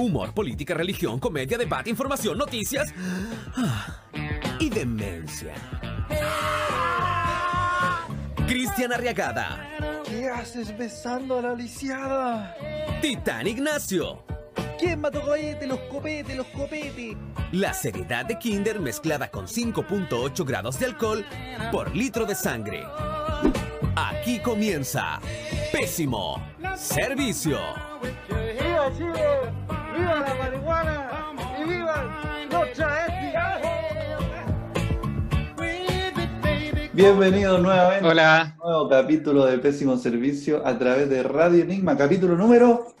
Humor, política, religión, comedia, debate, información, noticias ah, y demencia. Cristian Arriagada, ¿Qué haces besando a la lisiada? Titán Ignacio. ¿Quién mató cohete? Los copetes, los copetes. La seriedad de Kinder mezclada con 5.8 grados de alcohol por litro de sangre. Aquí comienza Pésimo Servicio. ¡Viva nuevamente Hola. a un nuevo capítulo de Pésimo Servicio a través de Radio Enigma, capítulo número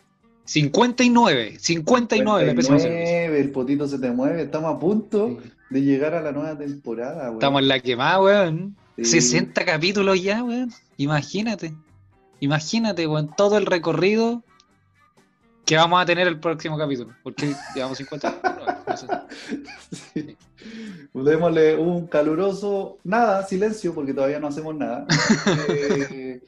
59, 59 de Pésimo Servicio. 59, el potito se te mueve, estamos a punto de llegar a la nueva temporada. weón. Estamos en la quemada, weón. Sí. 60 capítulos ya, weón. Imagínate. Imagínate, weón, todo el recorrido que vamos a tener el próximo capítulo. Porque llevamos 50. no. Sí. Démosle un caluroso, nada, silencio, porque todavía no hacemos nada. Eh,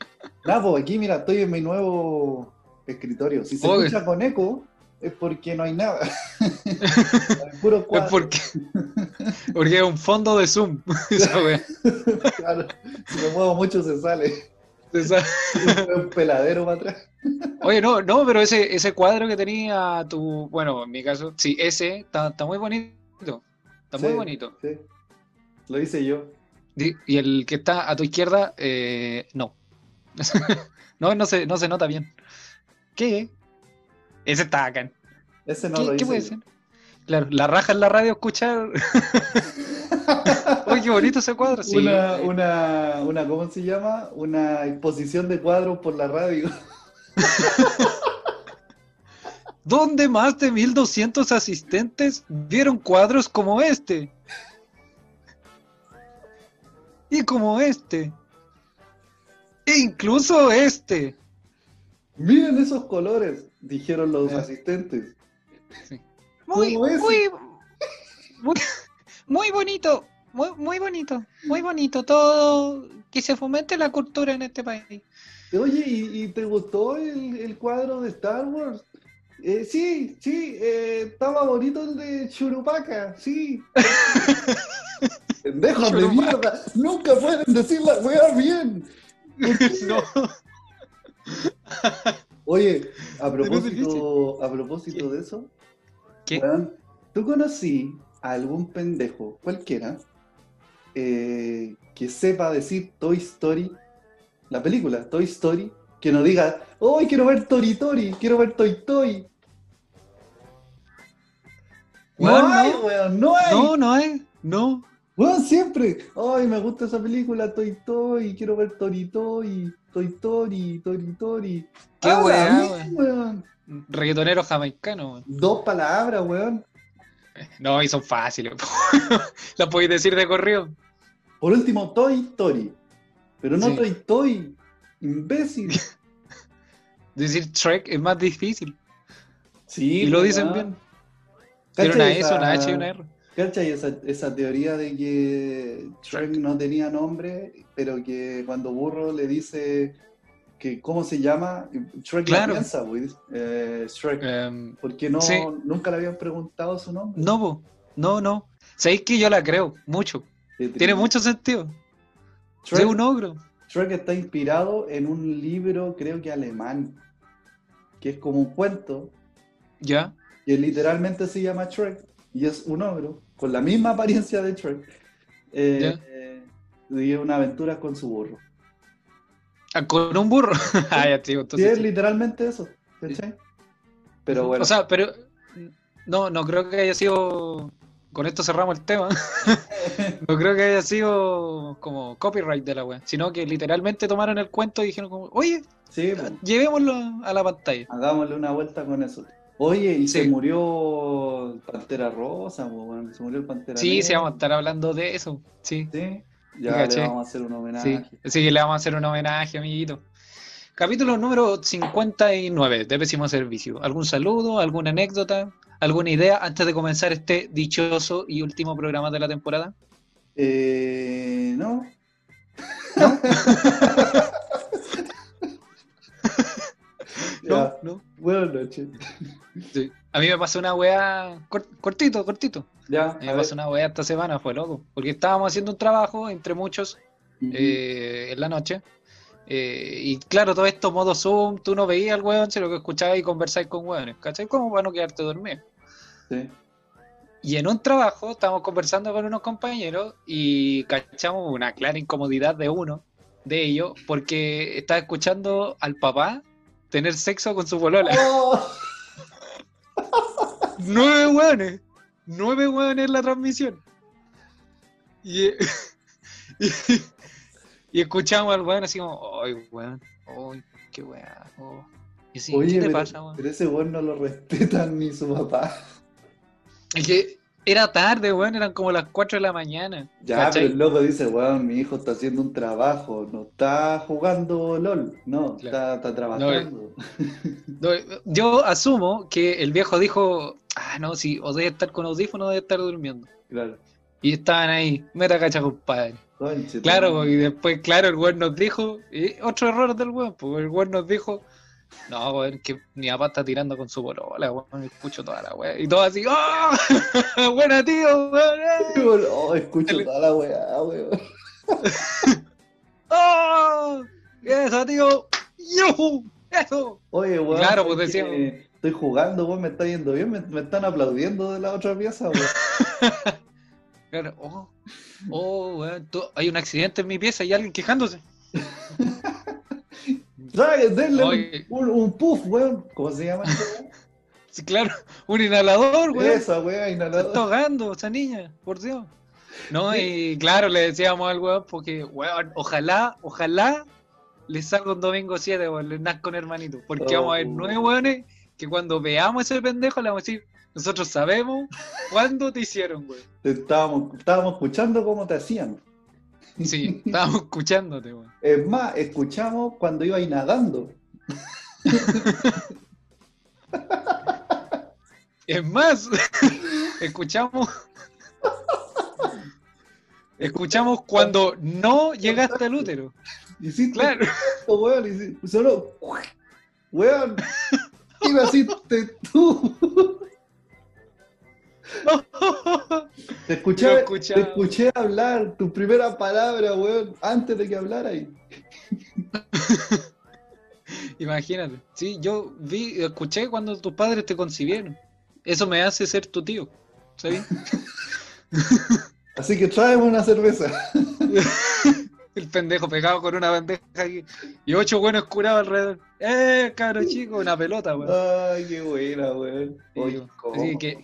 nada, pues aquí, mira, estoy en mi nuevo escritorio. Si se Oye. escucha con eco, es porque no hay nada. Puro Es cuadro, porque, porque es un fondo de Zoom. Claro. Si me muevo mucho se sale. Un peladero para atrás. Oye, no, no, pero ese, ese cuadro que tenía tu, bueno, en mi caso, sí, ese está, está muy bonito. Está muy bonito. sí. Lo hice yo. Y el que está a tu izquierda, eh, no. no, no se, no se nota bien. ¿Qué? Ese está acá. Ese no ¿Qué, lo qué hice puede yo. ser? Claro, la raja en la radio escuchar. Uy, qué bonito ese cuadro. Sí. Una, una, una, ¿cómo se llama? Una exposición de cuadros por la radio. ¿Dónde más de 1200 asistentes vieron cuadros como este? Y como este. E incluso este. Miren esos colores, dijeron los Eh. asistentes. Muy, muy, muy bonito, muy, muy bonito, muy bonito todo, que se fomente la cultura en este país. Oye, ¿y, y te gustó el, el cuadro de Star Wars? Eh, sí, sí, eh, estaba bonito el de Churupaca, sí. Pendejos de mierda, nunca pueden decir la weá bien. No. Oye, a propósito, a propósito de eso, ¿Qué? ¿tú conocí a algún pendejo, cualquiera, eh, que sepa decir Toy Story, la película Toy Story, que no diga, ¡Hoy quiero ver Tori Tori! ¡Quiero ver Toy Toy! No Weón, hay, no. weón, no hay. No, no es, no. Weón, siempre. ¡Ay, me gusta esa película Toy Toy! ¡Quiero ver Tori Toy! ¡Toy Tori! ¡Tori Tori! Qué ¡Ah, weá, mía, weón! Reggaetonero jamaicano. weón. Dos palabras, weón. No, y son fáciles. Las podéis decir de corrido. Por último, Toy Story. Pero no Sí. Toy Toy. Imbécil. Decir Shrek es más difícil. Sí, Y lo dicen bien. Tiene ¿Cachai una S, esa- una H y una R. ¿Cachai esa, esa teoría de que Shrek no tenía nombre, pero que cuando Burro le dice que cómo se llama, Shrek la Claro. piensa, eh, Shrek. Em, Porque no, sí. nunca le habían preguntado su nombre. no, no, no. Sabéis que yo la creo, mucho. Tiene mucho sentido. Shrek, Soy un ogro. Shrek está inspirado en un libro, creo que alemán, que es como un cuento, ¿Ya? que literalmente se llama Shrek, y es un ogro, con la misma apariencia de Shrek, eh, Ya. eh, y una aventura con su burro. Ah, Con un burro. ah, ya, tío. Sí, es literalmente eso, ¿cachai? Pero bueno, O sea, pero. No, no creo que haya sido. Con esto cerramos el tema. No creo que haya sido como copyright de la web, sino que literalmente tomaron el cuento y dijeron como, oye, sí, pues, llevémoslo a la pantalla. hagámosle una vuelta con eso. Oye, y se Sí. murió Pantera Rosa, bueno, se murió el Pantera Sí, sí, vamos a estar hablando de eso. Sí, Sí, ya Caché. le vamos a hacer un sí. homenaje. Sí, le vamos a hacer un homenaje, amiguito. Capítulo número 59 de Pésimo Servicio. ¿Algún saludo, alguna anécdota, alguna idea antes de comenzar este dichoso y último programa de la temporada? Eh, no. no, Ya. no. Buenas noches. Sí. A mí me pasó una weá cor- cortito, cortito. Ya, A mí a me ver. pasó una weá esta semana, fue loco. Porque estábamos haciendo un trabajo entre muchos eh, en la noche. eh, y claro, todo esto modo Zoom, tú no veías al weón, sino que escuchabas y conversabas con weones, ¿cachai? Como para no quedarte dormido. Sí. Y en un trabajo estábamos conversando con unos compañeros y cachamos una clara incomodidad de uno de ellos porque estaba escuchando al papá tener sexo con su polola. Oh, Nueve hueones. Nueve hueones en la transmisión. Y, y, y escuchamos al hueón así como, ¡ay, hueón! ¡ay, qué weá! oh". Y así, Oye, ¿qué te pero, pasa, hueón? pero ese weón no lo respetan ni su papá. Es que era tarde, hueón, eran como las 4 de la mañana. Ya, ¿cachai? pero el loco dice, weón, mi hijo está haciendo un trabajo, no está jugando LOL, no, Claro. está, está trabajando. No, Yo asumo que el viejo dijo, ah, no, si o debe estar con audífono o debe estar durmiendo. Claro. Y estaban ahí, meta cacha, compadre. Conche, Claro, y después, claro, el weón nos dijo, y otro error del weón, pues el weón nos dijo, no, weón, que mi papá está tirando con su polola, weón, escucho toda la weá. Y todo así, ¡oh! ¡Buena, tío! weón, eh". madre. Oh, escucho toda la weá, weón. ¡Oh! ¡Eso, tío! ¡Yo! ¡Eso! Oye, weón. Claro, pues, decíamos- Estoy jugando, weón, me está yendo bien, me, me están aplaudiendo de la otra pieza, weón. Claro, oh, oh, weón, hay un accidente en mi pieza y alguien quejándose. Denle Oye. un, puff, weón. ¿Cómo se llama? Sí, claro, un inhalador, weón. Esa weá, Se está inhalador. ahogando esa niña, por Dios. No, y claro, le decíamos al weón, porque, weón, ojalá, ojalá le salga un domingo 7, weón, le nazca un hermanito. Porque vamos a ver Oh. nueve weones que cuando veamos ese pendejo le vamos a decir, nosotros sabemos cuándo te hicieron, weón. Estábamos, estábamos escuchando cómo te hacían. Sí, estábamos escuchándote, weón. Es más, escuchamos cuando iba ahí nadando. Es más, escuchamos. Escuchamos cuando no llegaste al útero. Hiciste Claro. esto, weón, solo, weón, ¿qué me hiciste tú? Te escuché, te hablar tu primera palabra, weón, antes de que hablara ahí. Imagínate. Sí, yo vi, escuché cuando tus padres te concibieron. Eso me hace ser tu tío. ¿Sabes? Así que tráeme una cerveza. El pendejo pegado con una bandeja aquí. Y ocho buenos curados alrededor. ¡Eh, cabro chico! Una pelota, weón. Ay, qué buena, weón. Oye, que-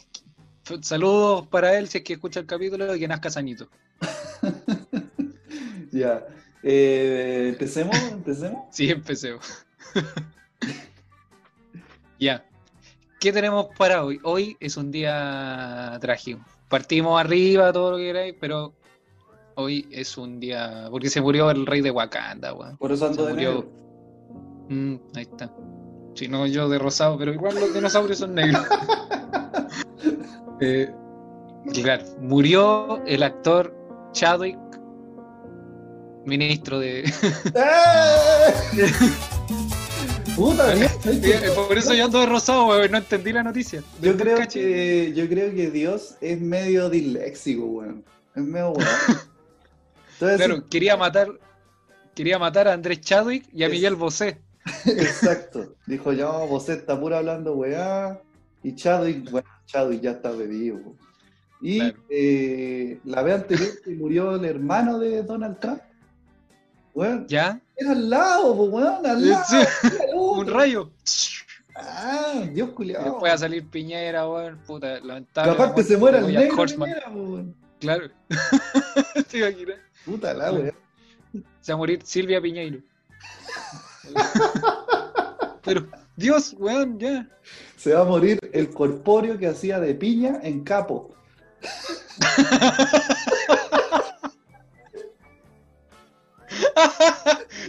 saludos para él si es que escucha el capítulo y que nazca sanito. Ya. Eh, ¿Empecemos? ¿Empecemos? Sí, empecemos. ya. ¿Qué tenemos para hoy? Hoy es un día trágico. Partimos arriba, todo lo que queráis, pero hoy es un día. Porque se murió el rey de Wakanda, weón. Por eso ando Se de murió. Mm, ahí está. Si no, yo de rosado, pero igual los dinosaurios son negros. Eh, claro, murió el actor Chadwick, ministro de. ¡Eh! Eh, Por eso yo ando de rosado, weón, no entendí la noticia. Yo creo que yo creo que Dios es medio disléxico, weón. Es medio weón. Claro, quería matar, quería matar a Andrés Chadwick y a Es- Miguel Bosé. exacto. Dijo, ya, vos está pura hablando weá. Y Chadwick, bueno, Chadwick ya está bebido. weón. Y Claro. eh, la vez anterior que murió el hermano de Donald Trump. Weón, ¿Ya? era al lado, po, weón, al lado. sí, al un rayo. Ah, Dios Y culiado. después va a salir Piñera, weón, puta, lamentable. Capaz que se muera el negro Horseman. Piñera, weón. Claro. Te imaginas. Puta la weá. Se va a morir Silvia Piñeiro. Pero, Dios, weón, ya. Se va a morir el corpóreo que hacía de piña en capo.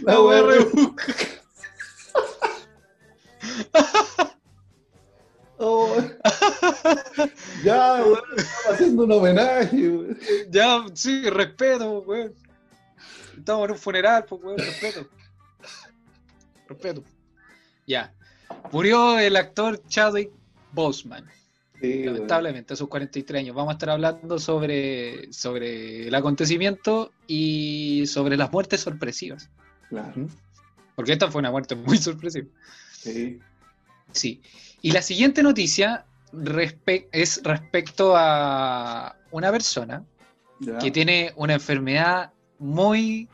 La weá. re- Oh, ya, weón, estamos haciendo un homenaje, weón. Ya, sí, respeto, weón. Estamos en un funeral, pues, weón, respeto. Respeto. Ya. Murió el actor Chadwick Boseman. Sí. Lamentablemente, a sus 43 años. Vamos a estar hablando sobre, sobre el acontecimiento y sobre las muertes sorpresivas. Claro. Porque esta fue una muerte muy sorpresiva. Sí. Sí. Y la siguiente noticia respe- es respecto a una persona Ya. que tiene una enfermedad muy,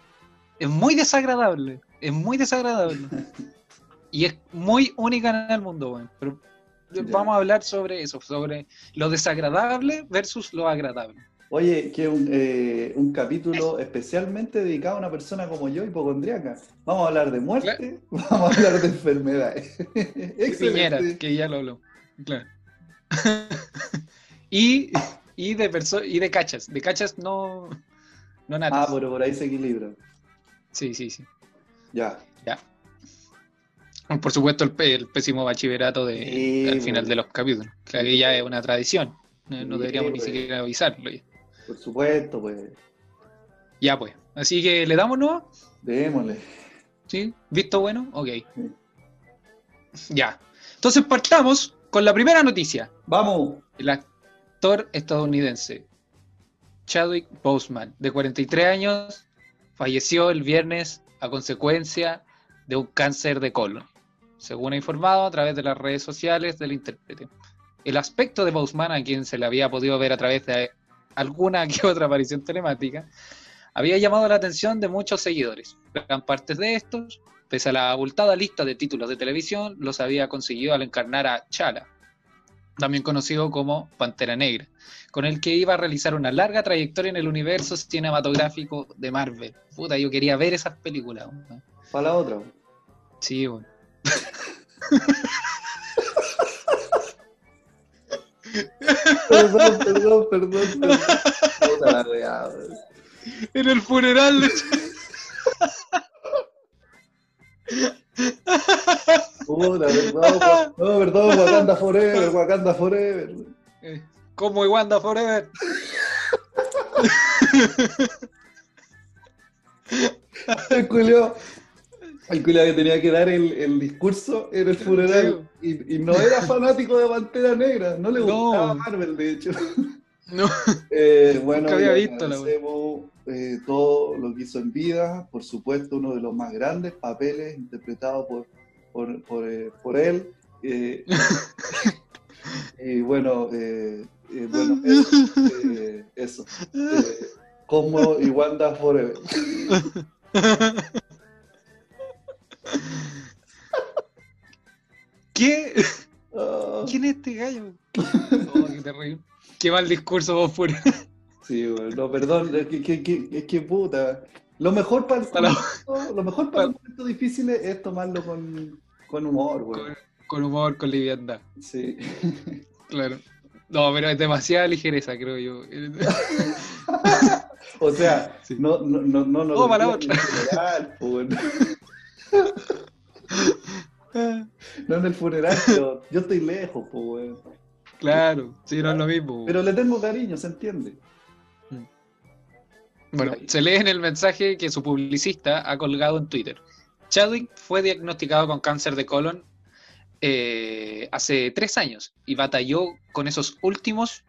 es muy desagradable, es muy desagradable. y es muy única en el mundo. Pero vamos a hablar sobre eso, sobre lo desagradable versus lo agradable. Oye, que un, eh, un capítulo especialmente dedicado a una persona como yo, hipocondríaca. Vamos a hablar de muerte, vamos a hablar de enfermedades. Excelente. que ya lo habló. Claro. y, y de perso- y de cachas. De cachas no, no natas. Ah, pero por ahí se equilibra. Sí, sí, sí. Ya. Ya. Por supuesto, el, el pésimo bachillerato de, Sí, al final de los capítulos. Que aquí ya es una tradición. No, no Sí, deberíamos ni siquiera avisarlo. Ya. Por supuesto, pues. Ya, pues. Así que le damos no. Démosle. ¿Sí? ¿Visto bueno? Ok. Ya. Entonces partamos con la primera noticia. Vamos. El actor estadounidense Chadwick Boseman, de 43 años, falleció el viernes a consecuencia de un cáncer de colon, según ha informado a través de las redes sociales del intérprete. El aspecto de Boseman, a quien se le había podido ver a través de alguna que otra aparición telemática, había llamado la atención de muchos seguidores. Gran parte de estos, pese a la abultada lista de títulos de televisión, los había conseguido al encarnar a Chala, también conocido como Pantera Negra, con el que iba a realizar una larga trayectoria en el universo cinematográfico de Marvel. Puta, yo quería ver esas películas. weón. Para la otra. Sí, weón. Perdón, perdón, perdón. perdón. La. En el funeral de Puta, perdón. No, perdón, Wakanda Forever, Wakanda Forever. Eh, como Wanda Forever. Culio, el que tenía que dar el, el discurso en el funeral y, y no era fanático de Pantera Negra, no le No. gustaba Marvel, de hecho. No. Eh, bueno, Nunca había visto la eh, todo lo que hizo en vida, por supuesto, uno de los más grandes papeles interpretados por, por, por, eh, por él. eh, y bueno, bueno eso. Cosmo y Wanda Forever. ¿Qué? Ah, ¿Quién es este gallo? Oh, qué terrible. Qué mal discurso vos fuera. sí, bueno, no, perdón, es que, que- que- es que puta. Lo mejor para, el momento- lo mejor para los momentos difíciles es tomarlo con, con humor, güey. Con, con humor, con liviandad. Sí. Claro. No, pero es demasiada ligereza, creo yo. O sea, Sí. no, no, no, no, no. Oh, para la en no en el funeral, pero yo estoy lejos, güey. Claro, sí, no es lo mismo. Pero le tengo cariño, ¿se entiende? Bueno, se lee en el mensaje que su publicista ha colgado en Twitter. Chadwick fue diagnosticado con cáncer de colon eh, hace tres años y batalló con esos últimos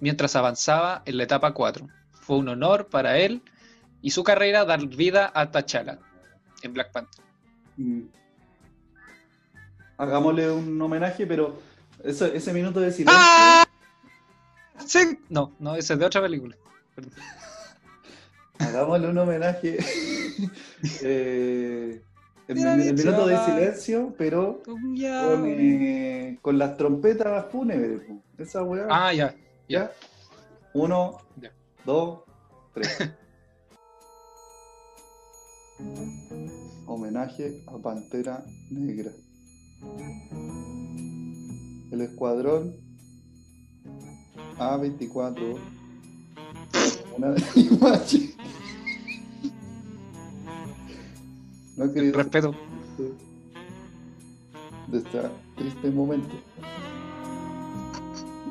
mientras avanzaba en la etapa 4. Fue un honor para él y su carrera dar vida a T'Challa en Black Panther. Mm. Hagámosle un homenaje, pero eso- ese minuto de silencio. ¡Ah! Sí. No, no, ese es de otra película. Perdón. Hagámosle un homenaje. eh, el, minuto de silencio, pero con, eh, con las trompetas fúnebres. Esa weá. Ah, ya. ¿Ya? Uno, Ya. dos, tres. Homenaje a Pantera Negra. El escuadrón A24. Una imagen. No querido Respeto. de este triste momento.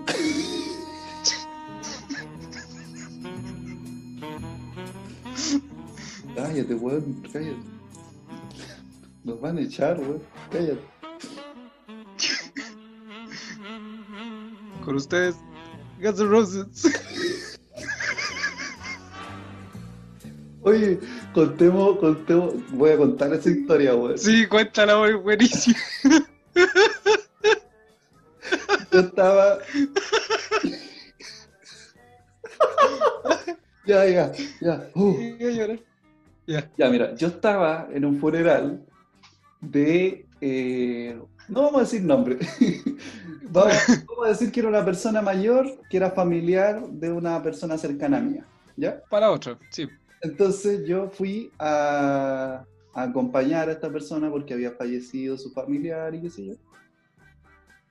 Cállate, weón, cállate. Nos van a echar, weón, cállate. Con ustedes, Guns N' Roses. Oye, contemos, contemos, voy a contar esa historia, weón. Sí, cuéntala, güey, buenísimo. Yo estaba. ya, ya, ya. Uh. Ya, mira, yo estaba en un funeral de. eh, no vamos a decir nombre. vamos, vamos a decir que era una persona mayor, que era familiar de una persona cercana mía. ¿Ya? Para otro, sí. Entonces yo fui a, a acompañar a esta persona porque había fallecido su familiar y qué sé yo.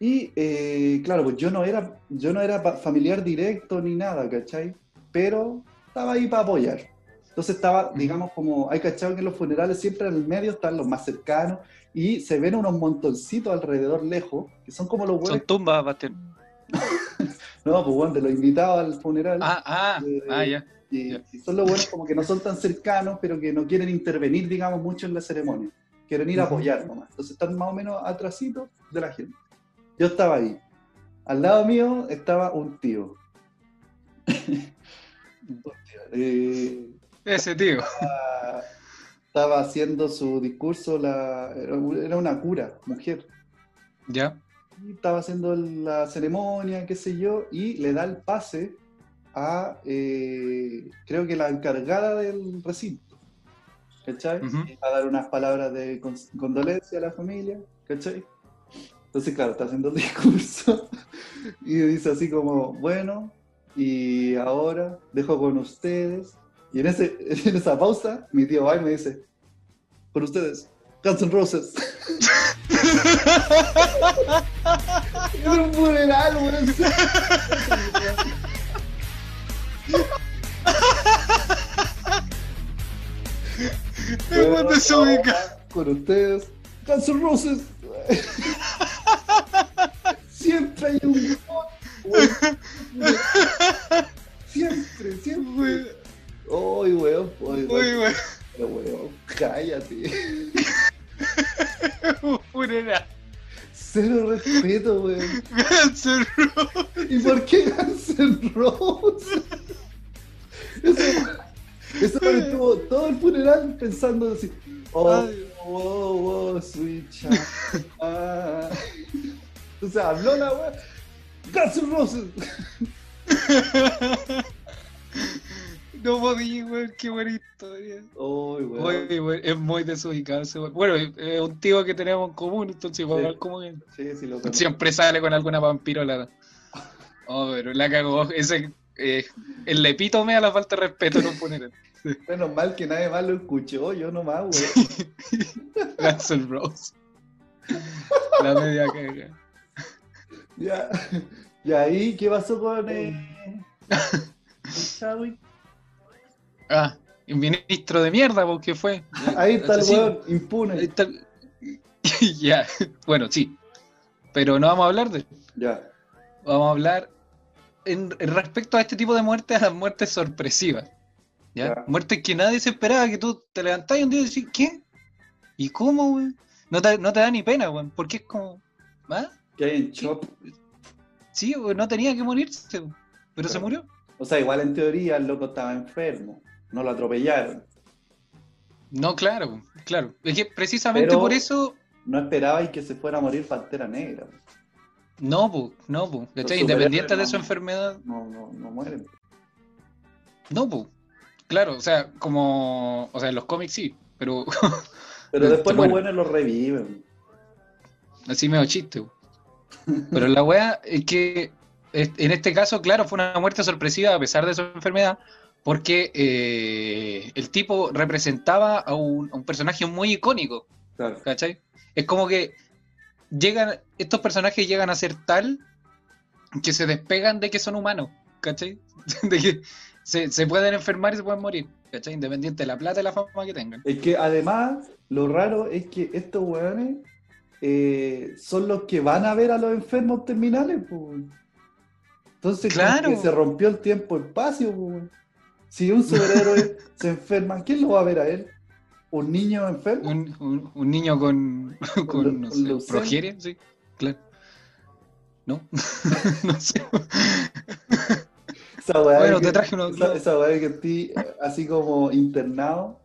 Y eh, claro, pues yo no era, yo no era familiar directo ni nada, ¿cachai? Pero estaba ahí para apoyar. Entonces estaba, digamos, como hay cachado que en los funerales siempre en el medio están los más cercanos y se ven unos montoncitos alrededor lejos, que son como los Son buenos, tumbas, Bastián. no, pues bueno, de los invitados al funeral. Ah, ah, Eh, ah, ya. Y, Ya. y son los buenos como que no son tan cercanos, pero que no quieren intervenir, digamos, mucho en la ceremonia. Quieren ir a apoyar nomás. Entonces están más o menos atrasitos de la gente. Yo estaba ahí. Al lado mío estaba un tío. Un tío. Eh, Ese tío. estaba, estaba haciendo su discurso, la, era una cura, mujer. Ya. Y estaba haciendo la ceremonia, qué sé yo, y le da el pase a, eh, creo que la encargada del recinto, ¿cachai? Y va a dar unas palabras de con- condolencia a la familia, ¿cachai? Entonces, claro, está haciendo el discurso y dice así como, bueno, y ahora dejo con ustedes. Y en, ese, en esa pausa, mi tío va y me dice, con ustedes, Guns N' Roses. Es un funeral, weón. Me mando esa ubica. Con ustedes, Guns N' Roses. Siempre hay un weón. Siempre, siempre. Ay, weón. Uy, güey. pero, weón, cállate. Funeral. Cero respeto, weón. Guns N' Roses. ¿Y por qué Guns N' Roses? Eso, eso estuvo todo el funeral pensando así. Oh, Ay. oh, oh, sweet child. Ah. Entonces habló la weá. Guns N' Roses. No podí, güey. Qué buena historia. Weón. Oye, es muy desubicado ese güey. Bueno, es un tío que tenemos en común, entonces igual Sí. como que Sí, sí, lo conozco. siempre sale con alguna vampirolada. Oh, pero la cagó. Ese, eh, el epítome a la falta de respeto un funeral. Menos mal que nadie más lo escuchó, yo nomás, weón. Guns N' Roses. La media caga. Ya. ¿Y ahí qué pasó con eh, Chadwick? Ah, un ministro de mierda, porque fue. Ahí está el weón, impune. Ahí está- ya, bueno, sí. Pero no vamos a hablar de Ya. Vamos a hablar en, respecto a este tipo de muertes, a las muertes sorpresivas. ¿ya? Ya. Muertes que nadie se esperaba, que tú te levantás un día y decís, ¿qué? ¿Y cómo? No te, no te da ni pena, güey, porque es como, ¿ah? Que hay en Chop. Sí, no tenía que morirse, pero se murió. O sea, igual en teoría el loco estaba enfermo. No lo atropellaron. No, claro, claro. Es que precisamente Pero- por eso, No esperabais que se fuera a morir Pantera Negra. no, pues, no. Los Independiente de su enfermedad, No, no, no mueren. no, pues, claro, o sea, como, o sea, en los cómics sí, pero Pero después los buenos los reviven. Así medio chiste. güey. Pero la wea es que en este caso, claro, fue una muerte sorpresiva a pesar de su enfermedad, porque eh, el tipo representaba a un, a un personaje muy icónico, Claro. ¿cachai? Es como que llegan, estos personajes llegan a ser tal que se despegan de que son humanos, ¿cachai? De que se, se pueden enfermar y se pueden morir, ¿cachai? Independiente de la plata y la fama que tengan. Es que además, lo raro es que estos weones eh, son los que van a ver a los enfermos terminales, pues. Entonces, Claro. que se rompió el tiempo espacio, pues. Si un superhéroe se enferma, ¿quién lo va a ver a él? ¿Un niño enfermo? Un, un- un niño con, con, no sé, progeria, sí, claro. ¿No? no sé. Esa weá Bueno, que- te traje unos Esa, esa weá que estoy eh, así como internado.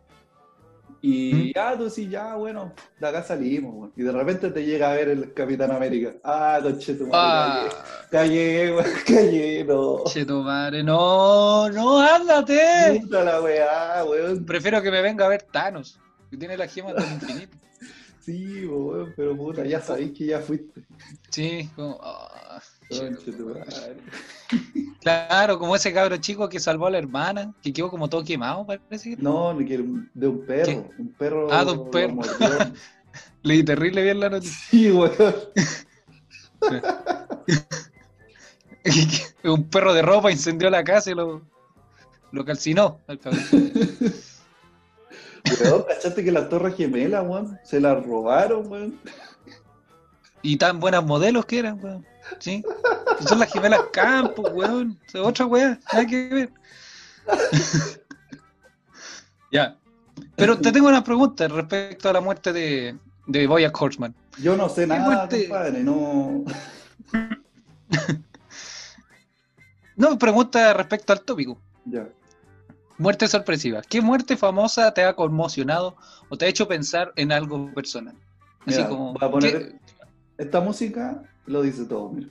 Y ya tú sí, ya, bueno, de acá salimos, weón. Y de repente te llega a ver el Capitán América. Ah, conche tu madre, Ah, callé, weón, callé, no. che, tu madre. No, no, ándate. Puta la weá, weón. Prefiero que me venga a ver Thanos, que tiene las gemas del infinito. Sí, weón, pero puta, ya sabéis que ya fuiste. Sí, como, ah, Claro, como ese cabro chico que salvó a la hermana, que quedó como todo quemado, parece. No, ni que de un perro. Un perro. Ah, de un perro. mordió. Leí terrible bien la noticia. Sí, weón. Un perro de ropa incendió la casa y lo, lo calcinó. al cabrón. Weón, ¿cachaste que la torre gemela, weón? Se la robaron, weón. Y tan buenas modelos que eran, weón. ¿Sí? Pues son las gemelas Campos, weón. Es otra weá, nada que ver. ya. Pero te tengo una pregunta respecto a la muerte de, de Boyack Horseman. Yo no sé nada, muerte? compadre, no. No, pregunta respecto al tópico. Ya. Muerte sorpresiva. ¿Qué muerte famosa te ha conmocionado o te ha hecho pensar en algo personal? Así Mira, como. voy a poner- ¿qué- Esta música lo dice todo, mira.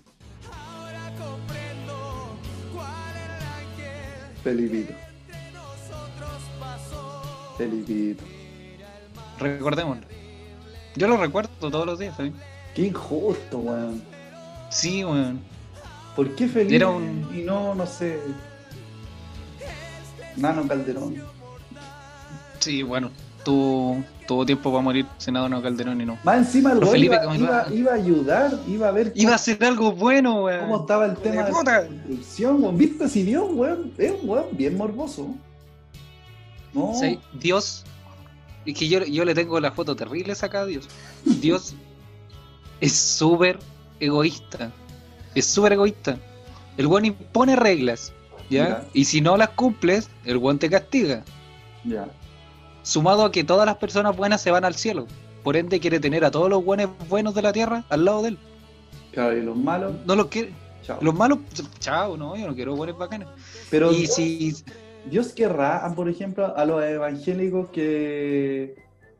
Felipito. Felipito. Recordémoslo. Yo lo recuerdo todos los días también. Qué injusto, weón. Sí, weón. ¿Por qué Felipe Era un- y no, no sé, Nano Calderón? Sí, bueno. Tuvo, tuvo tiempo para morir Senador Calderón y no. Más encima el güey iba, iba- iba a ayudar, iba a ver Iba a hacer algo bueno, weón. cómo estaba el tema de la construcción, weón. ¿Viste si dio, weón? Es un weón bien morboso. No, Sí, Dios. Es que yo, yo le tengo la foto terrible sacada a Dios. Dios es súper egoísta. Es súper egoísta. El buen impone reglas. ¿ya? Ya. Y si no las cumples, el buen te castiga. ya. Sumado a que todas las personas buenas se van al cielo. Por ende quiere tener a todos los buenos buenos de la tierra al lado de él. Claro, y los malos, No los quiere. chao. Los malos, chao, no, yo no quiero buenos bacanes. Pero Y Dios, si Dios querrá, por ejemplo, a los evangélicos que,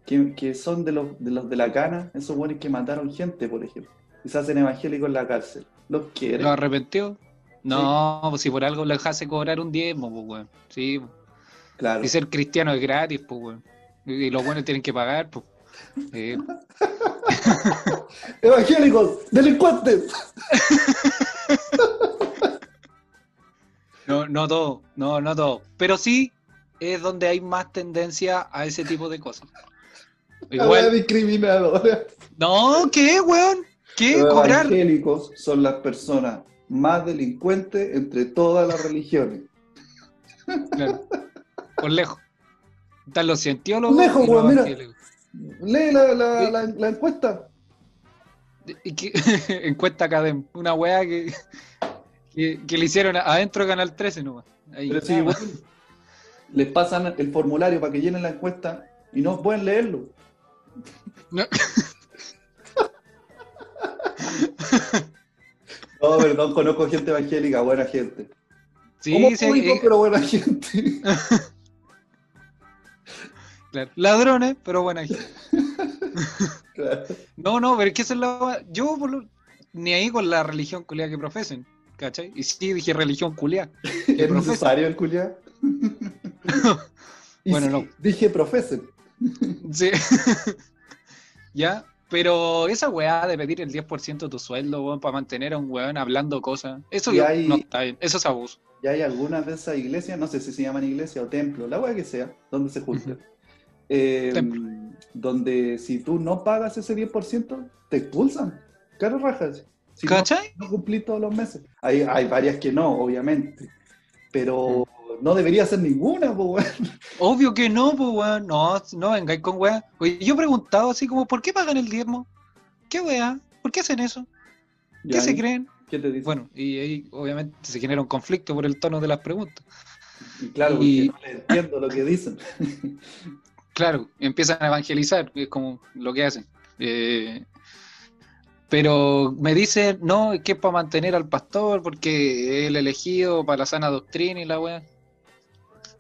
que, que son de los, de los de la cana, esos buenos que mataron gente, por ejemplo, y se hacen evangélicos en la cárcel. ¿Los quiere? ¿Lo arrepentió? No, pues si por algo le hace cobrar un diezmo, pues, weón. Sí, pues. Claro. y ser cristiano es gratis, pues, weón. Y los buenos tienen que pagar, pues. ¡Evangélicos! ¡Delincuentes! No, no todo, no, no todo. Pero sí es donde hay más tendencia a ese tipo de cosas. Igual. discriminadora. No, ¿qué, weón? ¿Qué? Los ¿Cobrar? evangélicos son las personas más delincuentes entre todas las religiones. Claro. Por lejos. Están los cientiólogos. Lejos, weón, mira. Lee la, la, la, la encuesta. Y que, encuesta Academ, una weá que, que, que le hicieron adentro de Canal 13 nomás. Ahí, Pero si les pasan el formulario para que llenen la encuesta y no pueden leerlo. No. No, perdón, conozco gente evangélica, buena gente. Sí, Como sí, público, eh, pero buena gente. claro. Ladrones, pero buena gente. Claro. No, no, pero es que esa es la. Yo, ni ahí con la religión culiada que profesen, ¿cachai? Y sí dije religión culiada. ¿Es necesario el culiar? Bueno, no. Dije profesen. Sí. ya, pero esa weá de pedir el 10% de tu sueldo, weón, para mantener a un weón hablando cosas, eso yo- hay- no está bien, eso es abuso. Y hay algunas de esas iglesias, no sé si se llaman iglesia o templo, la weá que sea, donde se juntan. Eh, Templo. donde si tú no pagas ese 10%, te expulsan. Caro rajas. Si no, ¿Cachai? no cumplís todos los meses. Hay, hay varias que no, obviamente. Pero no debería ser ninguna, po, weón. Obvio que no, pues weón, no, no vengáis con. Oye, yo he preguntado así como, ¿por qué pagan el diezmo? ¿Qué weá? ¿Por qué hacen eso? ¿Qué se ¿y creen? ¿Qué te dice? Bueno, y ahí obviamente se genera un conflicto por el tono de las preguntas. Y claro, y- porque no le entiendo lo que dicen. Claro, empiezan a evangelizar, es como lo que hacen. Eh, Pero me dice, no, es que es para mantener al pastor, porque es el elegido para la sana doctrina y la weá.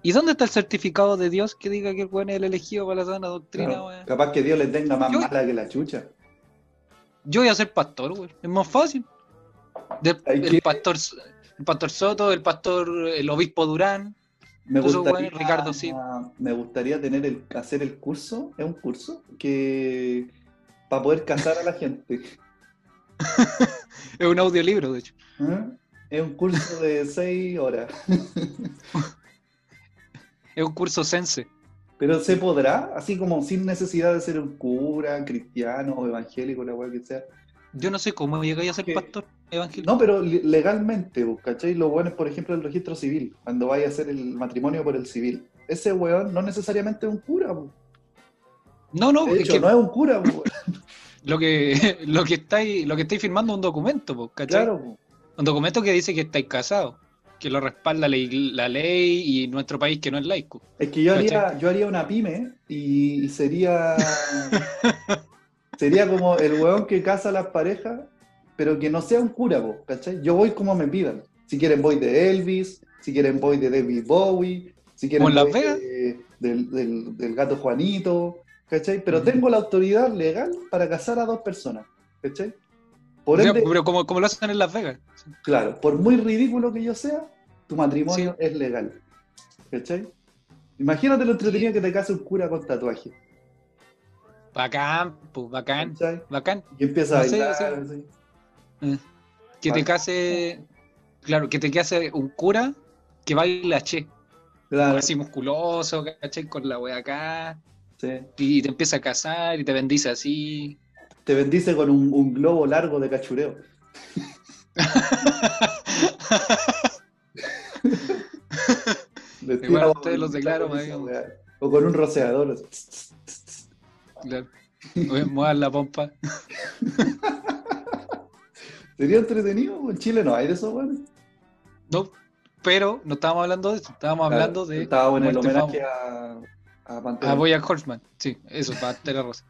¿Y dónde está el certificado de Dios que diga que el weón es el elegido para la sana doctrina, Claro, weá? Capaz que Dios le tenga más Yo- mala que la chucha. Yo voy a ser pastor, weón. Es más fácil. El, pastor, el pastor Soto, el pastor, el obispo Durán. Me gustaría, Ricardo sí. me gustaría tener el, hacer el curso, es un curso que para poder casar a la gente. Es un audiolibro, de hecho. ¿eh? Es un curso de seis horas. Es un curso sense. Pero se podrá, así como sin necesidad de ser un cura, cristiano o evangélico, la weá que sea. Yo no sé cómo llegáis a ser pastor No, pero legalmente, pues, ¿cachai? Lo bueno es, por ejemplo, el registro civil, cuando vaya a hacer el matrimonio por el civil. Ese weón no necesariamente es un cura, pues. No, no, De es hecho, que no es un cura, pues, lo que lo que estáis, lo que estáis firmando es un documento, po, ¿cachai? Claro. Un documento que dice que estáis casados, que lo respalda la ley y nuestro país que no es laico. Es que yo haría, yo haría una pyme y, y sería. sería como el weón que casa a las parejas, pero que no sea un cura, po, ¿cachai? Yo voy como me pidan. Si quieren, voy de Elvis, si quieren, voy de David Bowie, si quieren, ¿Como en Las voy de- del, del- del gato Juanito, ¿cachai? Pero tengo la autoridad legal para casar a dos personas, ¿cachai? Por O sea, ende, pero como, como lo hacen en Las Vegas. claro, por muy ridículo que yo sea, tu matrimonio Sí. es legal. ¿Cachai? Imagínate lo entretenido que te case un cura con tatuaje. Bacán, pues, bacán, ¿Cachai? bacán. Y empieza a No sé, bailar. así. Eh, Que Vale. te case, claro, que te case un cura que baila che, Claro, así musculoso, ¿cachai? Con la wea acá, sí. y te empieza a casar y te bendice así. Te bendice con un, un globo largo de cachureo. Igual ustedes los declaro. O con un rociador. así. Claro. Muevan la pompa. Sería entretenido. En Chile no hay de eso, bueno. No, pero no estábamos hablando de eso, estábamos hablando de Estaba en el homenaje a, a Pantera. a Boya Horseman. Sí, eso, Pantera Rosa.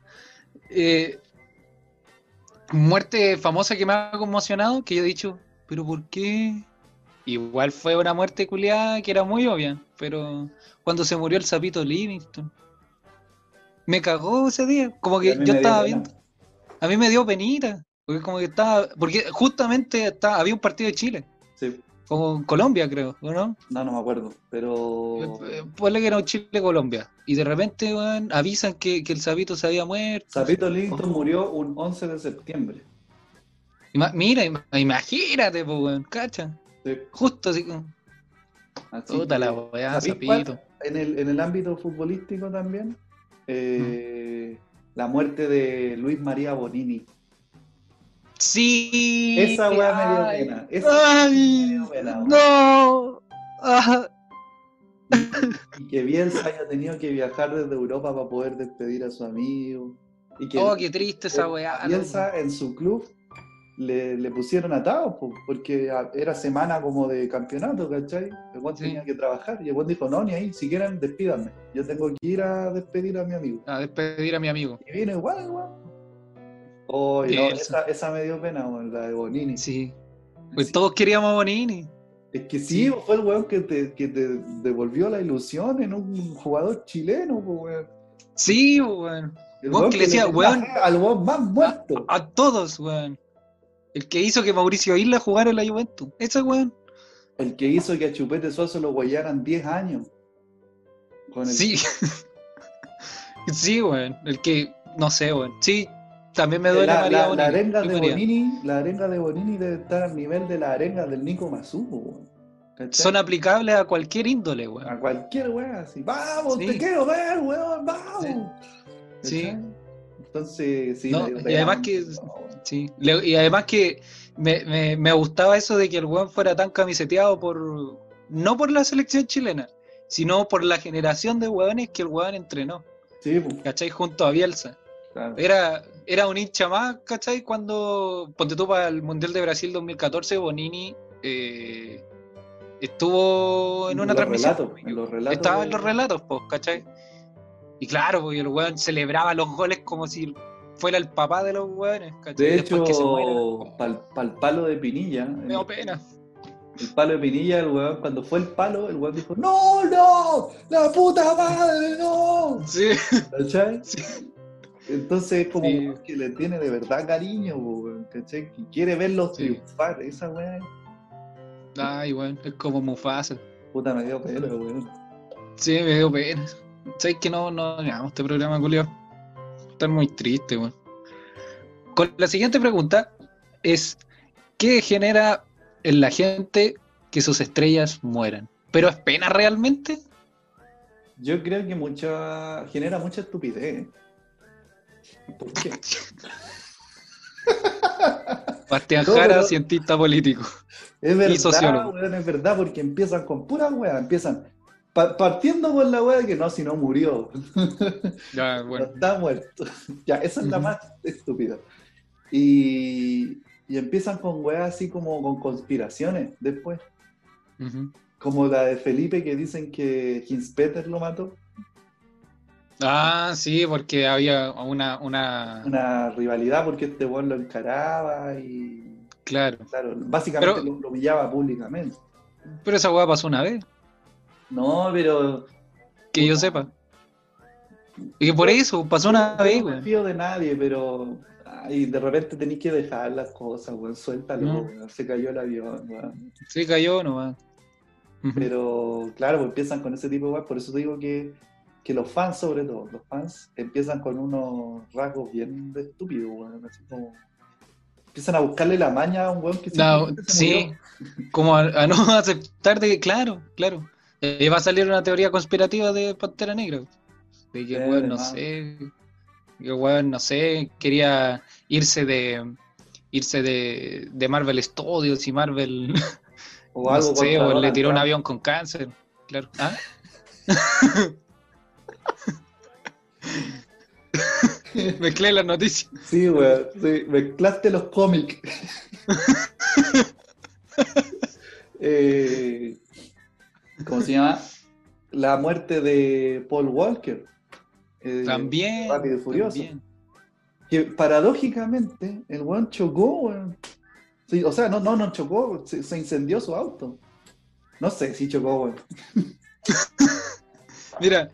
Eh, muerte famosa que me ha conmocionado, que yo he dicho, pero ¿por qué? Igual fue una muerte culiada que era muy obvia, pero cuando se murió el sapito Livingston, me cagó ese día. Como que yo estaba pena. viendo, a mí me dio penita, porque como que estaba, porque justamente estaba, había un partido de Chile, Sí. con Colombia creo, ¿o no? No, no me acuerdo. Pero. Ponle que era un Chile-Colombia. Y de repente, weón, avisan que, que el sapito se había muerto. Zapito Livingston Oh. murió un 11 de septiembre. Ima- mira, ima- imagínate, pues, weón, cacha. Sí. Justo así como. Puta la weá, sapito. En el, en el ámbito futbolístico también, eh, la muerte de Luis María Bonini. Sí. Esa weá me dio pena. Esa Ay, me dio pena, no. Ah, Y que Bielsa haya tenido que viajar desde Europa para poder despedir a su amigo. Y que oh, qué triste esa weá. Bielsa en su club le, le pusieron atados, po, porque era semana como de campeonato, ¿cachai? El weón Sí. tenía que trabajar y el weón dijo, no, ni ahí, si quieren, despídanme. Yo tengo que ir a despedir a mi amigo. A despedir a mi amigo. Y vino igual, weón. Oh, no, esa, esa me dio pena, la de Bonini. Sí. Pues Sí. todos queríamos a Bonini. Es que sí, Sí. fue el weón que te, que te devolvió la ilusión en un jugador chileno, po, weón. Sí, weón. El Weón que le decía, weón, al weón más muerto. A todos, weón. El que hizo que Mauricio Isla jugara en la Juventus. Ese weón. El que hizo que a Chupete Suazo lo guayaran 10 años. Con el- Sí. sí, weón. El que, no sé, weón. Sí, también me duele la, María la- la Bonini. arenga de. Bonini, la arenga de Bonini debe estar al nivel de la arenga del Nico. ¿Cachai? Son aplicables a cualquier índole, weón. a cualquier weón así. Vamos, Sí. te quiero ver, weón, vamos. Sí. Entonces, sí. No, y además que-. Sí. Le- y además que me, me, me gustaba eso de que el weón fuera tan camiseteado por. No por la selección chilena, sino por la generación de weones que el weón entrenó. Sí, pues, ¿Cachai? Junto a Bielsa. claro. Era, era un hincha más, ¿cachai? Cuando, ponte tú para el Mundial de Brasil 2014, Bonini eh, estuvo en una los transmisión. relatos, en los relatos Estaba de- en los relatos, pues, ¿cachai? Y claro, porque el weón celebraba los goles como si fuera el papá de los weones, ¿cachai? De Después hecho, que se muera. para el palo de Pinilla, Me da pena. el palo de Pinilla, el weón, cuando fue el palo, el weón dijo, ¡No, no! ¡La puta madre, no! Sí, ¿Cachai? sí. Entonces es como Sí. que le tiene de verdad cariño, weón, ¿cachai? Que quiere verlos Sí. triunfar, esa weá, Ay, weón, es como Mufasa. puta me dio pena, weón. Sí, me dio pena. ¿Sabes que no, no a este programa, Julio? Está muy triste, weón. Con la siguiente pregunta es: ¿qué genera en la gente que sus estrellas mueran? ¿Pero es pena realmente? Yo creo que mucha, genera mucha estupidez. ¿Por qué? Bastián No, Jara, pero- cientista político. Es verdad, sociólogo. weón, es verdad, porque empiezan con puras weas, empiezan pa- partiendo por la wea de que no, si no murió, Ya, no está muerto. ya, esa es la más estúpida. Y, y empiezan con weas así como con conspiraciones después, como la de Felipe que dicen que Hinspeter lo mató, Ah, sí, porque había una, una... una rivalidad porque este weón lo encaraba y, Claro. claro, básicamente Pero- lo, lo humillaba públicamente. Pero esa weá pasó una vez, No, pero que yo sepa. Y que por eso pasó una Yo vez, no me fío de nadie, pero ay, de repente tenéis que dejar las cosas, weón. Suéltalo, No. weón. Se cayó el avión, weón. Sí, cayó nomás. Pero claro, pues empiezan con ese tipo de weón. Por eso te digo que, que los fans, sobre todo, los fans empiezan con unos rasgos bien estúpidos, weón. Así como. Empiezan a buscarle la maña a un weón que No, se sí, murió. como a, a no aceptar de que, claro, claro. Eh, va a salir una teoría conspirativa de Pantera Negra. De que, weón, no sé, que, weón, no sé, quería irse de irse de, de Marvel Studios y Marvel, O no algo sé, o le tiró un avión con cáncer, claro. ¿Ah? Mezclé las noticias. Sí, weón. Sí, mezclaste los cómics. Eh, ¿Cómo se llama? La muerte de Paul Walker. eh, También. Rápido y Furioso. también. Que paradójicamente el weón chocó, weón. Sí, o sea, no, no, no chocó, se, se incendió su auto. No sé si chocó, weón. Mira,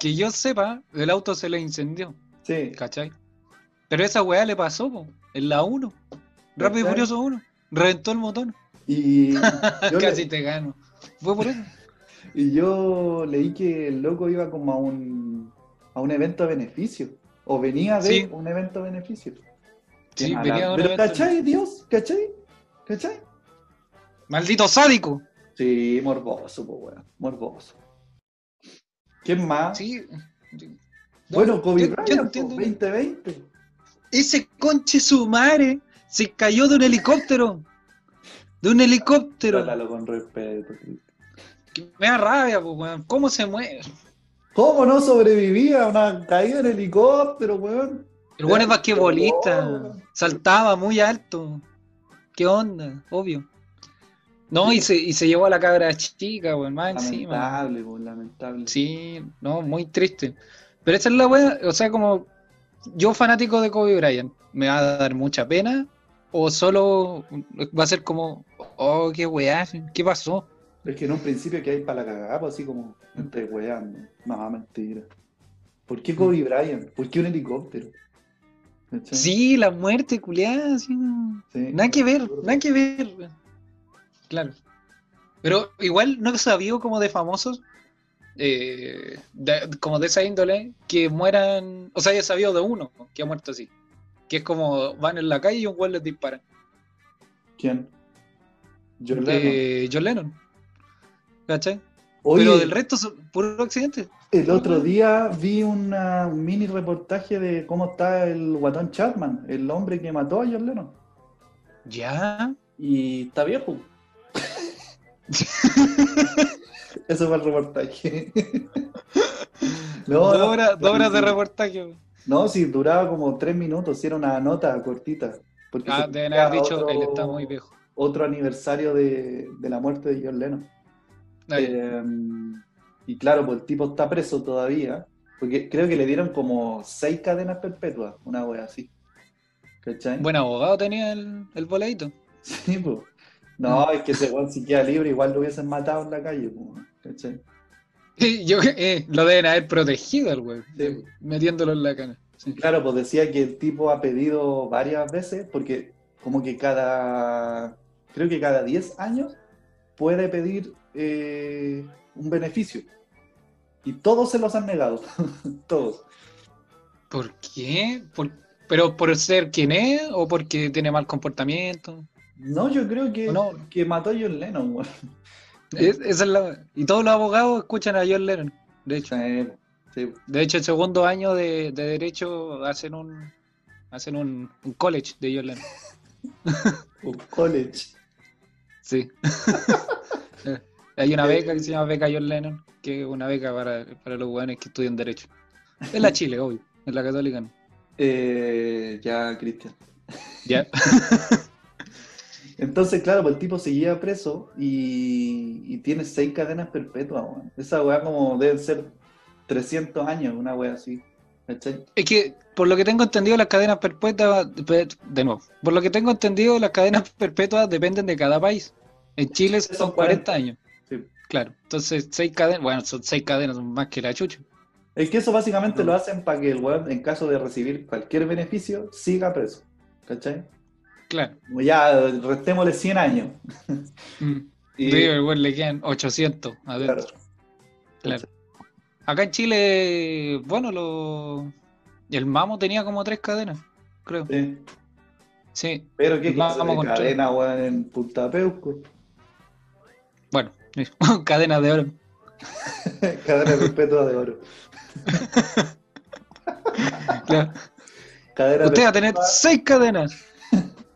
que yo sepa, el auto se le incendió, Sí, ¿cachai? Pero esa weá le pasó, po, en la 1. Rápido y. Furioso 1. Reventó el motor. y Casi le- te gano. Fue por eso. y yo leí que el loco iba como a un, a un evento de beneficio. O venía de Sí. un evento de beneficio. Sí, venía de un Pero evento ¿cachai, Dios? ¿Cachai? ¿Cachai? ¡Maldito sádico! Sí, morboso, pues, weón. Morboso. ¿Quién más? Sí. bueno, Kobe yo- yo Bryant, entiendo. po, 2020. Ese conche su madre se cayó de un helicóptero. De un helicóptero. Trátalo con respeto. Que Me da rabia, pues, weón. ¿Cómo se mueve? ¿Cómo no sobrevivía a una caída en helicóptero, weón? El weón es basquetbolista. Saltaba muy alto. ¿Qué onda? Obvio. No, y se, y se llevó a la cabra chica, weón, más encima. Lamentable, weón, lamentable. Sí, no, muy triste. Pero esa es la weá, o sea, como yo fanático de Kobe Bryant, ¿me va a dar mucha pena? ¿O solo va a ser como, oh, qué weá, qué pasó? Es que en un principio que hay para la cagada, pues así como, estoy weando. No, mentira. ¿Por qué Kobe Bryant? ¿Por qué un helicóptero? Sí, la muerte, culiada. Sí. Nada que ver, nada que ver. Claro. Pero igual no he sabido como de famosos, eh, de- como de esa índole, que mueran, o sea, he sabido de uno que ha muerto así. Que es como van en la calle y un güey les dispara. ¿Quién? John Lennon. Eh, John Lennon. ¿Cachai? Oye, Pero del resto puro accidente. el otro día vi una- un mini reportaje de cómo está el guatón Chapman, el hombre que mató a John Lennon. Ya. Y está viejo. Eso fue el reportaje. no, dos horas, dos horas de reportaje. No, sí, duraba como tres minutos, sí, era una nota cortita. Porque Ah, deben haber dicho, otro- él está muy viejo. Otro aniversario de, de la muerte de John Lennon. Eh, y claro, pues el tipo está preso todavía, porque creo que le dieron como seis cadenas perpetuas, una wea así. ¿Cachai? Buen abogado tenía el, el voladito. Sí, pues. No, es que ese weón si queda libre, igual lo hubiesen matado en la calle, ¿cachai? Yo, eh, lo deben haber protegido al Sí. metiéndolo en la cana. Sí. Claro, pues decía que el tipo ha pedido varias veces, porque como que cada, creo que cada 10 años puede pedir eh, un beneficio. Y todos se los han negado, todos. ¿Por qué? ¿Por- ¿Pero por ser quien es o porque tiene mal comportamiento? No, yo creo que, No. que mató a John Lennon. Es- la- Y todos los abogados escuchan a John Lennon, de hecho. Sí, sí. De hecho, el segundo año de, de Derecho hacen un hacen un, un college de John Lennon. Un college. Sí. Eh, Hay una beca que se llama Beca John Lennon, que es una beca para, para los jóvenes que estudian Derecho. Es la Chile, obvio. Es la católica, no. Eh, ya, Cristian. Ya. Entonces, claro, pues el tipo seguía preso y, y tiene seis cadenas perpetuas, weón. Esa weá como deben ser 300 años, una weá así. ¿Cachai? Es que, por lo que tengo entendido, las cadenas perpetuas, de nuevo, por lo que tengo entendido, las cadenas perpetuas dependen de cada país. En Chile son Son 40 40. años. Sí. Claro. Entonces, seis cadenas, bueno, son seis cadenas, más que la chucha. Es que eso básicamente lo hacen para que el weón, en caso de recibir cualquier beneficio, siga preso. ¿Cachai? Claro. Como ya, restémosle 100 años. Mm. Y, igual le quedan 800 adentro. claro, Claro. Acá en Chile, bueno, lo... el Mamo tenía como tres cadenas, creo. sí. Sí, Pero qué clase Vamos de con cadena, weón, en Punta Peuco. bueno, cadenas de oro. cadena perpetua de oro. Claro. Cadena Usted va a tener seis cadenas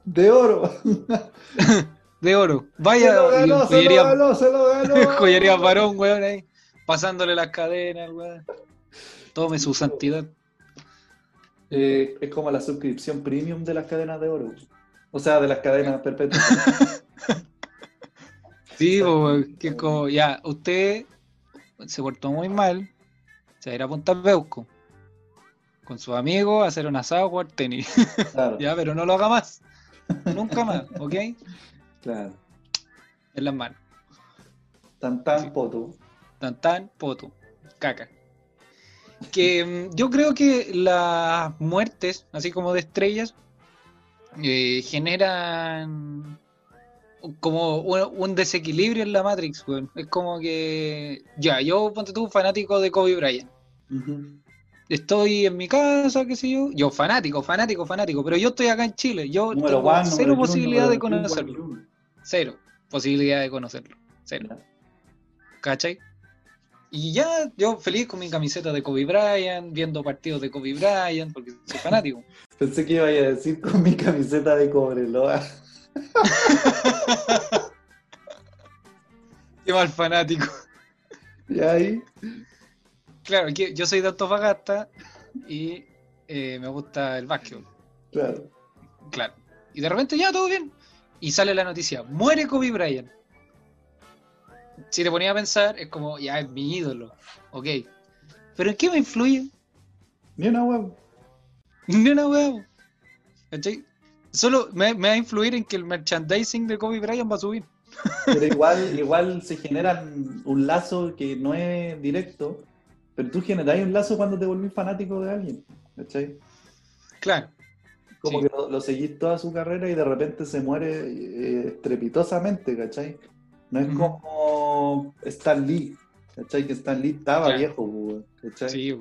de oro. de oro. Se Vaya, lo y ganó, se lo joyería, ganó, se lo ganó. joyería varón, weón, ahí, pasándole las cadenas, weón. Tome su santidad. Eh, es como la suscripción premium de las cadenas de oro. O sea, de las cadenas perpetuas. Sí, weón, que es como, ya, usted se portó muy mal, se va a ir a Punta Peuco con sus amigos a hacer un asado, jugar tenis. Claro, ya, pero no lo haga más. Nunca más, ¿ok? claro. En las manos. Tan tan Sí. poto. Tan tan, poto, caca. Que mm, yo creo que las muertes, así como de estrellas, eh, generan como un, un desequilibrio en la Matrix, weón. Es como que, ya, yo, ponte tú, fanático de Kobe Bryant. Ujú. Estoy en mi casa, qué sé yo. Yo, fanático, fanático, fanático. Pero yo estoy acá en Chile. Yo Número tengo one, cero posibilidad de conocerlo. Cero posibilidad de conocerlo. Cero. ¿Cachai? Y ya yo feliz con mi camiseta de Kobe Bryant, viendo partidos de Kobe Bryant, porque soy fanático. Pensé que iba a decir con mi camiseta de Cobreloa. Qué mal fanático. Y ahí, Claro, yo soy de Antofagasta y eh, me gusta el básquetbol. claro. Claro. Y de repente ya todo bien. Y sale la noticia, muere Kobe Bryant. Si te ponía a pensar, es como, ya es mi ídolo. Ok. Pero ¿en qué me influye? Ni una web. Ni una. ¿Cachai? Solo me, me va a influir en que el merchandising de Kobe Bryant va a subir. Pero igual, igual se generan un lazo que no es directo. Pero tú generas un lazo cuando te volvís fanático de alguien. ¿Cachai? Claro. Como Sí. que lo, lo seguís toda su carrera y de repente se muere eh, estrepitosamente, ¿cachai? No es como Stan Lee, ¿cachai? Que Stan Lee estaba Claro. viejo, pues, ¿cachai? Sí,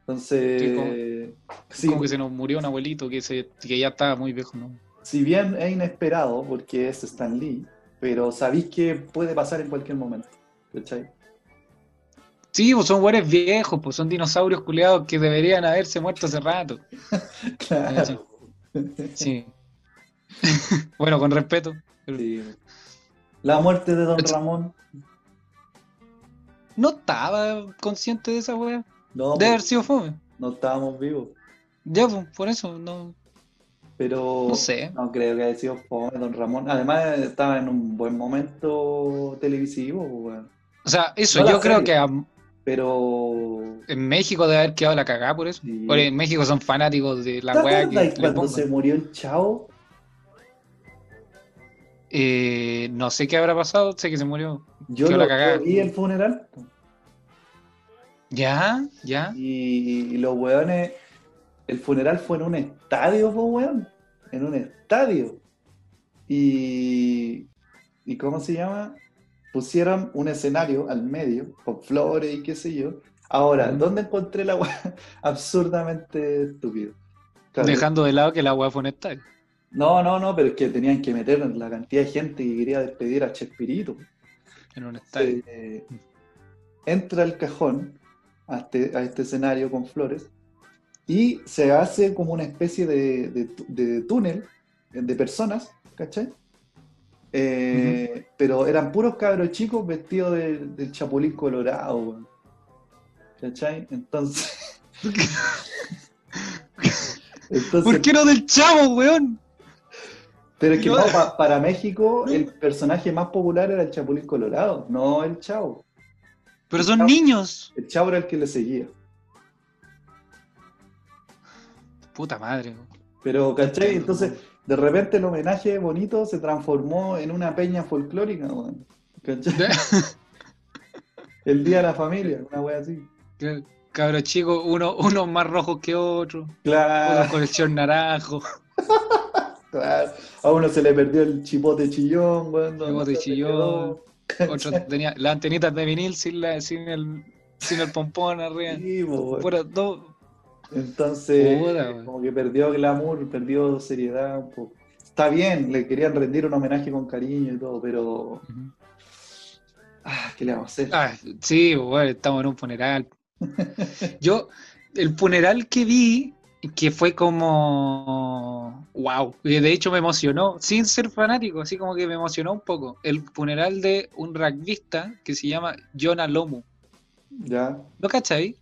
Entonces, Sí, sí, como que se nos murió un abuelito que, se, que ya estaba muy viejo, ¿no? si bien es inesperado porque es Stan Lee, pero sabéis que puede pasar en cualquier momento, ¿cachai? Sí, pues son güeyes viejos, pues son dinosaurios culeados que deberían haberse muerto hace rato. Claro. Sí. bueno, con respeto. pero Sí. La muerte de Don Ramón. No estaba consciente de esa wea. No, Debe haber pues, sido fome. no estábamos vivos. Ya, pues, por eso, no, Pero no sé. no creo que haya sido fome Don Ramón. Además, estaba en un buen momento televisivo. pues, weón. O sea, eso, No yo creo serie. que a, Pero. En México debe haber quedado la cagada por eso. Sí. Porque en México son fanáticos de la ¿Te weá que le cuando pongan. se murió el chavo? Eh, no sé qué habrá pasado, sé que se murió. Yo Quedó lo la cagada. vi el funeral ¿Ya? ¿Ya? y, y los weones. El funeral fue en un estadio, po, weón. En un estadio. Y. ¿Y cómo se llama? Pusieron un escenario al medio, con flores y qué sé yo. Ahora. ¿dónde encontré la weá? Absurdamente estúpido. Claro, Dejando de lado que la weá fue un estadio. No, no, no, pero es que tenían que meter la cantidad de gente que quería despedir a Chespirito. En un estadio. Eh, entra el cajón a este, a este escenario con flores y se hace como una especie de, de túnel de personas, ¿cachai? Eh, Pero eran puros cabros chicos vestidos de- del chapulín colorado, weón. ¿cachai? Entonces... Entonces, ¿Por qué no del chavo, weón? Pero es que Yo- no, pa- para México el personaje más popular era el Chapulín Colorado, no el Chavo. Pero son Chavo. niños. El Chavo era el que le seguía. Puta madre. Pero, ¿cachai? Entonces, de repente el homenaje bonito se transformó en una peña folclórica, weón. ¿Cachai? El Día de la Familia, una wea así. Cabros chicos, uno, unos más rojos que otros, Claro, con el short naranjo, claro. A uno se le perdió el chipote chillón, weón. Chipote chillón. quedó. otros tenían las antenitas de vinil sin, la, sin, el, sin el pompón arriba. Sí, dos- Entonces, como que perdió glamour, perdió seriedad un poco. Está bien, le querían rendir un homenaje con cariño y todo, pero. Ah, ¿qué le vamos a hacer? Ah, sí, bueno, estamos en un funeral. Yo, el funeral que vi, que fue como, wow, de hecho me emocionó, sin ser fanático, así como que me emocionó un poco. El funeral de un rugbyista que se llama Jonah Lomu. Ya. ¿Lo cachai?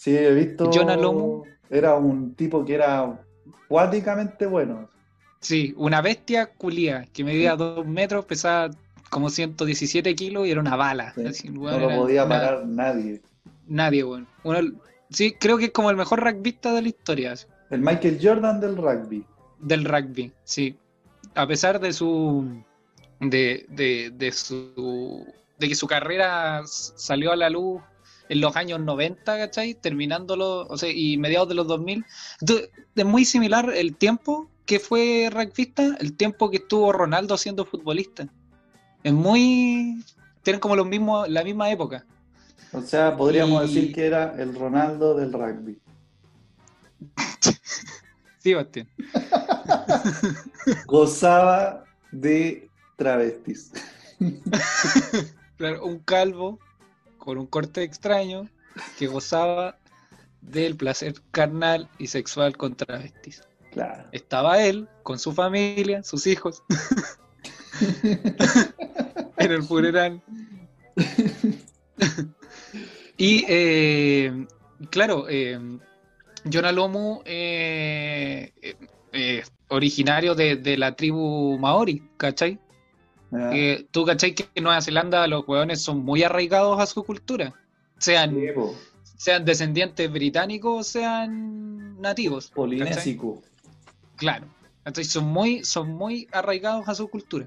Sí, he visto. Jonah Lomu. Era un tipo que era cuáticamente bueno. Sí, una bestia culia que medía dos metros, pesaba como 117 kilos y era una bala. Sí. así, No lo podía una- parar nadie. Nadie, bueno. sí, creo que es como el mejor rugbyista de la historia. así. El Michael Jordan del rugby. del rugby, sí. A pesar de su de, de, de su de que su carrera salió a la luz en los años 90, ¿cachai? Terminándolo, o sea, y mediados de los 2000. Entonces, es muy similar el tiempo que fue rugbyista, el tiempo que estuvo Ronaldo siendo futbolista. Es muy tienen como los mismos la misma época. O sea, podríamos Y- decir que era el Ronaldo del rugby. Sí, Bastián. Gozaba de travestis. Claro, un calvo con un corte extraño que gozaba del placer carnal y sexual con travestis. Claro. Estaba él con su familia, sus hijos, en el funeral. y eh, claro, eh, Jonah Lomu, eh, eh, eh, originario de, de la tribu Maori, ¿cachai? Ya. Eh, tú cachai que en Nueva Zelanda los hueones son muy arraigados a su cultura, sean, Sí, sean descendientes británicos o sean nativos. ¿cachai? Polinésico. Claro. Entonces son muy, son muy arraigados a su cultura.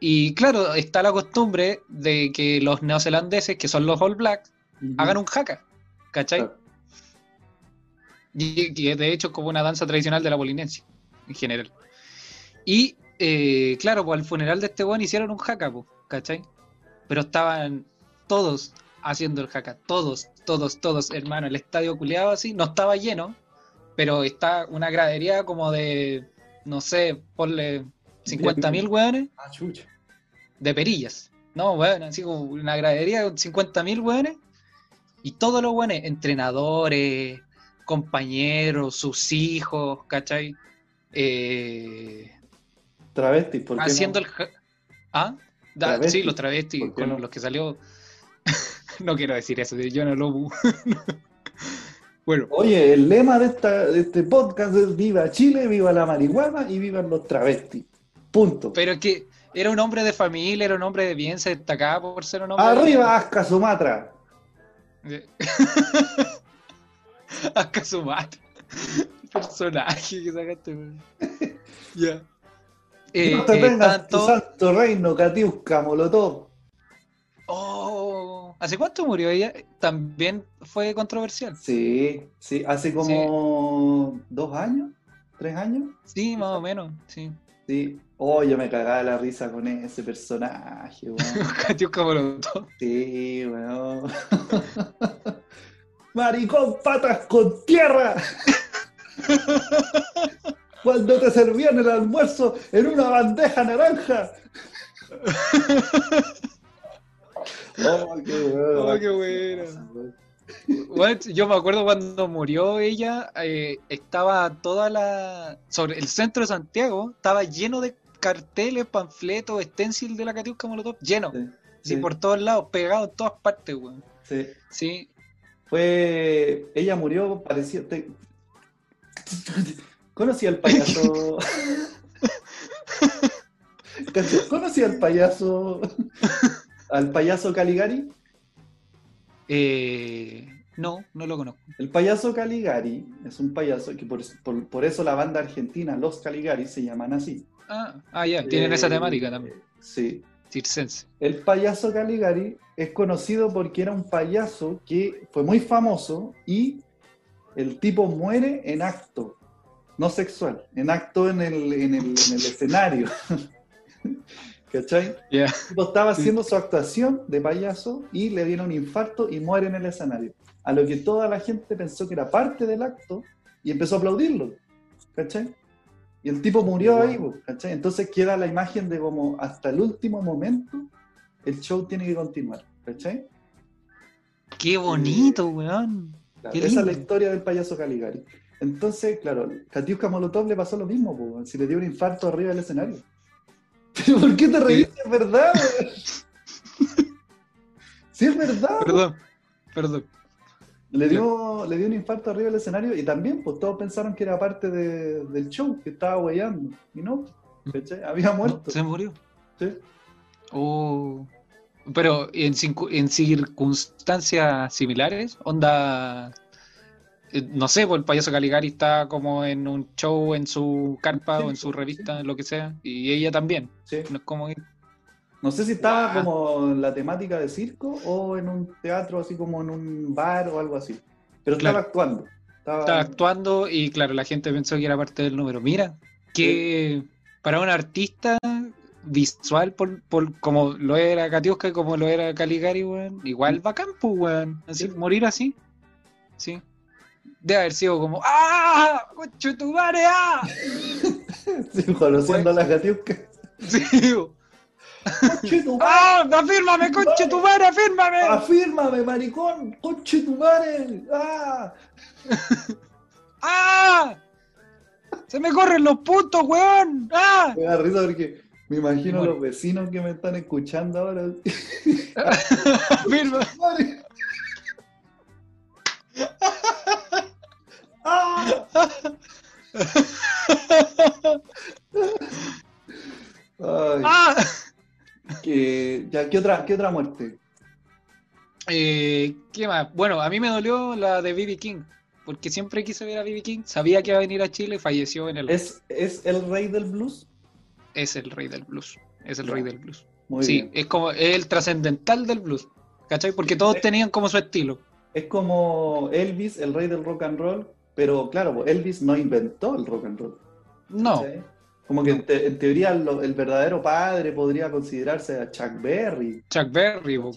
Y claro, está la costumbre de que los neozelandeses, que son los All Blacks, hagan un haka, ¿cachai? Claro. Y que de hecho es como una danza tradicional de la Polinesia, en general. Y eh, claro, pues al funeral de este weón hicieron un haka, pues, ¿cachai? Pero estaban todos haciendo el haka, todos, todos, todos, hermano. El estadio culeado así, no estaba lleno, pero está una gradería como de, no sé, ponle 50 mil weones Ah, chucha. de perillas. No, weón, así como una gradería con 50 mil weones. Y todos los weones, entrenadores, compañeros, sus hijos, ¿cachai? Eh, Travestis, ¿por qué haciendo no? el... ¿Ah? Da- Travestis, sí, los travestis, ¿por qué con no? los que salió... no quiero decir eso, de Jonah Lomu. bueno, Oye, el lema de, esta, de este podcast es Viva Chile, viva la marihuana y vivan los travestis. Punto. pero es que era un hombre de familia, era un hombre de bien, se destacaba por ser un hombre... de Arriba. Asca Sumatra. Akazumata. Personaje que sacaste. Ya. no Eh, te eh, vengas tu santo reino, Katiuska, Molotov. Oh, ¿hace cuánto murió ella? También fue controversial. Sí, sí, hace como dos años, tres años. Sí, más o menos, sí. Sí. Oh, yo me cagaba la risa con ese personaje, weón. Katiuska Molotov. Sí, weón. Maricón, patas con tierra. Cuando te servían el almuerzo en una bandeja naranja. Oh, qué bueno. Oh, qué bueno. Bueno, yo me acuerdo cuando murió ella, eh, estaba toda la... sobre el centro de Santiago, estaba lleno de carteles, panfletos, stencil de la Katiuska Molotov, lleno. Sí, Sí, sí, por todos lados, pegado en todas partes, weón. sí. Sí, Fue. Ella murió, parecía. te- Conocí al payaso. Conocí al payaso. Al payaso Caligari. eh, no, no lo conozco. El payaso Caligari es un payaso que por, por- por eso la banda argentina, los Caligari, se llaman así. Ah, ah, ya, tienen esa Eh, temática también, Sí. circense. El payaso Caligari es conocido porque era un payaso que fue muy famoso y el tipo muere en acto, no sexual, en acto en el, en el, en el escenario. ¿Cachai? Tipo estaba haciendo su actuación de payaso y le dieron un infarto y muere en el escenario. A lo que toda la gente pensó que era parte del acto y empezó a aplaudirlo. ¿Cachai? Y el tipo murió ahí, po, ¿cachai? Entonces queda la imagen de como hasta el último momento el show tiene que continuar. ¿Cachai? Qué bonito, weón. Claro, Qué esa es la historia del payaso Caligari. Entonces, claro, Katiuska Molotov le pasó lo mismo, po, si le dio un infarto arriba del escenario. ¿Pero por qué te reís? Es verdad. Sí, es verdad. Perdón, perdón. Le dio, le dio un infarto arriba del escenario y también, pues todos pensaron que era parte de- del show, que estaba huellando. Y no, ¿cachai? había muerto. No, se murió. Sí. Oh. Pero en, en circunstancias similares, onda, no sé, pues el payaso Caligari está como en un show en su carpa Sí, o en su sí. revista, lo que sea, y ella también. Sí. No es como que- No sé si estaba Guau. como en la temática de circo o en un teatro, así como en un bar o algo así. Pero estaba actuando. Estaba, estaba actuando y claro, la gente pensó que era parte del número. Mira, que para un artista visual, por, por- como lo era Katiuska y como lo era Caligari, weón, igual bacán, pues, weón. Así, Sí. morir así. Sí. Debe haber sido como, ¡ah! ¡Concho tu madre, ah! Sí, conociendo a la Katiuska. Sí. ¡Ah! ¡Afírmame, conche tu madre, afírmame! ¡Afírmame, maricón! ¡Conche tu madre! ¡Ah! ¡Ah! ¡Se me corren los puntos, weón! ¡Ah! Me da risa porque me imagino Bueno. los vecinos que me están escuchando ahora. Afírmame. ¡Ah! Ay, ¡Ah! que- ya, ¿qué, otra, ¿Qué otra muerte? Eh, ¿qué más? Bueno, a mí me dolió la de B.B. King, porque siempre quise ver a B.B. King, sabía que iba a venir a Chile, falleció en el... ¿Es, ¿Es el rey del blues? Es el rey del blues, es el rey del blues. Muy sí, bien. es como es el trascendental del blues, ¿cachai? Porque todos Sí. tenían como su estilo. Es como Elvis, el rey del rock and roll, pero claro, pues, Elvis no inventó el rock and roll. No. Como que en, te- en teoría lo- el verdadero padre podría considerarse a Chuck Berry, Chuck Berry, bo.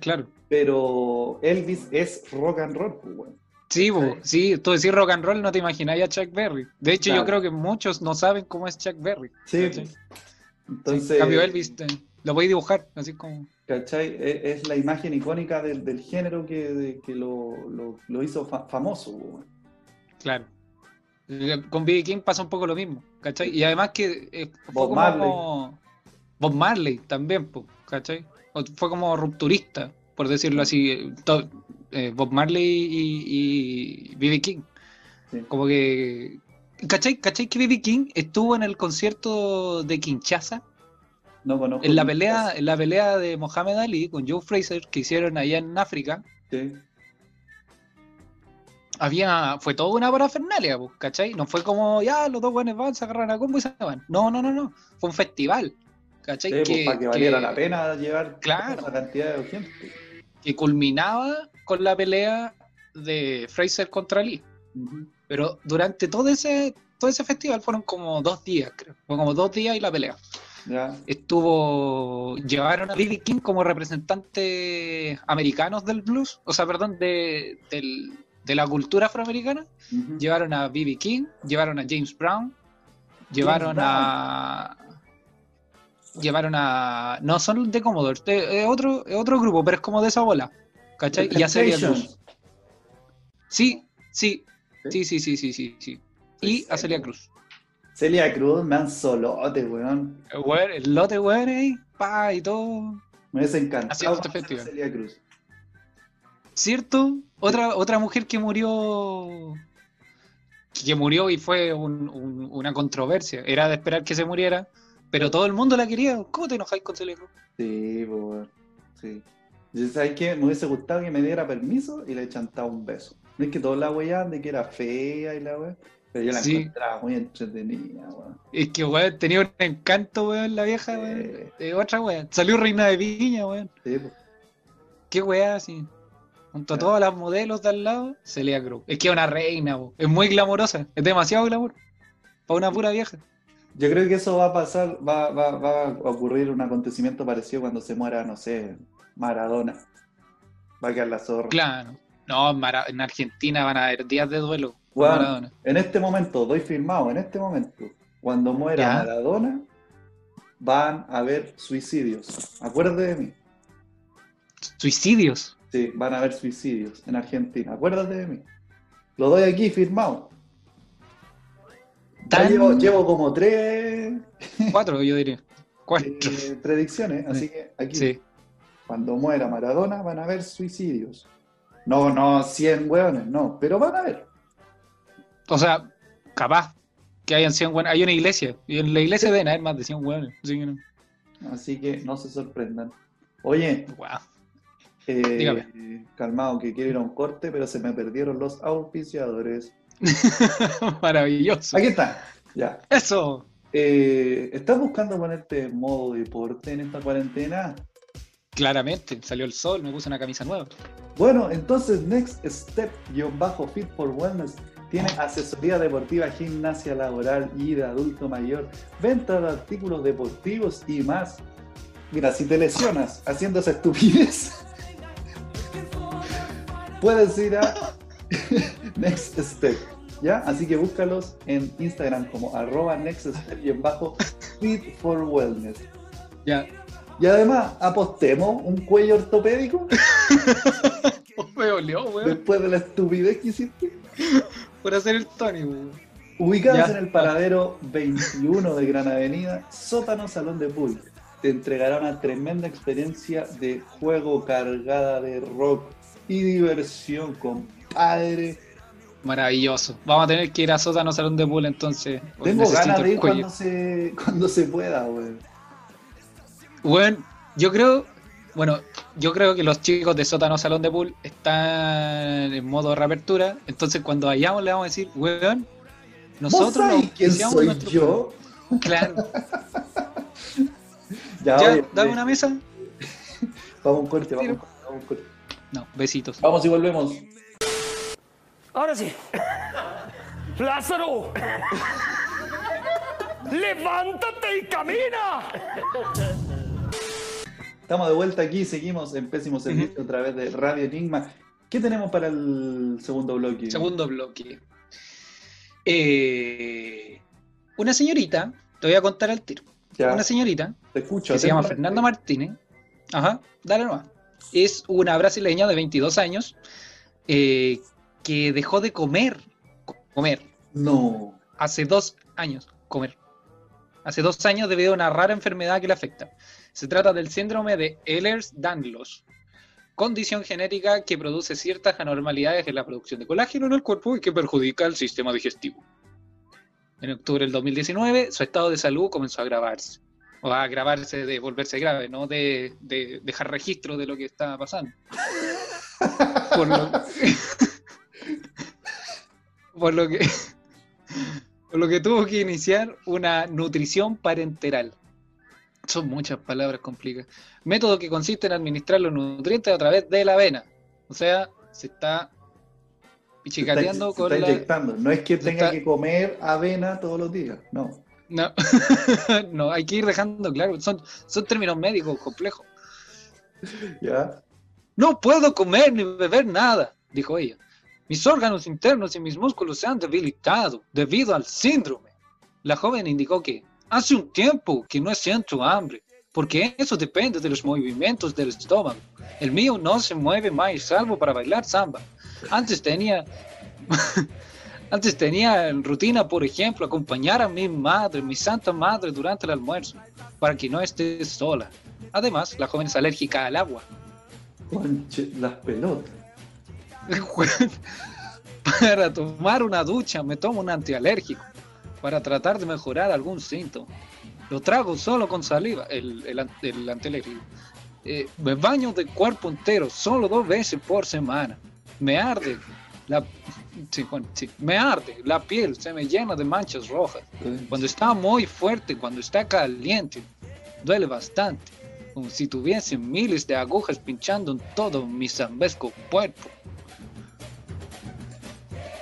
claro. pero Elvis es rock and roll. pues, bueno. Sí, bo, sí, tú decís rock and roll, no te imagináis a Chuck Berry. De hecho, Claro. yo creo que muchos no saben cómo es Chuck Berry. Sí, pues. Entonces, en cambio, Elvis eh, lo voy a dibujar, así como... ¿cachai? E- Es, la imagen icónica del, del género que, de- que lo, lo- lo hizo fa- famoso. pues, bueno. Claro. Con B.B. King pasa un poco lo mismo, ¿cachai? Y además que eh, fue Bob como Marley. Bob Marley también, ¿cachai? O- Fue como rupturista, por decirlo así, eh, eh, Bob Marley y, y B.B. King. Sí. Como que... ¿Cachai? ¿Cachai que B.B. King estuvo en el concierto de Kinshasa? No conozco. En la pelea, en la pelea de Mohamed Ali con Joe Fraser que hicieron allá en África. Sí. Había, fue toda una parafernalia, pues, ¿cachai? No fue como, ya, los dos buenos van, se agarran a combo y se van. No, no, no, no. Fue un festival, ¿cachai? Sí, pues, para que valiera la pena llevar Claro. esa cantidad de gente. que culminaba con la pelea de Fraser contra Lee. Pero durante todo ese, todo ese festival fueron como dos días, creo. Fue como dos días y la pelea. Ya. Estuvo. Llevaron a B.B. King como representantes americanos del blues, o sea, perdón, de, del- de la cultura afroamericana. Llevaron a B.B. King, llevaron a James Brown, llevaron a. Llevaron a. No son de Commodore, es otro, otro grupo, pero es como de esa bola. ¿Cachai? Y a Celia. Cruz. Sí, sí, Sí. sí, sí, sí, sí, sí. Y a Celia Cruz. Celia Cruz, man, solote, weón. El weón- el lote, weón, ahí, pa, y todo. Me hubiese encantado. Celia Cruz. ¿Cierto? Otra, otra mujer que murió. Que murió y fue un- un- una controversia. Era de esperar que se muriera, pero todo el mundo la quería. ¿Cómo te enojáis con Cruz? Sí, weón. Sí. Yo, ¿sabes qué? Me hubiese gustado que me diera permiso y le chantaba un beso. No es que todos la weyaban de que era fea y la weá, pero yo la Sí. encontraba muy entretenida, weón. Es que, weón, tenía un encanto, weón, la vieja, weón. Sí. Eh, otra, weón. Salió reina de viña, weón. Sí, pues. Qué weá, así. Junto a todas las modelos de al lado, Celia Cruz. Es que es una reina. Es muy glamorosa. Es demasiado glamour. Para una pura vieja. Yo creo que eso va a pasar, va, va, va a ocurrir un acontecimiento parecido cuando se muera, no sé, Maradona. Va a quedar la zorra. Claro. No, en Mara- en Argentina van a haber días de duelo. Maradona. en este momento, doy firmado, en este momento, cuando muera Ya. Maradona, van a haber suicidios. Acuérdate de mí. Suicidios. Sí, van a haber suicidios en Argentina. Acuérdate de mí. Lo doy aquí firmado. Tan- llevo, llevo como tres Cuatro, yo diría. Cuatro. eh, predicciones, así que aquí, Sí. cuando muera Maradona, van a haber suicidios. No, no 100 hueones, no, pero van a haber. O sea, capaz que hayan 100 hueones. Hay una iglesia. Y en la iglesia deben haber más de 100 hueones. Así que no. Así que no se sorprendan. Oye, Guau. Eh, calmado, que quiero ir a un corte, pero se me perdieron los auspiciadores. Maravilloso. Aquí está, ya. Eso. Eh, ¿Estás buscando ponerte en modo deporte en esta cuarentena? Claramente. Salió el sol, me puse una camisa nueva. Bueno, entonces Next Step-Fit for Wellness tiene asesoría deportiva, gimnasia laboral y de adulto mayor, venta de artículos deportivos y más. Mira, si te lesionas haciendo esa estupidez, puedes ir a Next Step, ¿ya? Así que búscalos en Instagram como arroba Next Step y en bajo Fit for Wellness. Ya. Y además, apostemos un cuello ortopédico Me olió, weón. después de la estupidez que hiciste. Por hacer el Tony, weón. Ubicados Ya. en el paradero 21 de Gran Avenida, sótano Salón de Pool. Te entregará una tremenda experiencia de juego cargada de rock y diversión, compadre. Maravilloso. Vamos a tener que ir a Sótano Salón de Pool entonces. Tengo ganas de ir cuando se, cuando se pueda, güey. Bueno, yo creo, bueno, yo creo que los chicos de Sótano Salón de Pool están en modo reapertura, entonces cuando vayamos le vamos a decir, weón, ¿Vos nosotros nos quién soy nuestro yo? programa". Claro, Ya, ya, oye, dame eh, una mesa. Vamos un corte, vamos, vamos un corte. No, besitos. Vamos y volvemos. Ahora sí. Lázaro. Levántate y camina. Estamos de vuelta aquí, seguimos en Pésimo Servicio a través de Radio Enigma. ¿Qué tenemos para el segundo bloque? Segundo bloque. Eh, una señorita, te voy a contar al tiro. Ya, Una señorita te escucho. que se llama. Fernanda Martínez. Ajá, dale nomás. Es una brasileña de 22 años eh, que dejó de comer, comer, No. hace dos años, comer. Hace dos años debido a una rara enfermedad que le afecta. Se trata del síndrome de Ehlers-Danlos, condición genética que produce ciertas anormalidades en la producción de colágeno en el cuerpo y que perjudica el sistema digestivo. En octubre del 2019, su estado de salud comenzó a agravarse. O a agravarse de volverse grave, no de, de dejar registro de lo que estaba pasando. Por lo, por lo que por lo que tuvo que iniciar una nutrición parenteral. Son muchas palabras complicadas. Método que consiste en administrar los nutrientes a través de la avena. O sea, se está pichicateando Se con está la... inyectando. No es que tenga está- que comer avena todos los días, no. No, no, hay que ir dejando claro. Son, son términos médicos complejos. ¿Ya? No puedo comer ni beber nada, dijo ella. Mis órganos internos y mis músculos se han debilitado debido al síndrome. La joven indicó que hace un tiempo que no siento hambre, porque eso depende de los movimientos del estómago. El mío no se mueve más salvo para bailar samba. Antes tenía antes tenía en rutina, por ejemplo, acompañar a mi madre, mi santa madre durante el almuerzo, para que no esté sola. Además, la joven es alérgica al agua. Conche, las pelotas. Para tomar una ducha me tomo un antialérgico para tratar de mejorar algún síntoma. Lo trago solo con saliva, el, el, el antialérgico. Eh, me baño de cuerpo entero solo dos veces por semana. Me arde la, sí, bueno, sí, me arde la piel, se me llena de manchas rojas. Cuando está muy fuerte, cuando está caliente, duele bastante, como si tuviese miles de agujas pinchando en todo mi zambesco cuerpo.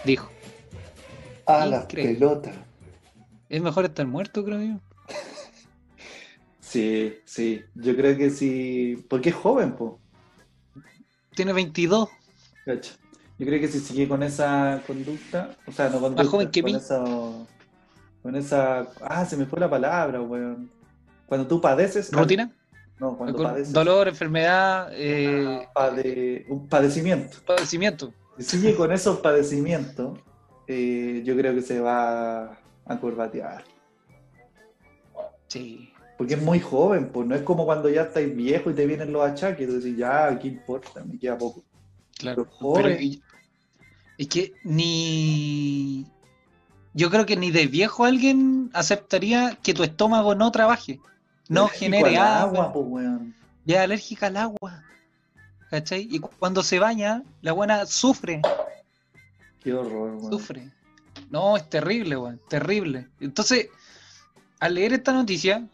Dijo, A Increíble. pelotas. es mejor estar muerto, creo yo. Sí, sí. Yo creo que sí. Porque es joven, po. Tiene 22, Cacha. Yo creo que si sigue con esa conducta, o sea, no conducta, joven que con mí. esa, con esa, ah, se me fue la palabra, weón. Cuando tú padeces, rutina, no, cuando con padeces, dolor, enfermedad, eh, pade- un padecimiento. padecimiento. Si sigue con esos padecimientos, eh, yo creo que se va a curvatear. Sí. Porque es muy joven, pues no es como cuando ya estáis viejo y te vienen los achaques, tú decís, ya, ¿qué importa? Me queda poco. Claro. Pero joven. Pero y- es que ni. Yo creo que ni de viejo alguien aceptaría que tu estómago no trabaje, no genere agua, agua, pues, weón. ya alérgica al agua. ¿Cachai? Y cu- cuando se baña, la buena sufre, Qué horror, weón. sufre. No, es terrible, weón, terrible. Entonces, al leer esta noticia,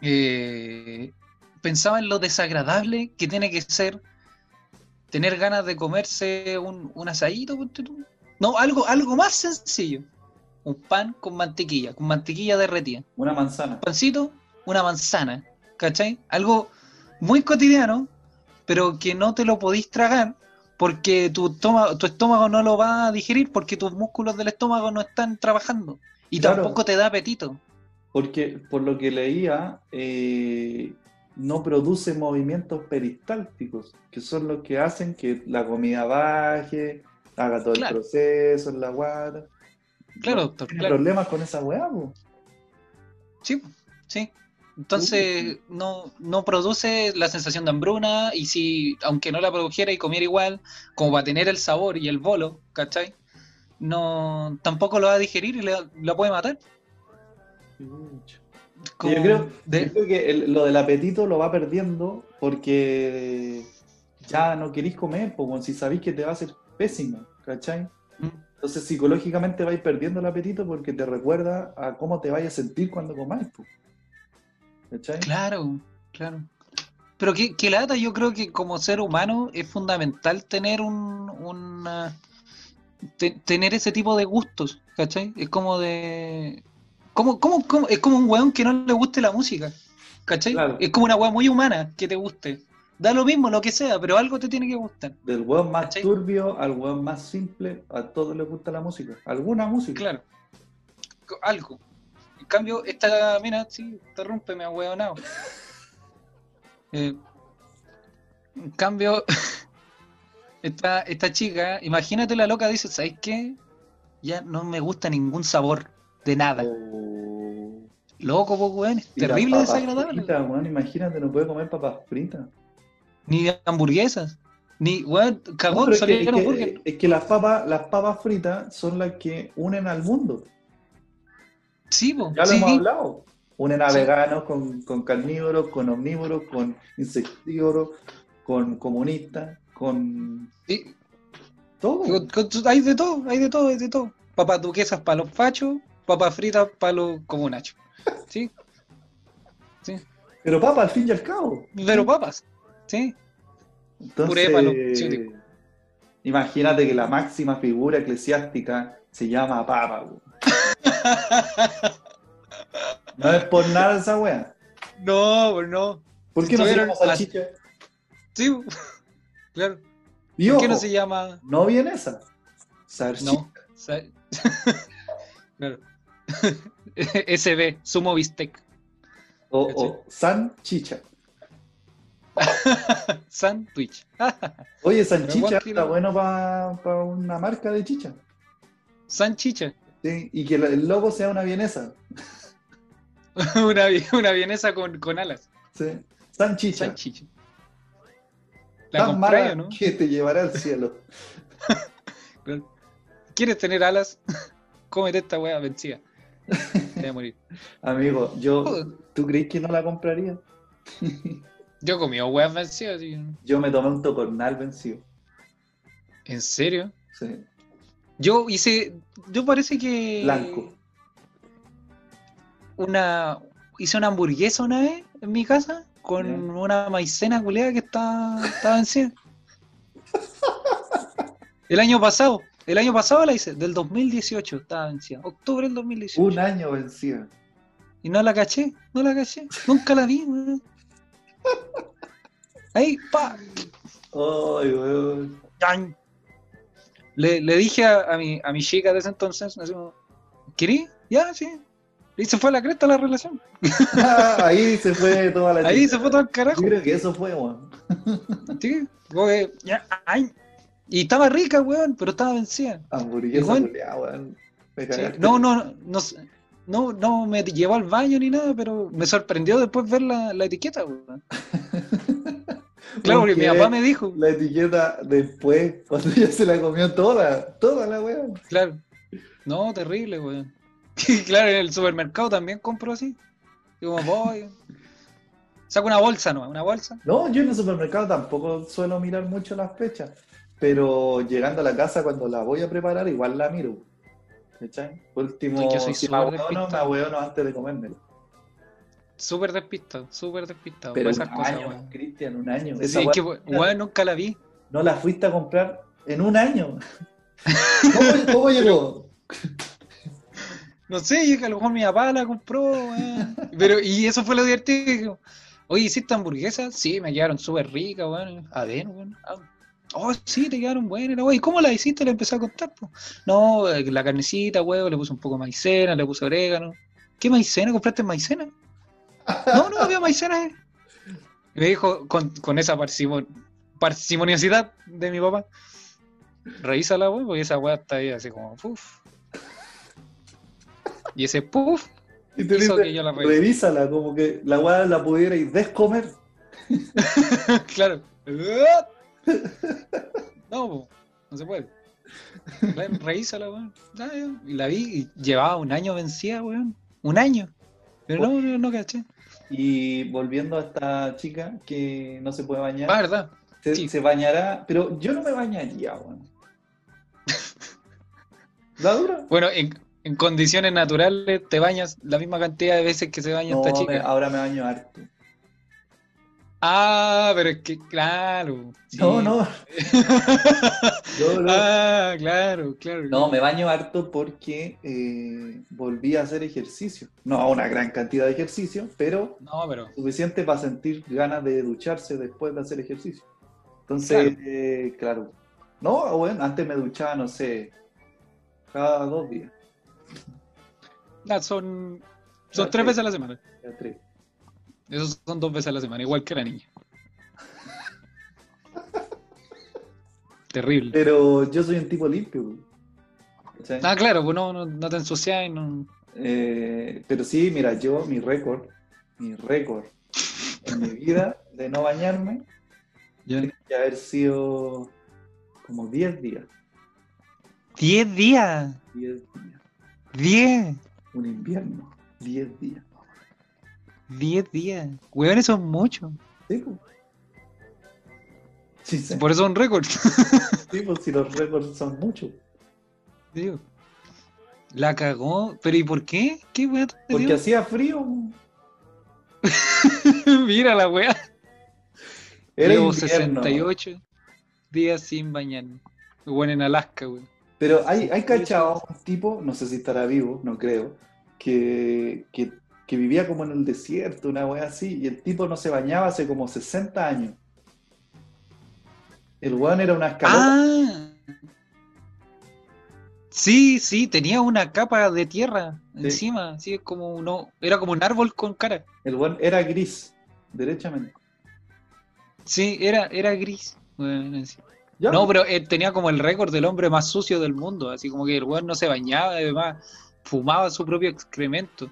eh, pensaba en lo desagradable que tiene que ser tener ganas de comerse un, un asadito. No, algo, algo más sencillo. Un pan con mantequilla, con mantequilla derretida. Una manzana. pancito, una manzana, ¿cachai? Algo muy cotidiano, pero que no te lo podís tragar porque tu estómago, tu estómago no lo va a digerir porque tus músculos del estómago no están trabajando y Claro. tampoco te da apetito. Porque por lo que leía, eh, no produce movimientos peristálticos, que son los que hacen que la comida baje, haga todo Claro. el proceso en la guata. Claro, doctor, tiene claro. problemas con esa weá, po. Sí, sí. Entonces no, no produce la sensación de hambruna y si, aunque no la produjera y comiera igual, como va a tener el sabor y el bolo, ¿cachai? No, tampoco lo va a digerir y le- la puede matar. Como Yo creo, de- yo creo que el- lo del apetito lo va perdiendo porque ya no queréis comer, pues si sabéis que te va a hacer pésimo, ¿cachai? Mm. Entonces psicológicamente vais perdiendo el apetito porque te recuerda a cómo te vayas a sentir cuando comáis, pues. ¿cachai? Claro, claro. Pero que, que lata, yo creo que como ser humano es fundamental tener un, te- tener ese tipo de gustos, ¿cachai? Es como de... Es como un weón que no le guste la música, ¿cachai? Claro. Es como una weá muy humana que te guste. Da lo mismo, lo que sea, pero algo te tiene que gustar. Del hueón más ¿Cachai? turbio al hueón más simple, a todos les gusta la música. Alguna música. Claro. Algo. En cambio, esta mina, sí, interrúmpeme, ahueonado. Eh, en cambio, esta, esta chica, imagínate la loca, dice, ¿sabes qué? Ya no me gusta ningún sabor de nada. O- Loco, pues, weón, es Oh. terrible desagradable. weón, imagínate, no puede comer papas fritas. Ni hamburguesas. Ni, weón, No, cagó, pero es, que, es que- hamburguesas. es que las papas, las papas fritas son las que unen al mundo. Sí, po, Ya lo sí, hemos hablado. Unen a Sí. veganos con, con carnívoros, con omnívoros, con insectívoros, con comunistas, con... sí. Todo. Con- con su- hay de todo, hay de todo, hay de todo. Papas duquesas para los fachos, papas fritas para los comunachos. ¿Sí? Sí. Pero papa, al fin y al cabo. Pero papas. ¿Sí? Entonces, Puré para ciúticos. imagínate que la máxima figura eclesiástica se llama papa. No es por nada esa wea. No, pues no. ¿Por qué no se llama salchicha? Sí, claro. Y ¿Por qué no se llama? no viene esa. Salchicha. No. Claro. SB, sumo bistec. O, o sanchicha. Sandwich. Oye, Pero sanchicha está bueno para una marca de chicha. Sanchicha. Sí, y que el- logo sea una vienesa. una, vi- una vienesa con, con alas. Sí. Sanchicha. Sanchicha. ¿La Tan mala no? que te llevará al cielo. ¿Quieres tener alas? Cómete esta wea vencida. Te voy a morir. Amigo, yo, ¿tú crees que no la compraría? Yo comido weas vencidas. Yo me tomé un tocornal vencido. ¿En serio? Sí. Yo hice. Yo parece que. Blanco. Una. Hice una hamburguesa una vez en mi casa con una maicena culeada que está, está vencida. El año pasado. El año pasado la hice, del 2018 estaba vencida. Octubre del 2018. Un año vencido. Y no la caché, no la caché. Nunca la vi, weón. Ahí, pa. Ay, weón. Le, le dije a, a mi, a mi chica de ese entonces, como, ¿querí? Ya, sí. Y se fue a la cresta la relación. Ah, Ahí se fue toda la Ahí se fue todo el carajo. Yo creo que eso fue, weón. Sí, como que, ya, ay. Y estaba rica, weón, pero estaba vencida. Hamburguesa weón. Sí. No, no, no, no, no me llevó al baño ni nada, pero me sorprendió después ver la, la etiqueta, weón. Claro, porque mi papá me dijo, La etiqueta después, cuando ya se la comió toda, toda la weón. claro. No, terrible, weón. Y claro, en el supermercado también compro así. Y como voy. Saco una bolsa, ¿no? Una bolsa. No, yo en el supermercado tampoco suelo mirar mucho las fechas, pero llegando a la casa cuando la voy a preparar igual la miro. ¿Cachai? Por último, yo soy si me me antes de comérmelo. Súper despistado, súper despistado. Pero un año. Cristian, un año. Sí, Esa es weá que, weón, nunca la vi. no la fuiste a comprar en un año. ¿Cómo, cómo llegó? No sé, yo que a lo mejor mi papá la compró, weón. Pero, y eso fue lo divertido. Oye, ¿hiciste hamburguesas? Sí, me quedaron súper ricas, weón. A ver, weón. Oh, sí, te quedaron buenas, weón. ¿Y cómo la hiciste? Le empecé a contar, po. No, eh, la carnecita, weón, le puse un poco de maicena, le puse orégano. ¿Qué maicena? ¿Compraste maicena? No, no había maicena. me dijo con, con esa parsimo- parsimoniosidad de mi papá. Revísala, weón, porque esa weá está ahí así como, puf. Y ese puff Y te hizo dice, que yo la revísala, como que la weá la pudierais descomer. claro. No, no se puede. Re- Revísala, weón. Y la vi y llevaba un año vencida, weón. Un año. Pero no, no, no caché. Y volviendo a esta chica que no se puede bañar, Ah, verdad. se, sí. se bañará, pero yo no me bañaría, weón. ¿La dura? Bueno, en, en condiciones naturales te bañas la misma cantidad de veces que se baña No, esta me- chica. ahora me baño harto. Ah, pero es que, claro. sí. No, no. No, no. Ah, claro, claro. No, me baño harto porque eh, volví a hacer ejercicio. No a una gran cantidad de ejercicio, pero No, pero. suficiente para sentir ganas de ducharse después de hacer ejercicio. Entonces, Claro. eh, claro. No, bueno, antes me duchaba, no sé, cada dos días. son son tres veces a la semana. tres. Esos son dos veces a la semana, igual que la niña. Terrible. Pero yo soy un tipo limpio. güey. ¿Cachai? Ah, claro, pues no, no, no te ensucias y no. Eh, pero sí, mira, yo, mi récord, mi récord en mi vida de no bañarme, tiene que haber sido como 10 días. ¡Diez días! 10 días. ¡Diez! Un invierno. 10 días. ¡Diez días! Weón, eso es mucho. Sí, pues. Sí, sí. Por eso son récords. Sí, pues si los récords son muchos. Digo. La cagó. ¿Pero y por qué? ¿Qué weá Porque hacía frío. Mira la weá. Era Llevo invierno. 68 días sin bañarme. Bueno, en Alaska, güey. Pero hay, hay cachado un tipo, no sé si estará vivo, no creo, que, que, que vivía como en el desierto, una wea así, y el tipo no se bañaba hace como 60 años. El weón era una escalota. Ah. Sí, sí, tenía una capa de tierra Sí. encima, así es como uno, era como un árbol con cara. El weón era gris, derechamente. Sí, era, era gris. Bueno, sí. No, pero él tenía como el récord del hombre más sucio del mundo, así como que el weón no se bañaba, además fumaba su propio excremento.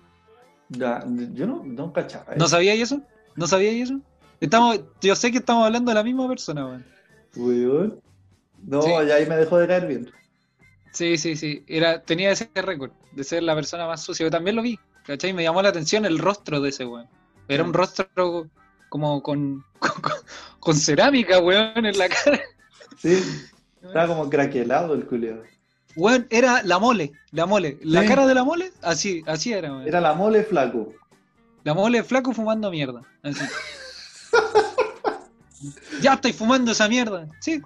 Ya, yo no, no cachaba. ¿No sabía eso? ¿No sabía eso? Estamos, yo sé que estamos hablando de la misma persona, weón. Weón. No, Sí. ya ahí me dejó de caer bien. Sí, sí, sí. Era, tenía ese récord de ser la persona más sucia. Yo también lo vi, ¿cachai? Me llamó la atención el rostro de ese weón. Era un Mm. rostro como con, con, con- con cerámica, weón, en la cara. Sí, estaba como craquelado el culiado. Era la mole, la mole. La Sí. cara de la mole, así, así era, weón. Era la mole flaco. La mole flaco fumando mierda. Así. ya estoy fumando esa mierda. Sí.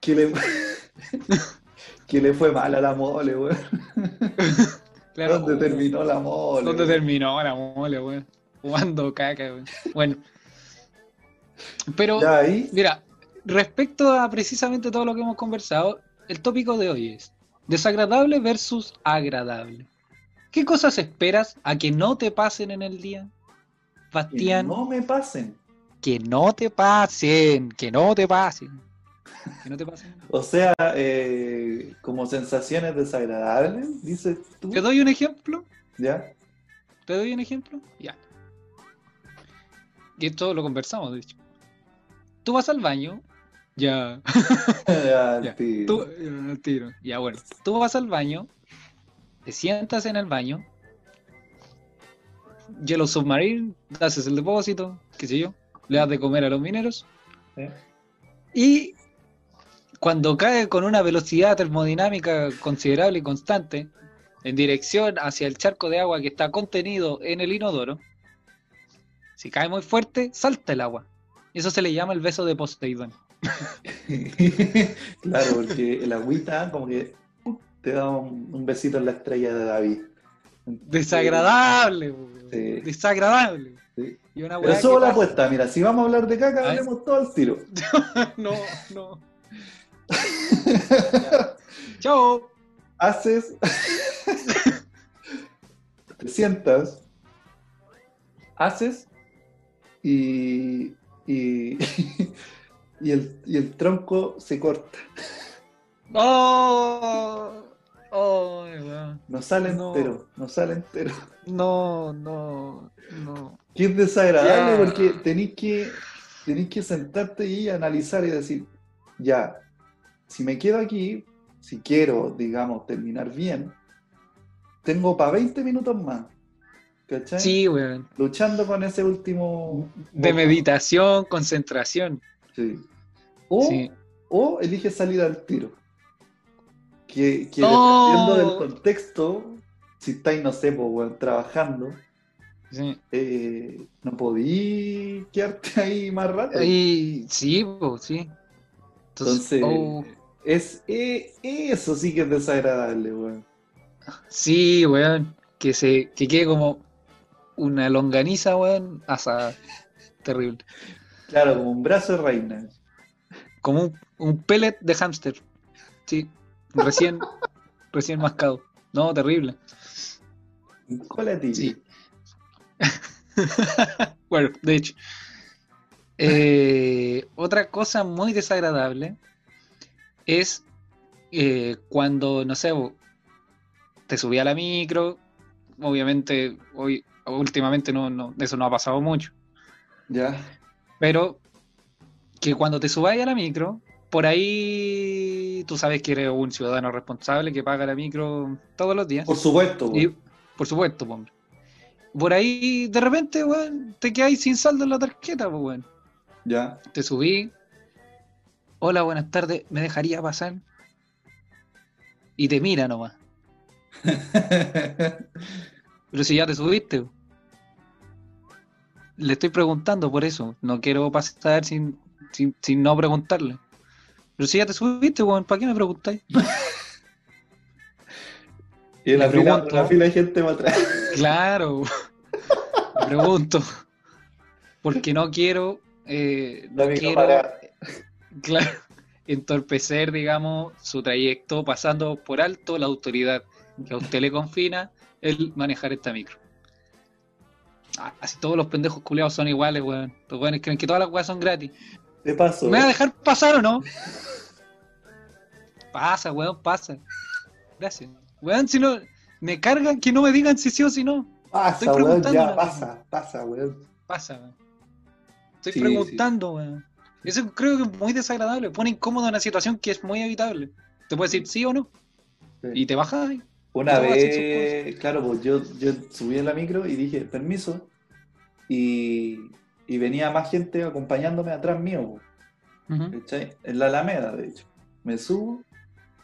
Que le, que le fue mal a la mole, weón. Claro. ¿Dónde terminó la mole? ¿Dónde terminó la mole, weón? Fumando caca, weón. Bueno. Pero, mira, respecto a precisamente todo lo que hemos conversado, el tópico de hoy es desagradable versus agradable. ¿Qué cosas esperas a que no te pasen en el día? que Bastián, no me pasen. que no te pasen, que no te pasen. Que no te pasen. O sea, eh, como sensaciones desagradables, dices tú. ¿Te doy un ejemplo? ¿Ya? ¿Te doy un ejemplo? Ya. Y esto lo conversamos, de hecho. Tú vas al baño, ya. Ya, Ya, tío. Tú, ya, al tiro. Ya, bueno. Tú vas al baño, te sientas en el baño, Yellow Submarine, haces el depósito, qué sé yo, le das de comer a los mineros, ¿Eh? y cuando cae con una velocidad termodinámica considerable y constante, en dirección hacia el charco de agua que está contenido en el inodoro, si cae muy fuerte, salta el agua. Eso se le llama el beso de Poseidón. claro, porque el agüita como que te da un, un besito en la estrella de David. Desagradable. Sí. desagradable. Sí. Y una Pero subo la apuesta, mira, si vamos a hablar de caca, hablemos todo al tiro. No, no. Chao. Haces, te sientas, haces y, y, y, el, y el tronco se corta. Oh, oh. No sale No. entero, no sale entero. No, no, no. Que es desagradable Ya. porque tenéis que, tenéis que sentarte y analizar y decir, ya, si me quedo aquí, si quiero, digamos, terminar bien, tengo para 20 minutos más. ¿Cachai? Sí, weón. Luchando con ese último... De meditación, concentración. Sí. O, Sí. o elige salir al tiro. Que, dependiendo del contexto, si estáis, no sé, pues, weón, trabajando, sí. eh, no podí quedarte ahí más rato. Y sí, po, sí. Entonces, oh, es, eh, eso sí que es desagradable, weón. sí, weón. Que se, que quede como una longaniza, weón, asada. Terrible. Claro, como un brazo de reina. Como un, un pellet de hámster. Sí, recién, recién mascado. No, terrible. Cola de tigre. Sí. bueno, de hecho. Eh, otra cosa muy desagradable es eh, cuando, no sé, vos, te subí a la micro. Obviamente, hoy, últimamente no, no, eso no ha pasado mucho. Ya. Pero que cuando te subáis a la micro, por ahí tú sabes que eres un ciudadano responsable que paga la micro todos los días. Por supuesto, Y, por supuesto, hombre. Por ahí, de repente, weón, te quedáis sin saldo en la tarjeta, pues, weón. Ya. Te subí, Hola, buenas tardes, ¿me dejaría pasar? Y te mira nomás. Pero si ya te subiste. Le estoy preguntando por eso. No quiero pasar sin, sin, sin no preguntarle. Pero si ya te subiste, weón, ¿para qué me preguntáis? Y en la fila, de gente más atrás. Claro. Me pregunto. Porque no quiero. eh, no quiero. para- Claro, entorpecer, digamos, su trayecto pasando por alto la autoridad que a usted le confina el manejar esta micro. Ah, Así todos los pendejos culeados son iguales, weón. Los weones creen que todas las weas son gratis. De paso. ¿Me va a dejar pasar o no? Pasa, weón, pasa. Gracias. Weón, si no, me cargan que no me digan si sí o si no. Pasa, estoy weón, ya, pasa, pasa, weón. Pasa, weón. Estoy Sí, preguntando, weón. Eso creo que es muy desagradable. Pone incómodo una situación que es muy evitable. Te puede decir sí o no. Sí. Y te bajas ahí. Una vez, claro, pues yo, yo subí en la micro y dije, permiso, y, y venía más gente acompañándome atrás mío. ¿cachai? En la Alameda, de hecho. Me subo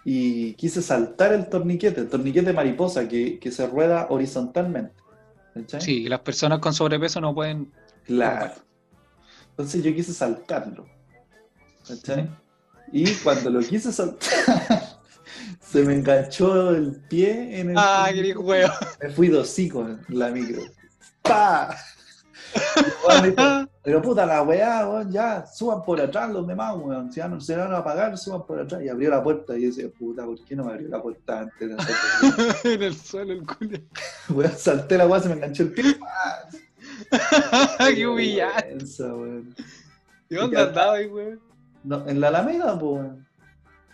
y quise saltar el torniquete, el torniquete mariposa que, que se rueda horizontalmente. ¿cachai? Sí, las personas con sobrepeso no pueden. Claro. Entonces yo quise saltarlo. ¿Cachai? Y cuando lo quise saltar, se me enganchó el pie en el. Ah, qué. Me fui hocico en la micro. ¡Pa! Dijo, Pero puta la weá, weón, ya, suban por atrás los demás, weón. Si ya no se van a apagar, suban por atrás. Y abrió la puerta y yo decía, puta, ¿por qué no me abrió la puerta antes de hacer en el suelo, el culo. Weón, salté la weá, se me enganchó el pie. qué humillante. ¿Y dónde andaba ahí, weón? No, en la Alameda, weón.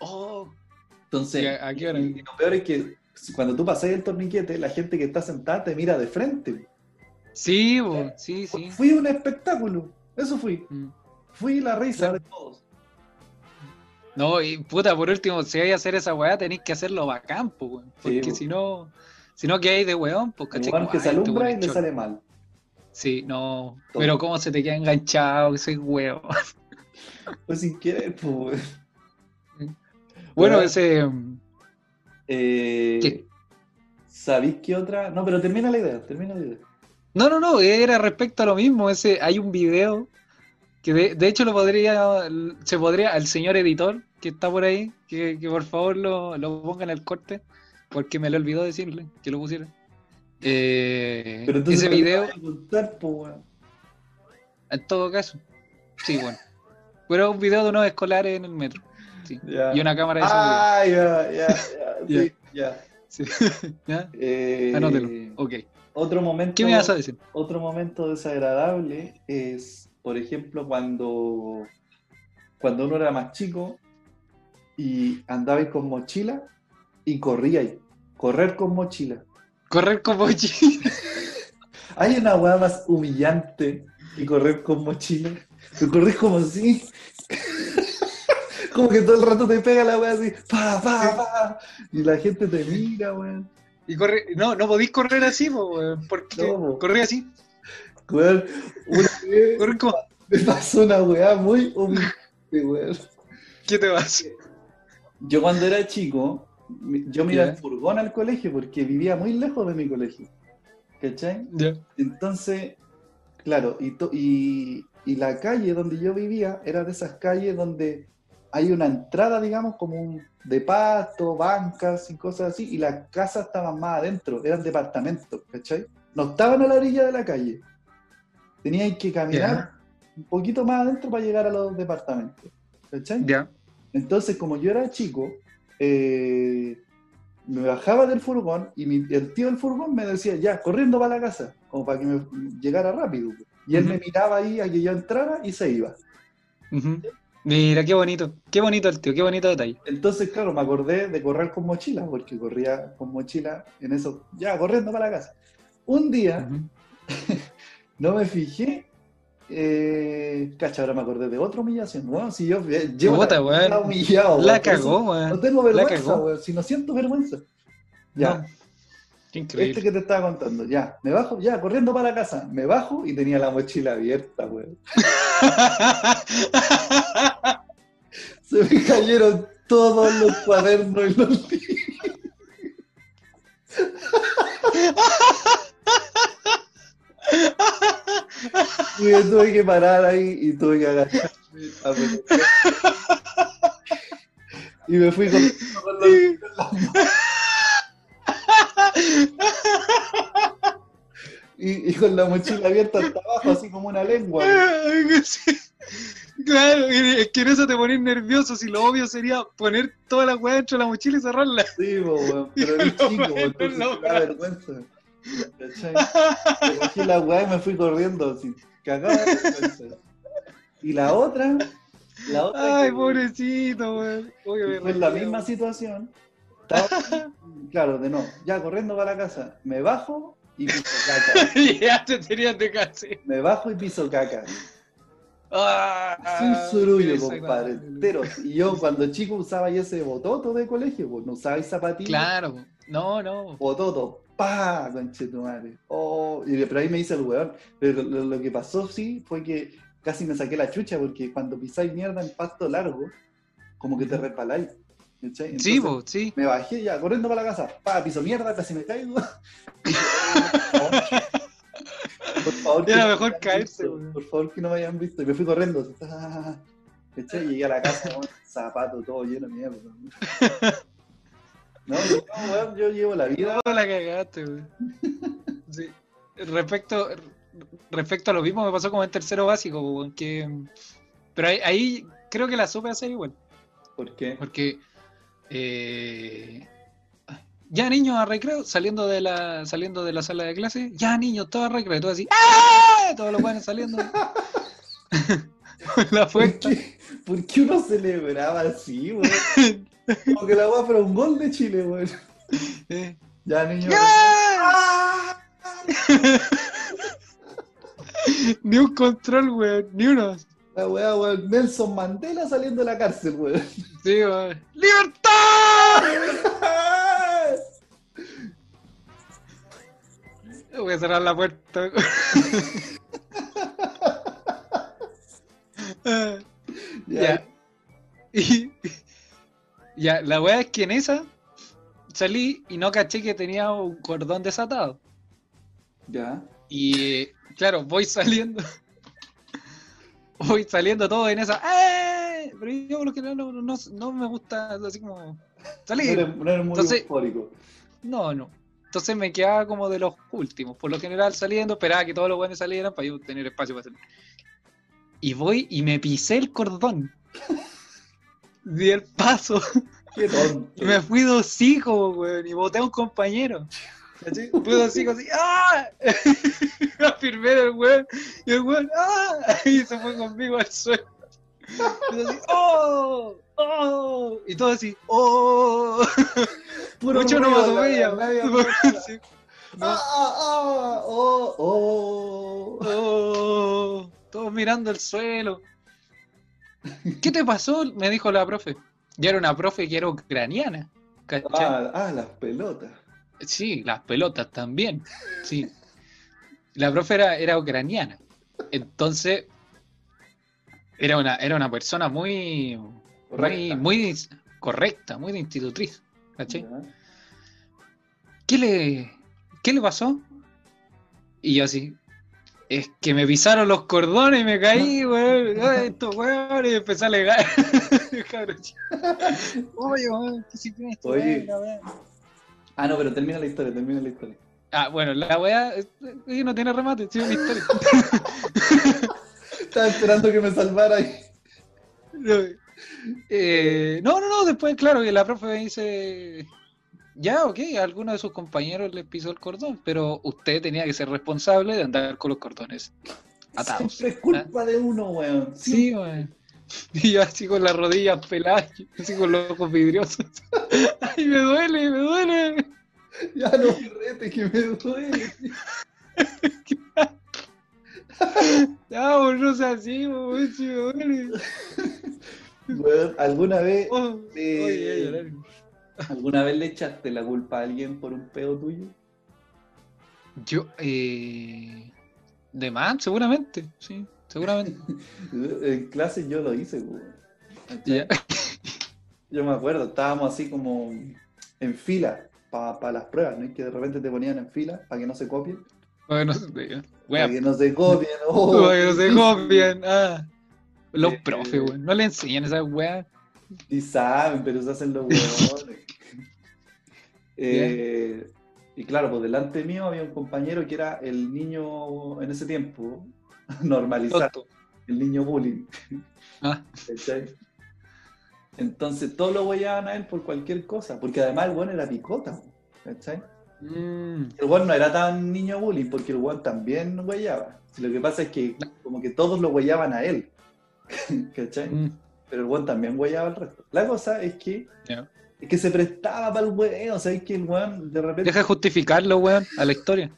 Oh, Entonces, ¿Y a- a qué hora? y lo peor es que cuando tú pasas el torniquete, la gente que está sentada te mira de frente. Sí. Sí, sí. Fui un espectáculo, eso fui. Mm. Fui la risa de todos. No, y puta, por último, si hay que hacer esa weá, tenéis que hacerlo bacán, po, weón. Porque po. si no, si no, ¿qué hay de weón? Pues, caché. weón que se "Ay, este alumbra weón y le choro". sale mal. Sí, no. Todo. Pero cómo se te queda enganchado, que soy weón. Pues sin querer, pues. Bueno, Weón. ese. Eh, ¿Qué? ¿Sabéis qué otra? No, pero termina la idea, termina la idea. No, no, no, era respecto a lo mismo. Ese, hay un video que de, de hecho lo podría, se podría, al señor editor que está por ahí, que, que por favor lo, lo ponga en el corte, porque me lo olvidó decirle que lo pusiera. Eh, Pero entonces, ese ¿para qué video, contar, po, en todo caso, sí, bueno. Pero un video de unos escolares en el metro. sí. Ya. Y una cámara de seguridad. Ah, ya, ya, ya. sí, ya. Sí. ¿Ya? Eh, Anótelo. Ok. Otro momento. ¿Qué me vas a decir? Otro momento desagradable es, por ejemplo, cuando, cuando uno era más chico y andabais con mochila y corríais. Correr con mochila. Correr como chi- Hay una weá más humillante que correr con mochila. Que corres como así. como que todo el rato te pega la weá así. Pa, pa, pa. Y la gente te mira, weón. Y corre, no, no podéis correr así, porque No, po. correr así, Weón, una vez como, me pasó una weá muy humillante, weón. ¿qué te vas? Yo cuando era chico, yo me iba en furgón al colegio porque vivía muy lejos de mi colegio. ¿Cachai? Entonces, claro, y, to- y, y la calle donde yo vivía era de esas calles donde hay una entrada, digamos, como un, de pasto, bancas y cosas así, y las casas estaban más adentro, eran departamentos, ¿cachai? No estaban a la orilla de la calle. Tenían que caminar un poquito más adentro para llegar a los departamentos, ¿cachai? Ya. Entonces, como yo era chico, eh, me bajaba del furgón y mi- el tío del furgón me decía, ya, corriendo para la casa, como para que me llegara rápido. Y él me miraba ahí a que yo entrara y se iba. Ujú. Mira, qué bonito, qué bonito el tío, qué bonito detalle. Entonces, claro, me acordé de correr con mochila, porque corría con mochila en eso, ya, corriendo para la casa. Un día, no me fijé, eh, cacha, ahora me acordé de otra humillación. Bueno, si yo eh, llevo la weón. vida humillado, La weón, cagó, No weón. tengo La vergüenza, weón, si no siento vergüenza. Ya, No. Qué increíble. este que te estaba contando, ya, me bajo, ya, corriendo para la casa, me bajo y tenía la mochila abierta, weón. Se me cayeron todos los cuadernos y los libros. Y tuve que parar ahí y tuve que agacharme. Y me fui con, con los libros en las manos. Y, y con la mochila abierta hasta abajo, así como una lengua. Sí. Claro, es que en eso te pones nervioso. Si lo obvio sería poner toda la weá dentro de la mochila y cerrarla. Sí, weón, pero era chico, bueno, entonces vergüenza. ¿Cachai? Me cogí la weá y me fui corriendo, así, cagado de vergüenza. Y la otra, la otra Ay, que- pobrecito, weón. Fue en la misma situación. Estaba, claro, de no, ya corriendo para la casa, me bajo y piso caca. ya te tenías de casi. Me bajo y piso caca. Ah, Sin surullo, compadre, enteros. Y yo cuando chico usaba ese bototo de colegio, pues no usaba zapatillas. Claro, no, no. Bototo, pa, conchetumare. Oh, y pero ahí me hice el weón. Pero lo, lo que pasó sí fue que casi me saqué la chucha porque cuando pisáis mierda en pasto largo, como que te resbaláis. Sí, po, sí. Me bajé ya, corriendo para la casa, pa, piso mierda, casi me caigo. por favor, que Era no me mejor hayan caerse, visto. Por favor, que no me hayan visto. Y me fui corriendo. Llegué a la casa con zapato todo lleno de mierda. No, yo, no, weón, yo llevo la vida. No, la cagaste, weón. Sí. Respecto, respecto a lo mismo me pasó como en tercero básico, weón, que... Pero ahí, ahí creo que la supe hacer igual. ¿Por qué? Porque eh, ya niños a recreo, saliendo de la, saliendo de la sala de clase, ya niños, todos a recreo, todo así, ¡ah! Todos los buenos saliendo. La ¿Por qué, por qué uno celebraba así, weón? Como que la weá fuera un gol de Chile, weón. Eh, Ya, niño. ¡ah! Ni un control, weón, ni uno. La weá, weón. Nelson Mandela saliendo de la cárcel, weón. Sí, weón. ¡Libertad! Voy a cerrar la puerta. Ya. Y ya, la weá es que en esa salí y no caché que tenía un cordón desatado. Ya. Y claro, voy saliendo. Voy saliendo todo en esa. ¡Eh! Pero yo por lo general no, no, no me gusta así como No salir. eres, no eres muy Entonces- eufórico. No, no. Entonces me quedaba como de los últimos. Por lo general saliendo, esperaba que todos los buenos salieran para yo tener espacio para salir. Y voy y me pisé el cordón. Di el paso. Qué tonto. Y me fui dos hijos, weón. Y boté a un compañero. ¿Cachai? Dos hijos así. ¡Ah! Afirmé del weón. Y el weón. ¡Ah! Y se fue conmigo al suelo. Y yo así. ¡Oh! ¡Oh! Y todo así. ¡Oh! Puro Mucho no. Sí. Ah, ah, ah, oh, oh. Oh, todos mirando el suelo. ¿Qué te pasó? Me dijo la profe. Ya era una profe que era ucraniana. ¿cachai? Ah, ah, las pelotas. Sí, las pelotas también. Sí. La profe era, era ucraniana. Entonces, era una, era una persona muy, muy, Correcta. muy correcta, muy de institutriz. ¿cachai? ¿Qué le, ¿Qué le pasó? Y yo así, es que me pisaron los cordones y me caí, weón. Estos weones, y empecé a chico. Oye, weón, ¿qué si tienes Oye. Ah, no, pero termina la historia, termina la historia. Ah, bueno, la weá no tiene remate, sí, es una historia. Estaba esperando que me salvara ahí. No, eh, no, no, no, después, claro, que la profe me dice, ya, ok, a alguno de sus compañeros les pisó el cordón, pero usted tenía que ser responsable de andar con los cordones atados. Siempre es culpa de uno, weón. Sí, weón. Y yo así con las rodillas peladas, así con los ojos vidriosos. Ay, me duele, me duele. Ya no me rete, que me duele. Ya, pues, no así, weón, si me duele. ¿alguna vez, Oh. ¿alguna vez le echaste la culpa a alguien por un pedo tuyo? Yo, eh. De más, seguramente, sí, seguramente. En clase yo lo hice. Ya. Yo me acuerdo, estábamos así como en fila para las pruebas, ¿no? Y que de repente te ponían en fila para que no se copien. Bueno, Para que no se copien. oh, para que no se copien. Ah. Los Eh, profes, weón. No le enseñan esas weas. Y saben, pero se hacen los huevones. Eh, y claro, pues delante mío había un compañero que era el niño en ese tiempo, normalizado, Tonto. el niño bullying. Ah. Entonces todos lo huellaban a él por cualquier cosa, porque además el buen era picota. ¿cachai? mm, El buen no era tan niño bullying, porque el buen también huellaba. Lo que pasa es que como que todos lo huellaban a él. ¿cachai? mm, Pero el buen también huellaba al resto. La cosa es que. Es que se prestaba para el weón, o sea, es que el weón de repente. Deja de justificarlo, weón, a la historia.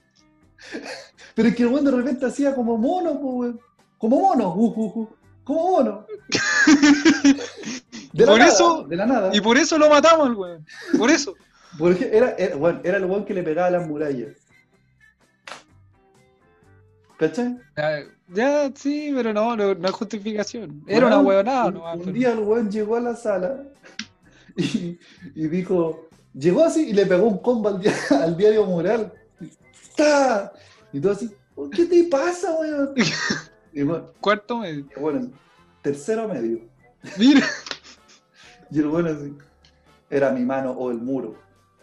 Pero es que el weón de repente hacía como mono, weón. Como mono, uh, uh, uh, como mono. De la Por nada, eso- De la nada. Y por eso lo matamos, weón. Por eso. Porque era, era, weón, era el weón que le pegaba las murallas. ¿Cachai? Ya, ya, sí, pero no, no, no es justificación. Era una Weón, huevonada, un, nomás, un día el weón llegó a la sala y, y dijo, llegó así y le pegó un combo al, al diario mural. ¡Ta! Y todo así, "Oh, ¿qué te pasa, weón? Y bueno, Cuarto medio. bueno, tercero medio. Mira. Y el bueno así, era mi mano o el muro.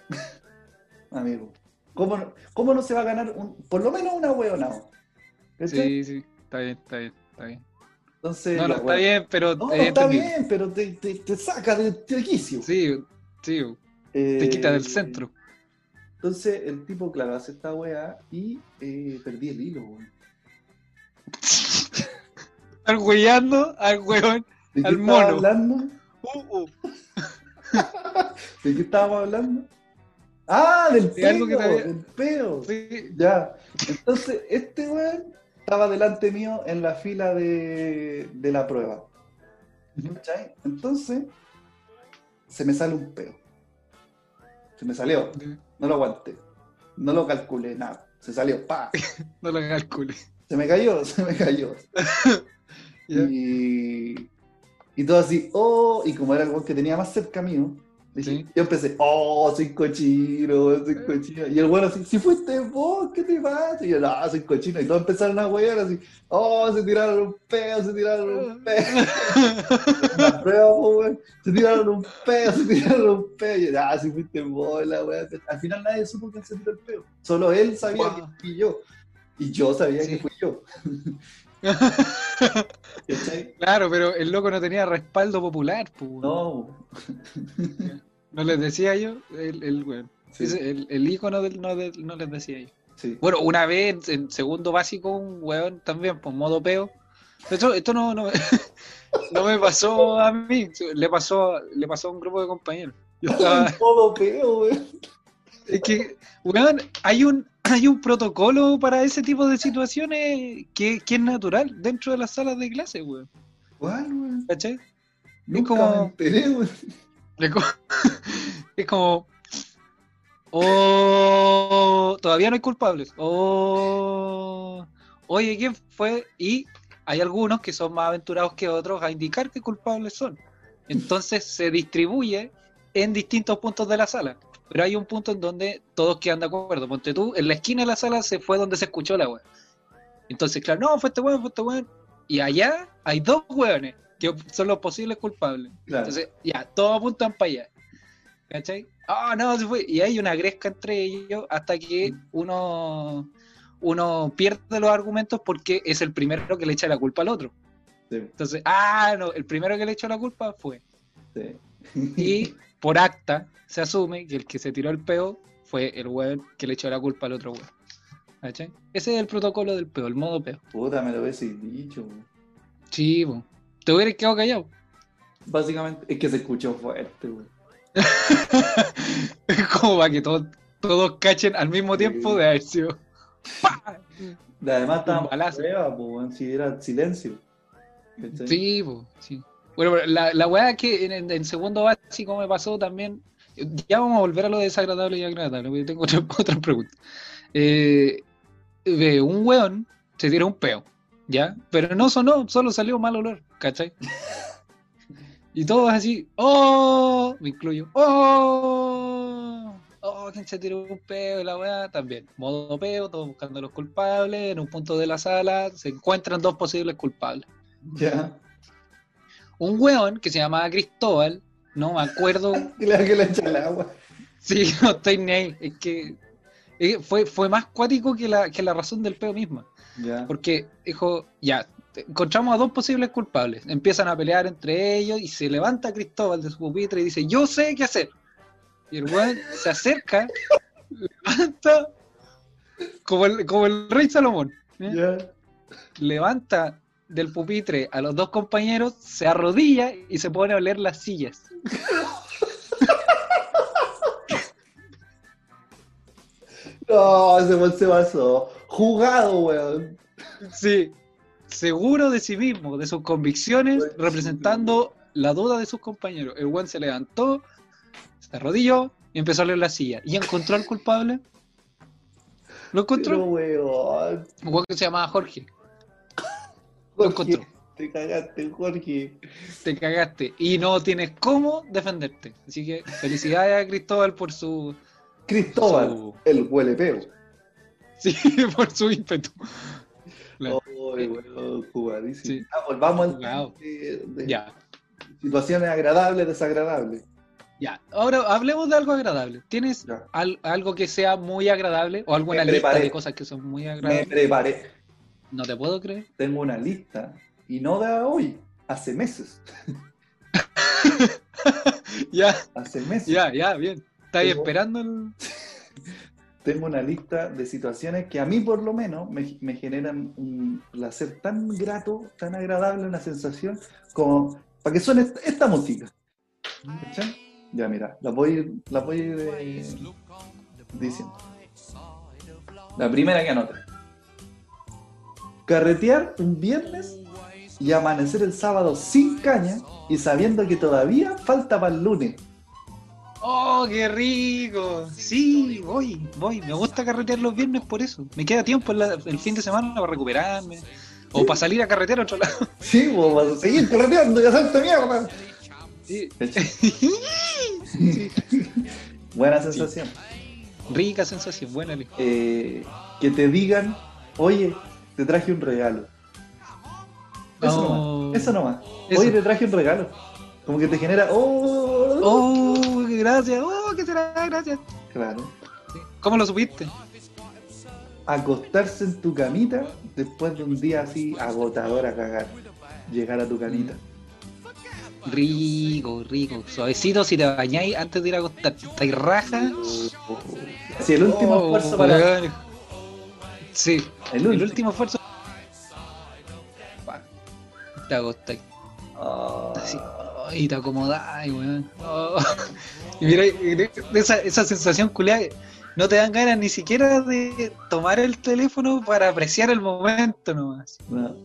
Amigo, ¿cómo no, cómo no se va a ganar un, por lo menos una? ¿Cachai? Sí, sí, está bien, está bien, está bien. Entonces, No, no, ya, está bien, pero No, es está entendible. bien, pero te, te, te saca de, de quicio. Sí, sí, te Eh, quita del centro. Entonces el tipo, claro, hace esta weá y eh, perdí el hilo, weón. Arguellando al weón. ¿De qué Al mono. hablando? Uh, uh. ¿De qué estábamos hablando? Ah, del De que te del peo. Sí. Ya. Entonces, este weón estaba delante mío en la fila de, de la prueba. ¿Cachai? Entonces, se me sale un peo. Se me salió. No lo aguanté. No lo calculé, nada. Se salió, pa. No lo calcule. Se me cayó, se me cayó. Y, y todo así, oh, y como era el que tenía más cerca mío, dije- Sí. yo empecé, oh, soy cochino, soy cochino. Y el bueno así, si fuiste vos, ¿qué te pasa? Y yo, no, soy cochino. Y todos empezaron a huear así, oh, se tiraron un peo, se tiraron un prueba, po, weón. Se tiraron un peo, se tiraron un peo. Y yo, ah, si fuiste vos, la weá. Al final nadie supo que se tiró el peo. Solo él sabía Wow. que fui yo. Y yo sabía Sí. que fui yo. Claro, pero el loco no tenía respaldo popular, weón. No. No les decía yo, el, el weón. Sí, el, el del, no, del- no les decía yo. sí. Bueno, una vez en, en segundo básico, un weón también, por modo peo. Esto, esto no, no, no me pasó a mí, le pasó, le pasó a un grupo de compañeros. Yo estaba, Todo peo, güey. es que, weón, hay un, hay un protocolo para ese tipo de situaciones que, que es natural dentro de las salas de clase, weón. ¿Cuál, güey? ¿Cachai? Nunca como- me enteré, güey. Es como, oh, todavía no hay culpables. Oh, oye, ¿quién fue? Y hay algunos que son más aventurados que otros a indicar qué culpables son. Entonces se distribuye en distintos puntos de la sala. Pero hay un punto en donde todos quedan de acuerdo. Ponte tú, en la esquina de la sala se fue donde se escuchó la weá. Entonces, claro, no, fue este weón, fue este weón. Y allá hay dos weones que son los posibles culpables. Claro. Entonces, ya, todos apuntan para allá. ¿Cachai? Ah, no, se fue. Y hay una gresca entre ellos hasta que uno, uno pierde los argumentos porque es el primero que le echa la culpa al otro. Sí, Entonces, ah, no, el primero que le echó la culpa fue. sí. Y por acta se asume que el que se tiró el peo fue el weón que le echó la culpa al otro weón. ¿Cachai? Ese es el protocolo del peo, el modo peo. Puta, me lo hubiese dicho, güey. Sí. Te hubieras quedado callado. Básicamente, es que se escuchó fuerte, güey. Es como para que todos, todos cachen al mismo tiempo de haber sido. Y Además, balazo. prueba, güey, si era silencio. ¿Cachai? Sí, po, sí. Bueno, pero la, la weá que en, en- en segundo básico me pasó también. Ya vamos a volver a lo desagradable y agradable, porque tengo otra, otra pregunta. Eh, de un weón se tira un peo, ¿ya? Pero no sonó, solo salió mal olor, ¿cachai? Y todos así, ¡oh! Me incluyo, ¡oh! ¡oh! ¿Quién se tiró un peo y la weá? También, modo peo, todos buscando a los culpables. En un punto de la sala se encuentran dos posibles culpables. Ya. Un weón que se llamaba Cristóbal, no me acuerdo que le echa el agua. Sí, no estoy ni ahí. Es que eh, fue, fue más cuático que la, que la razón del peo misma. Porque dijo, ya, encontramos a dos posibles culpables. Empiezan a pelear entre ellos y se levanta Cristóbal de su pupitre y dice, yo sé qué hacer. Y el weón se acerca, levanta, como el, como el rey Salomón, ¿eh? Levanta del pupitre a los dos compañeros, se arrodilla y se pone a oler las sillas. No, ese se pasó. Jugado, weón. Sí, seguro de sí mismo, de sus convicciones, representando la duda de sus compañeros. El buen se levantó, se arrodilló y empezó a leer la silla. ¿Y encontró al culpable? Lo Pero, encontró. weón. Un weón que se llamaba Jorge. Lo encontró. Te cagaste, Jorge. Te cagaste. Y no tienes cómo defenderte. Así que felicidades a Cristóbal por su. Cristóbal, Su- el huele peo. Sí, por su ímpetu. Claro. Weón, jugadísimo. Sí. Ah, volvamos al Jugado. de, de Ya, situaciones agradables, desagradables. ya. Ahora hablemos de algo agradable. ¿Tienes al- algo que sea muy agradable o alguna Me lista de cosas que son muy Me agradables? preparé. No te puedo creer. Tengo una lista. Y no de hoy, hace meses. Ya, Hace meses. ya, ya, bien. ¿Estáis Tengo- esperando el...? Tengo una lista de situaciones que a mí por lo menos me, generan un placer tan grato, tan agradable, una sensación como para que suene esta, esta música. Ya mira, la voy, la voy eh, diciendo. La primera que anoté. Carretear un viernes y amanecer el sábado sin caña y sabiendo que todavía falta para el lunes. ¡Oh, qué rico! Sí, voy, voy. Me gusta carretear los viernes por eso. Me queda tiempo en la- el fin de semana para recuperarme. O para salir a carretear a otro lado. Sí, pues, vas a seguir carreteando y hacerte mierda. Sí. Buena sensación. Rica sensación, buena. Eh, que te digan, oye, te traje un regalo. Eso Oh. nomás. Eso nomás. Eso. Oye, te traje un regalo. Como que te genera, oh, ¡Oh, gracias! ¡Oh, qué será! Gracias. Claro. ¿Cómo lo supiste? Acostarse en tu camita después de un día así agotador a cagar. Llegar a tu camita. Rico, rico. Suavecito si te bañáis antes de ir a acostarte. ¿Estáis raja? Así, el último Oh, esfuerzo para. weón. Sí, El el último. último esfuerzo. Te acostáis. Así. oh, y te acomodáis, weón. Oh. Y mira, y esa, esa sensación culiada, no te dan ganas ni siquiera de tomar el teléfono para apreciar el momento nomás. no.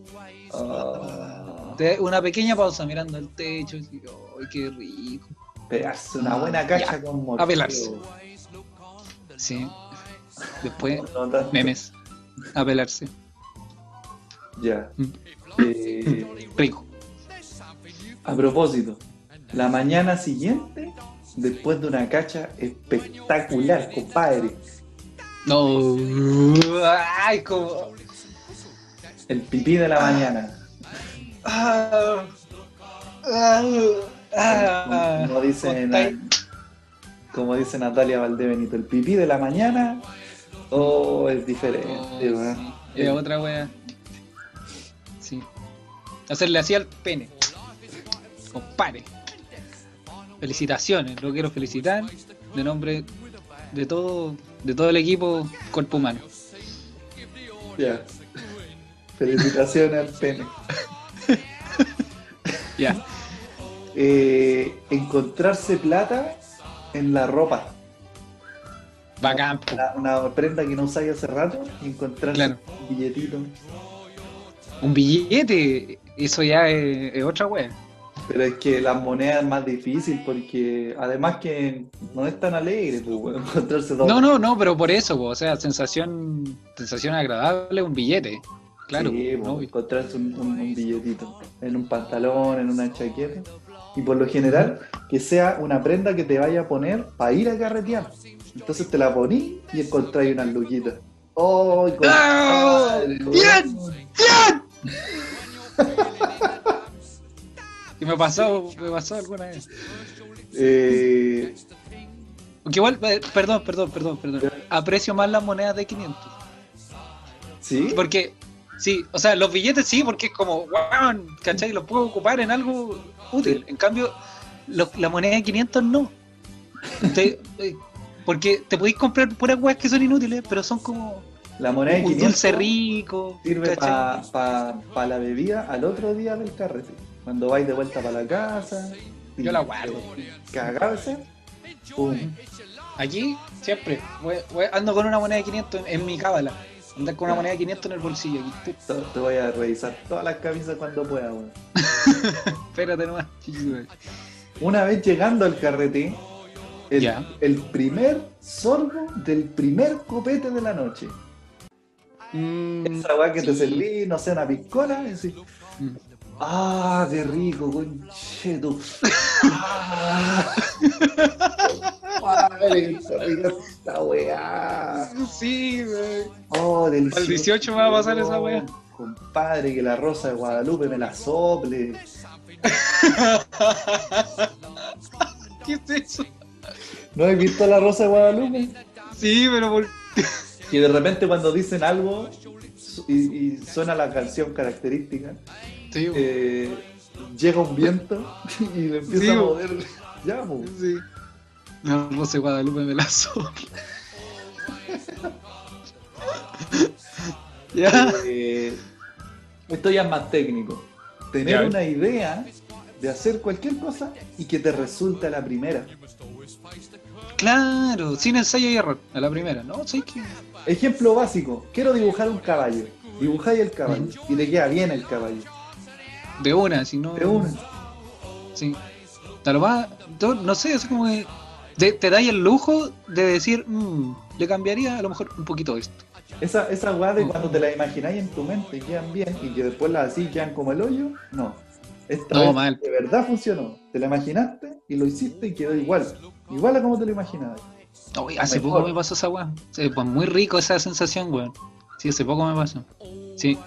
Ah, Te da una pequeña pausa mirando el techo. Así, ¡ay, qué rico! pegarse una buena cacha Ya, con a pelarse. morfeo. Sí. Después, memes. A pelarse. Ya. Mm. Eh, Rico. a propósito, la mañana siguiente, después de una cacha espectacular, compadre, No. Ay, como. el pipí de la mañana. Ah, ah, ah. Como dice, Contáis- como dice Natalia Valdebenito, el pipí de la mañana, oh, es diferente, Oh, sí. Era otra wea. Sí. Hacerle así al pene. Compadre. Felicitaciones, lo quiero felicitar de nombre de todo, de todo el equipo Cuerpo Humano. Ya. Felicitaciones al pene. Ya. Eh, encontrarse plata en la ropa. Bacán. Una, una prenda que no usáis hace rato y encontrarse Claro. un billetito. Un billete, eso ya es, es otra wea. Pero es que las monedas es más difícil porque además que no es tan alegre pues, encontrarse dos. No, no, no, pero por eso, po, o sea, sensación, sensación agradable, un billete. Claro, Sí, pues, encontrarse un, un- un billetito en un pantalón, en una chaqueta. Y por lo general, que sea una prenda que te vaya a poner para ir a carretear. Entonces te la poní y encontráis unas luquitas. ¡Oh! Compadre, ¡Bien! Y me pasó, me pasó alguna vez. Eh, Aunque igual, eh, perdón, perdón, perdón, perdón. Aprecio más las monedas de 500. ¿Sí? Porque, sí, o sea, los billetes sí, porque es como, weón, ¿cachai? Los puedo ocupar en algo útil. En cambio, los- la moneda de 500 no. Eh, porque te podéis comprar puras weas que son inútiles, pero son como La moneda de un 500 dulce rico. sirve para la bebida al otro día del carrete. Cuando vais de vuelta para la casa. Yo la guardo. Cagado ese. Pum. Aquí, siempre, voy- voy- ando con una moneda de 500 en, en mi cábala. Andar con una moneda de 500 en el bolsillo. Aquí, Te, te voy a revisar todas las camisas cuando pueda, weón. espérate nomás. Una vez llegando al carrete, el, primer sorbo del primer copete de la noche. Mm, Esa weá que te serví, no sé, una piscola, así, Mm. Ah, qué rico, concheto. Ah. Madre, rica esta weá. Sí, güey. Oh, delicioso. Al 18 me va a pasar esa weá. Compadre, que la rosa de Guadalupe me la sople. ¿Qué es eso? ¿No has visto la rosa de Guadalupe? Sí, pero por... Y de repente cuando dicen algo y suena la canción característica, Sí, eh, llega un viento y le empieza Sí, a mover. Ya, bo. sí. No, Rosa de Guadalupe me la sopla. ya. Eh, esto ya es más técnico. Tener Ya. una idea de hacer cualquier cosa y que te resulte a la primera. Claro, sin ensayo y error. A la primera, ¿no? Sí que... Ejemplo básico, quiero dibujar un caballo. Dibujáis el caballo y te queda bien el caballo. De una, si no... De una. Sí. Lo más, no sé, así como que te, te dais el lujo de decir, "Mm, le cambiaría a lo mejor un poquito esto. Esa, esa weá de cuando te la imagináis en tu mente y quedan bien y que después las así quedan como el hoyo, no. Esta No, vez mal. de verdad funcionó. Te la imaginaste y lo hiciste y quedó igual. Igual a como te lo imaginabas. Hace Mejor. poco me pasó esa weá. Muy rico esa sensación, weón. Sí, hace poco me pasó. Sí.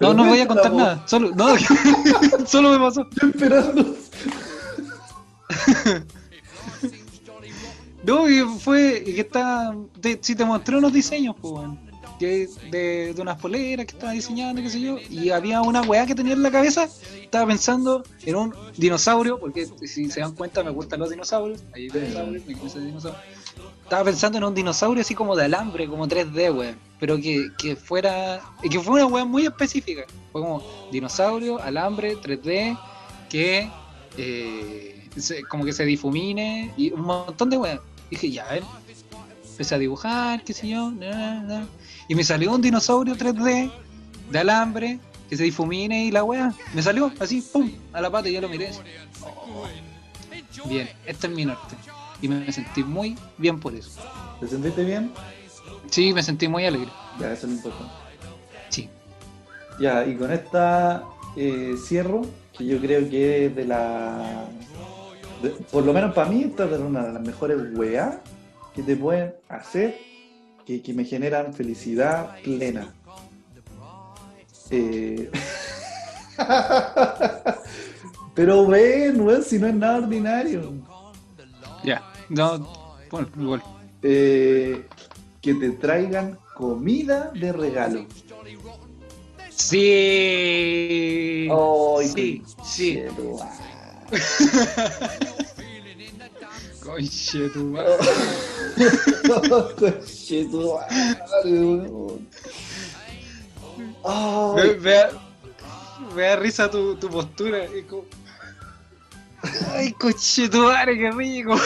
No, no voy a contar nada. Solo, no, solo me pasó. Estoy esperando. No, y fue que está. Te, sí, te mostré unos diseños, pues. Que de, de unas poleras que estaba diseñando, qué sé yo. Y había una weá que tenía en la cabeza. Estaba pensando en un dinosaurio, porque si se dan cuenta, me gustan los dinosaurios. Hay dinosaurios, me gustan los dinosaurios. Estaba pensando en un dinosaurio así como de alambre, como 3D, weón. Pero que, que fuera. Que fue una weá muy específica. Fue como dinosaurio, alambre, 3D, que. eh, como que se difumine y un montón de weas. Dije, ya, ver. Empecé a dibujar, qué sé yo. na. Y me salió un dinosaurio 3D de alambre que se difumine y la wea. Me salió así, pum, a la pata y yo lo miré. oh, bien, este es mi norte. Y me sentí muy bien por eso. ¿Te sentiste bien? Sí, me sentí muy alegre. Ya, eso es lo importante. Sí. Ya, y con esta eh, cierro, que yo creo que es de la. de- por lo menos para mí, esta es una de las mejores weá que te pueden hacer que, que me generan felicidad plena. Eh, Pero ven, weón, si no es nada ordinario. Ya. No, bueno, igual. Eh, que te traigan comida de regalo. Sí. Ay, sí, sí. Me, me da, me da risa tu, tu postura. es como- Ay, coche tu madre, qué rico.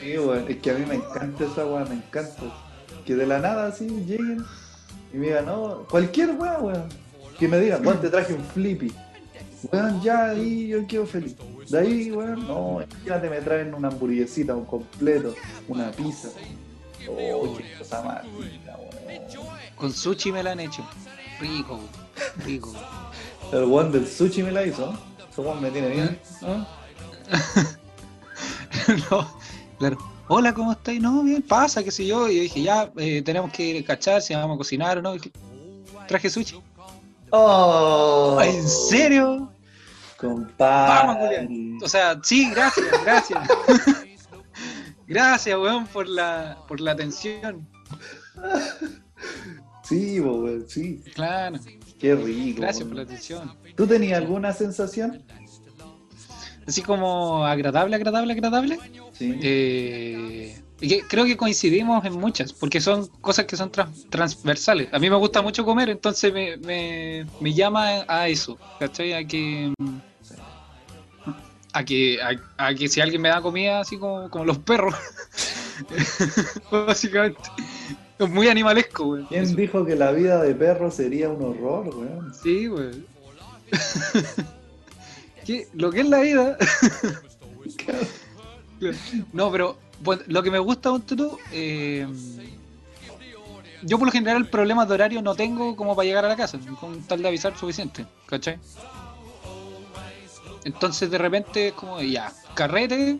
sí, weón, es que a mí me encanta esa weá, me encanta. Que de la nada así lleguen y me digan, no, cualquier weá, weón. Que me digan, weón, te traje un flippy. Weón, ya ahí yo quedo feliz. De ahí, weón, no, ya te me traen una hamburguesita, un completo, una pizza. Oh, qué cosa rica, weón. Con sushi me la han hecho. Rico, rico. El weón del sushi me la hizo. Ese weón me tiene bien. ¿no? no, claro. Hola, ¿cómo estáis? No, bien, pasa, qué sé yo. Y yo dije, ya, eh, tenemos que ir a cachar si vamos a cocinar o no. Dije, traje sushi. ¡Oh! ¿En serio? Compadre. Vamos, Julián. O sea, sí, gracias, gracias. gracias, weón, por la, por la atención. Sí, weón, sí. Claro, Qué rico. gracias weón. por la atención. ¿Tú tenías alguna sensación? Así como agradable, agradable, agradable. Sí. Eh, creo que coincidimos en muchas, porque son cosas que son trans- transversales. A mí me gusta mucho comer, entonces me, me, me llama a eso, ¿cachai? A que, a que, a, a que si alguien me da comida, así como, como los perros, básicamente. Es muy animalesco, güey. ¿Quién Eso. dijo que la vida de perro sería un horror, weón? Sí, güey. Lo que es la vida. no, pero bueno, lo que me gusta tú, eh, yo por lo general problemas de horario no tengo como para llegar a la casa, con tal de avisar suficiente, ¿cachai? Entonces de repente es como, ya, carrete,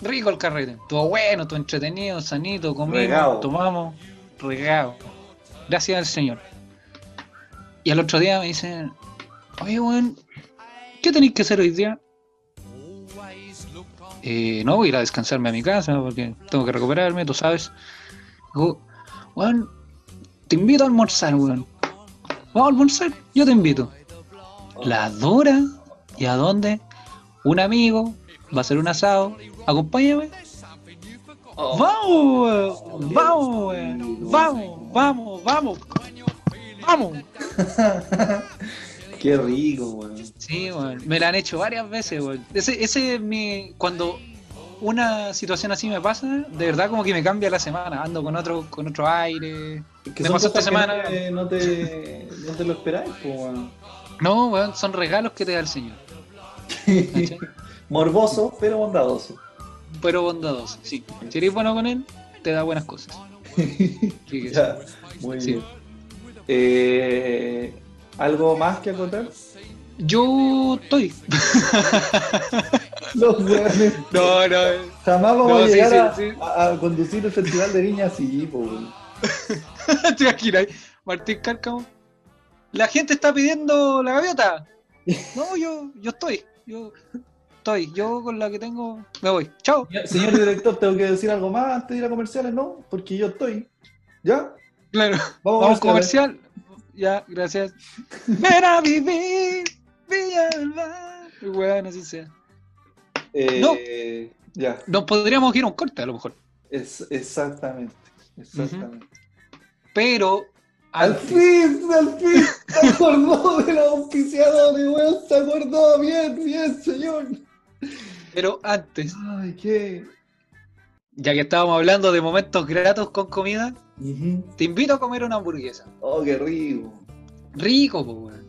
rico el carrete, todo bueno, todo entretenido, sanito, comimos, Regado. tomamos, regado. Gracias al Señor. Y al otro día me dicen, oye, weón, ¿qué tenéis que hacer hoy día? Eh, no, voy a ir a descansarme a mi casa porque tengo que recuperarme, tú sabes. Digo, weón, te invito a almorzar, weón. Vamos a almorzar, yo te invito. La Dora, ¿y a dónde? Un amigo, va a hacer un asado, acompáñame. Vamos, weón, vamos, weón, vamos, vamos, vamos, vamos. Qué rico, weón. Sí, weón. Me la han hecho varias veces, weón. Ese, ese es mi. Cuando una situación así me pasa, de verdad como que me cambia la semana. Ando con otro, con otro aire. Que Me pasó esta que semana. No te, no te, lo esperáis, pues, weón. No, weón, son regalos que te da el Señor. Morboso, pero bondadoso. Pero bondadoso, sí. Si eres bueno con él, te da buenas cosas. Ya, muy Sí. bien. Eh, ¿Algo más que acotar? Yo estoy. Los weones. No, no. Jamás vamos No, a llegar sí, a, sí. a- a conducir el Festival de Viña así, po. ¿Te imaginas? Martín Cárcamo. La gente está pidiendo la gaviota. No, yo, yo estoy. Yo estoy. Yo con la que tengo me voy. Chao. Señor director, tengo que decir algo más antes de ir a comerciales, ¿no? Porque yo estoy. ¿Ya? Claro. Vamos, Vamos a comercial. Ya, gracias. Ven a vivir. Villa del Mar. Bueno, así sea. Eh, Ya, Nos podríamos ir a un corte a lo mejor. es, exactamente. Exactamente. Pero. Al fin, al fin, se acordó de los auspiciadores, weón, se acordó, bien, bien, señor. Pero antes, Ay, qué. ya que estábamos hablando de momentos gratos con comida, Te invito a comer una hamburguesa. Oh, qué rico. Rico, weón.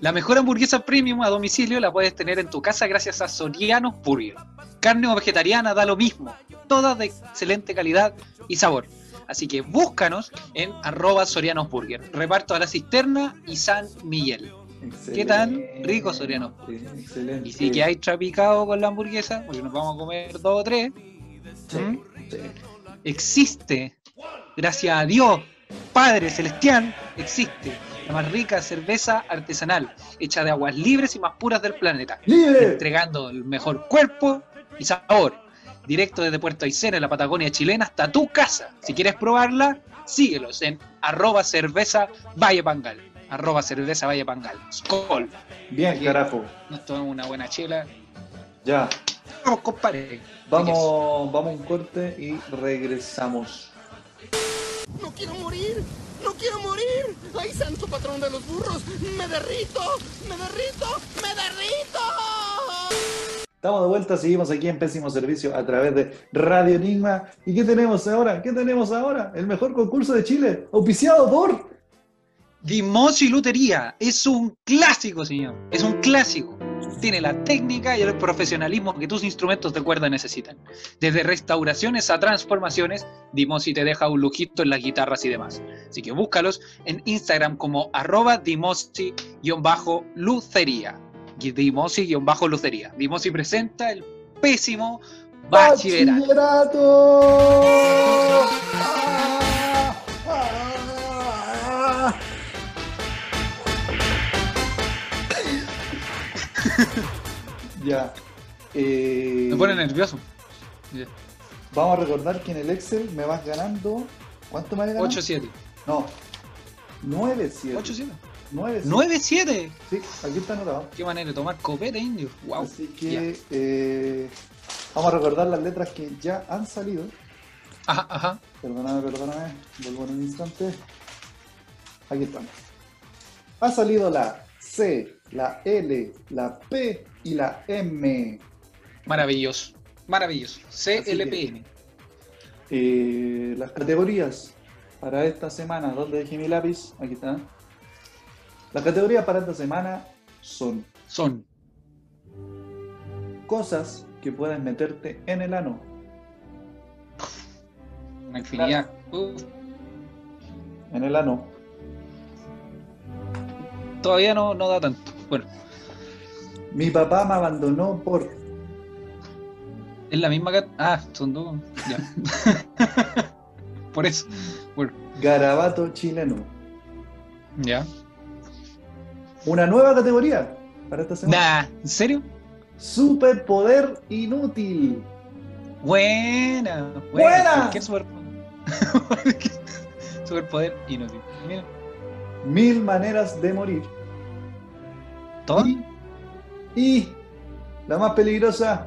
La mejor hamburguesa premium a domicilio la puedes tener en tu casa gracias a Sorianos Burger. Carne o vegetariana da lo mismo, todas de excelente calidad y sabor. Así que búscanos en arroba Sorianos Burger, reparto a la cisterna y San Miguel. ¿Qué tal? Rico, Soriano. Excelente. Y si que hay trapicado con la hamburguesa, porque nos vamos a comer dos o tres, Sí, ¿Mm? sí. existe, gracias a Dios, Padre Celestial, existe la más rica cerveza artesanal, hecha de aguas libres y más puras del planeta, ¡Libre! entregando el mejor cuerpo y sabor, directo desde Puerto Aysén, en la Patagonia chilena, hasta tu casa. Si quieres probarla, síguelos en arroba cerveza Valle Pangal, arroba cerveza Valle Pangal. Skol. Bien, Aquí. carajo. Nos tomamos una buena chela. Ya. Vamos, compadre. Vamos, vamos a un corte y regresamos. No quiero morir, no quiero morir. Ay, santo patrón de los burros, me derrito, me derrito, me derrito. Estamos de vuelta, seguimos aquí en Pésimo Servicio a través de Radio Enigma. ¿Y qué tenemos ahora? ¿Qué tenemos ahora? El mejor concurso de Chile, auspiciado por... Dimosi Lutería es un clásico, señor. Es un clásico. Tiene la técnica y el profesionalismo que tus instrumentos de cuerda necesitan. Desde restauraciones a transformaciones, Dimosi te deja un lujito en las guitarras y demás. Así que búscalos en Instagram como arroba Dimosi-lucería. Dimosi Lucería. Dimosi presenta el pésimo bachillerato. ¡Bachillerato! ya. Eh, Me pone nervioso. Ya. Vamos a recordar que en el Excel me vas ganando. ¿Cuánto me vas ganando? 8-7. No. 9-7. 8-7. 9 9-7. Sí, aquí está anotado. Qué manera de tomar copete, indio. Wow. Así que eh, vamos a recordar las letras que ya han salido. Ajá, ajá. Perdóname, perdóname. Vuelvo en un instante. Aquí estamos. Ha salido la C, la L, la P y la M. Maravilloso. Maravilloso. CLPN. Eh, las categorías para esta semana, ¿dónde dejé mi lápiz? Aquí está. Las categorías para esta semana son Son. cosas que puedes meterte en el ano. Una infinidad. En el ano. todavía no, no da tanto. Bueno, Mi papá me abandonó por es la misma Ah, son dos. Ya. Por eso. Bueno, garabato chileno. ya. Una nueva categoría para esta semana. Nah, ¿en serio? Superpoder inútil. Buena. Buena. Cualquier superpoder. superpoder inútil. Mira. Mil maneras de morir. Y, y la más peligrosa,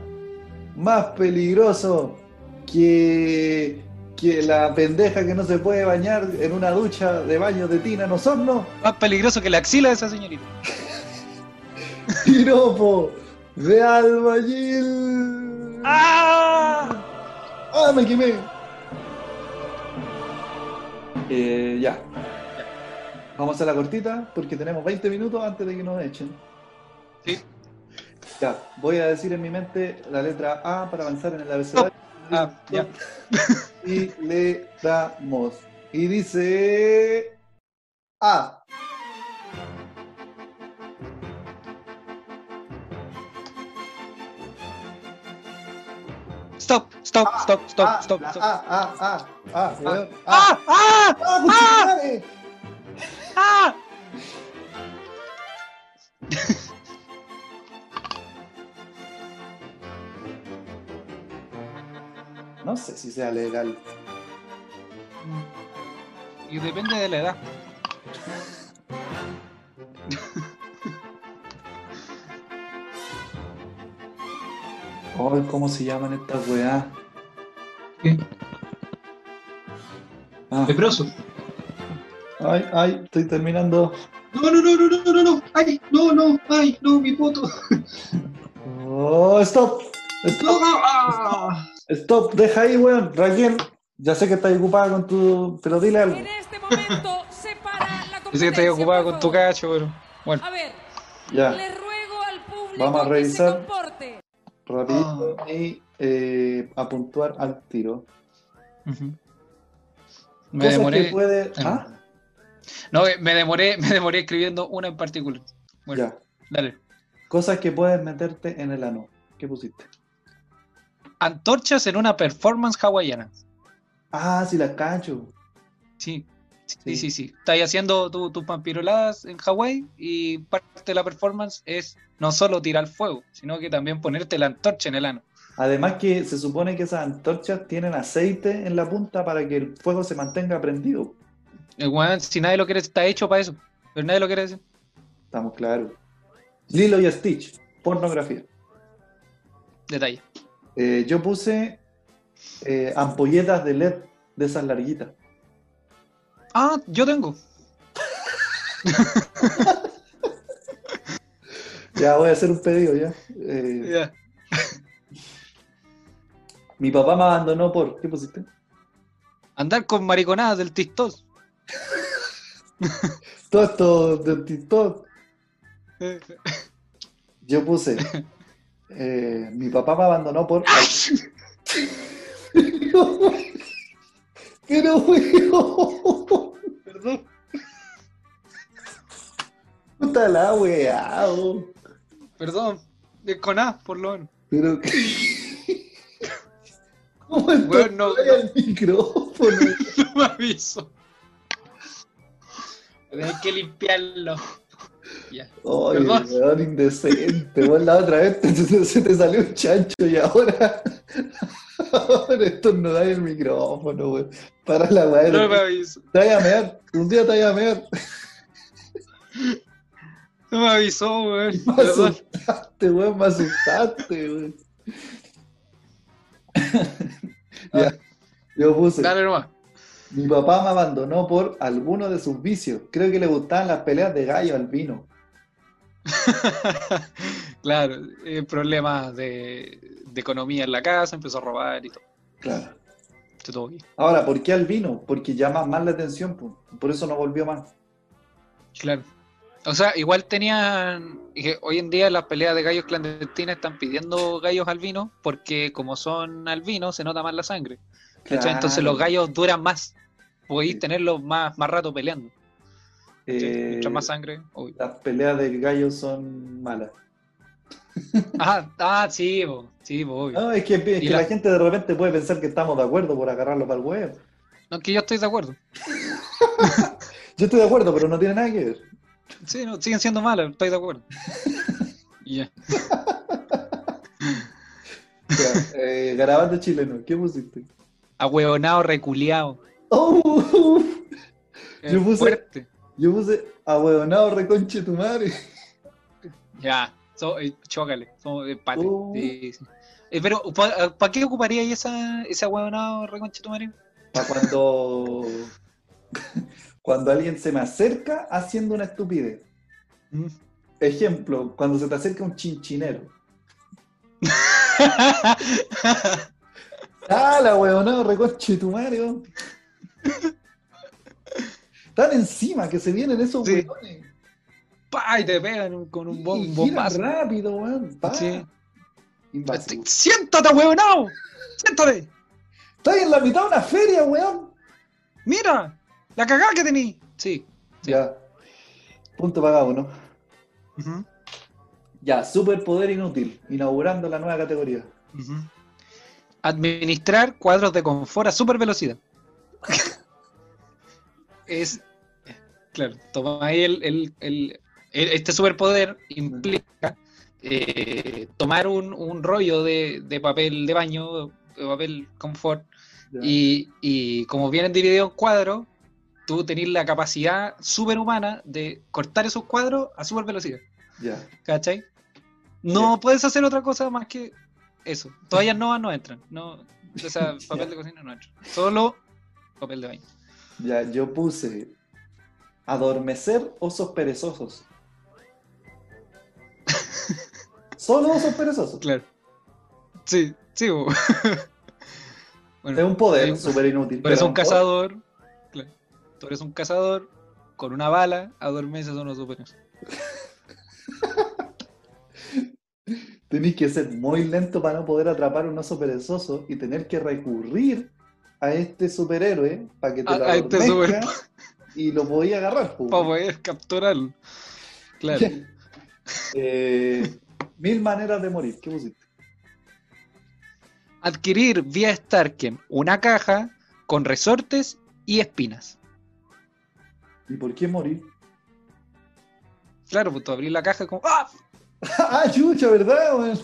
más peligroso que, que la pendeja que no se puede bañar en una ducha de baño de tina no son, ¿no? Más peligroso que la axila de esa señorita. Piropo de albañil. ¡Ah! ¡Ah, me quemé! Eh, ya. Vamos a la cortita porque tenemos 20 minutos antes de que nos echen. Sí. Ya, voy a decir en mi mente la letra A para avanzar en el abecedario. Ah, ya. Y le damos. Y dice A. Stop, stop, stop, stop, A, stop, stop. A, A, A, A, weón. A. ¡Ah! ¡Ah! ¡Ah, conchetumare! ¡Ah! No sé si sea legal. Y depende de la edad. Ay, ¿cómo se llaman estas weas? ¿Qué? Ah, Leproso. ay, ay, estoy terminando. No, no, no, no, no, no, no. Ay, no, no, ay, no, mi foto. Oh, stop. Stop, Ah. stop, deja ahí, weón. Raquel, ya sé que estás ocupada con tu. Pero dile algo. En este momento se para la competencia. Pensé que estabas ocupada con tu cacho, pero. Bueno. A ver, Ya, le ruego al público Vamos a que revisar. se comporte. rapidito Ah. y eh, a puntuar al tiro. ujú. Me Cosas demoré. que puede. Ah, No, me demoré, me demoré escribiendo una en particular. Bueno, ya. dale. Cosas que puedes meterte en el ano. ¿Qué pusiste? Antorchas en una performance hawaiana. Ah, sí, las cacho. Sí, sí, Sí. sí, sí. Estás haciendo tu- tus vampiroladas en Hawái y parte de la performance es no solo tirar fuego, sino que también ponerte la antorcha en el ano. Además que se supone que esas antorchas tienen aceite en la punta para que el fuego se mantenga prendido. El weón, si nadie lo quiere, está hecho para eso. Pero nadie lo quiere decir. Estamos claros. Lilo y Stitch, pornografía. Detalle. Eh, yo puse eh, ampolletas de LED de esas larguitas. Ah, yo tengo. Ya voy a hacer un pedido ya. Eh, mi papá me abandonó por. ¿Qué pusiste? Andar con mariconadas del tistos. Todo esto de TikTok. Yo puse. Eh, mi papá me abandonó por. Pero, weón. Perdón. Puta la weá. oh. Perdón, es con A, por lo menos. Pero. ¿Cómo esto Weón, no- el micrófono? No me aviso. Tenés que limpiarlo. Ya. Perdón. weón, indecente. Weón, la otra vez te- te- se te salió un chancho y ahora. Ahora esto no da el micrófono, weón. Para la weá. No me aviso. Te vaya a mear. Un día te vaya a mear. No me avisó, weón. Me asustaste, weón. Me asustaste, weón. ya. Yo puse. Dale nomás. Mi papá me abandonó por alguno de sus vicios. Creo que le gustaban las peleas de gallo al vino. claro, eh, problemas de, de economía en la casa, empezó a robar y todo. Claro. Está todo bien. Ahora, ¿por qué al vino? Porque llama más la atención, po. por eso no volvió más. Claro. O sea, igual tenían. Hoy en día las peleas de gallos clandestinas están pidiendo gallos albinos porque, como son albinos, se nota más la sangre. Entonces los gallos duran más. Podéis tenerlos más, más rato peleando. Eh, Mientras más sangre, obvio. las peleas de gallo son malas. Ah, ah, sí, sí, po, obvio. No, es que, es que la- la... gente de repente puede pensar que estamos de acuerdo por agarrarlo para el huevo. No, que yo estoy de acuerdo. Yo estoy de acuerdo, pero no tiene nada que ver. Sí, no, siguen siendo malas, estoy de acuerdo. Ya. Eh, garabato chileno, ¿qué pusiste? Ahueonado, reculeado. ¡Oh! Yo puse- fuerte. Yo puse ahueonado reconche tu madre. Ya, so, eh, chócale, somos empate. Oh. sí, sí. Eh, pero, ¿para qué ocuparía esa, ese ahueonado reconche tu madre? Para cuando. cuando alguien se me acerca haciendo una estupidez. Mm. Ejemplo, cuando se te acerca un chinchinero. ¡Ah, la huevonado reconche tu weón! Están encima, que se vienen esos Sí. huevones. ¡Pah! Y te pegan con un, bom, Y un gira bombazo. rápido, weón. Pa. Sí. Invasivo. ¡Siéntate, ahueonado! ¡Siéntate! Estás en la mitad de una feria, weón. ¡Mira! ¡La cagada que tení! Sí. Sí. Ya. Punto pagado, ¿no? Ya, superpoder inútil. Inaugurando la nueva categoría. ujú. Administrar cuadros de confort a super velocidad. es. Claro, toma ahí el, el- el- este superpoder implica eh, tomar un, un rollo de, de papel de baño, de papel confort, y, y como vienen divididos en cuadros, tú tenés la capacidad superhumana de cortar esos cuadros a super velocidad. Ya. ¿Cachai? No puedes hacer otra cosa más que eso. Toallas novas no entran. No, o sea, papel de cocina no entra. Solo papel de baño. Ya, yo puse adormecer osos perezosos. Solo osos perezosos. Claro. Sí, sí. bueno, Es un poder Sí. súper inútil. pero un cazador. Claro. Tú eres un cazador con una bala, adormeces a unos superhéroes. Tenés que ser muy lento para no poder atrapar un oso perezoso y tener que recurrir a este superhéroe para que te A- lo a este y lo podía agarrar. Para poder capturarlo. Claro. Eh, mil maneras de morir. ¿Qué pusiste? Adquirir vía Starken una caja con resortes y espinas. ¿Y por qué morir? Claro, pues tú abrís la caja como. ¡Ah! ah, chucha, ¿verdad?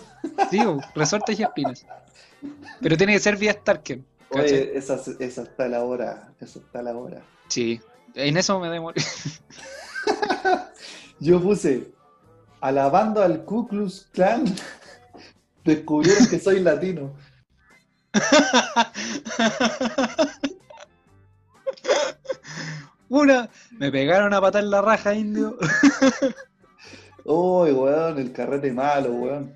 Digo, resortes y espinas. Pero tiene que ser vía Starken. Oye, esa, esa está la hora. Esa está la hora. Sí. En eso me demoré. Yo puse, alabando al Ku Klux Klan, descubrieron que soy latino. Una, me pegaron a patar la raja, indio. Uy, weón, el carrete malo, weón.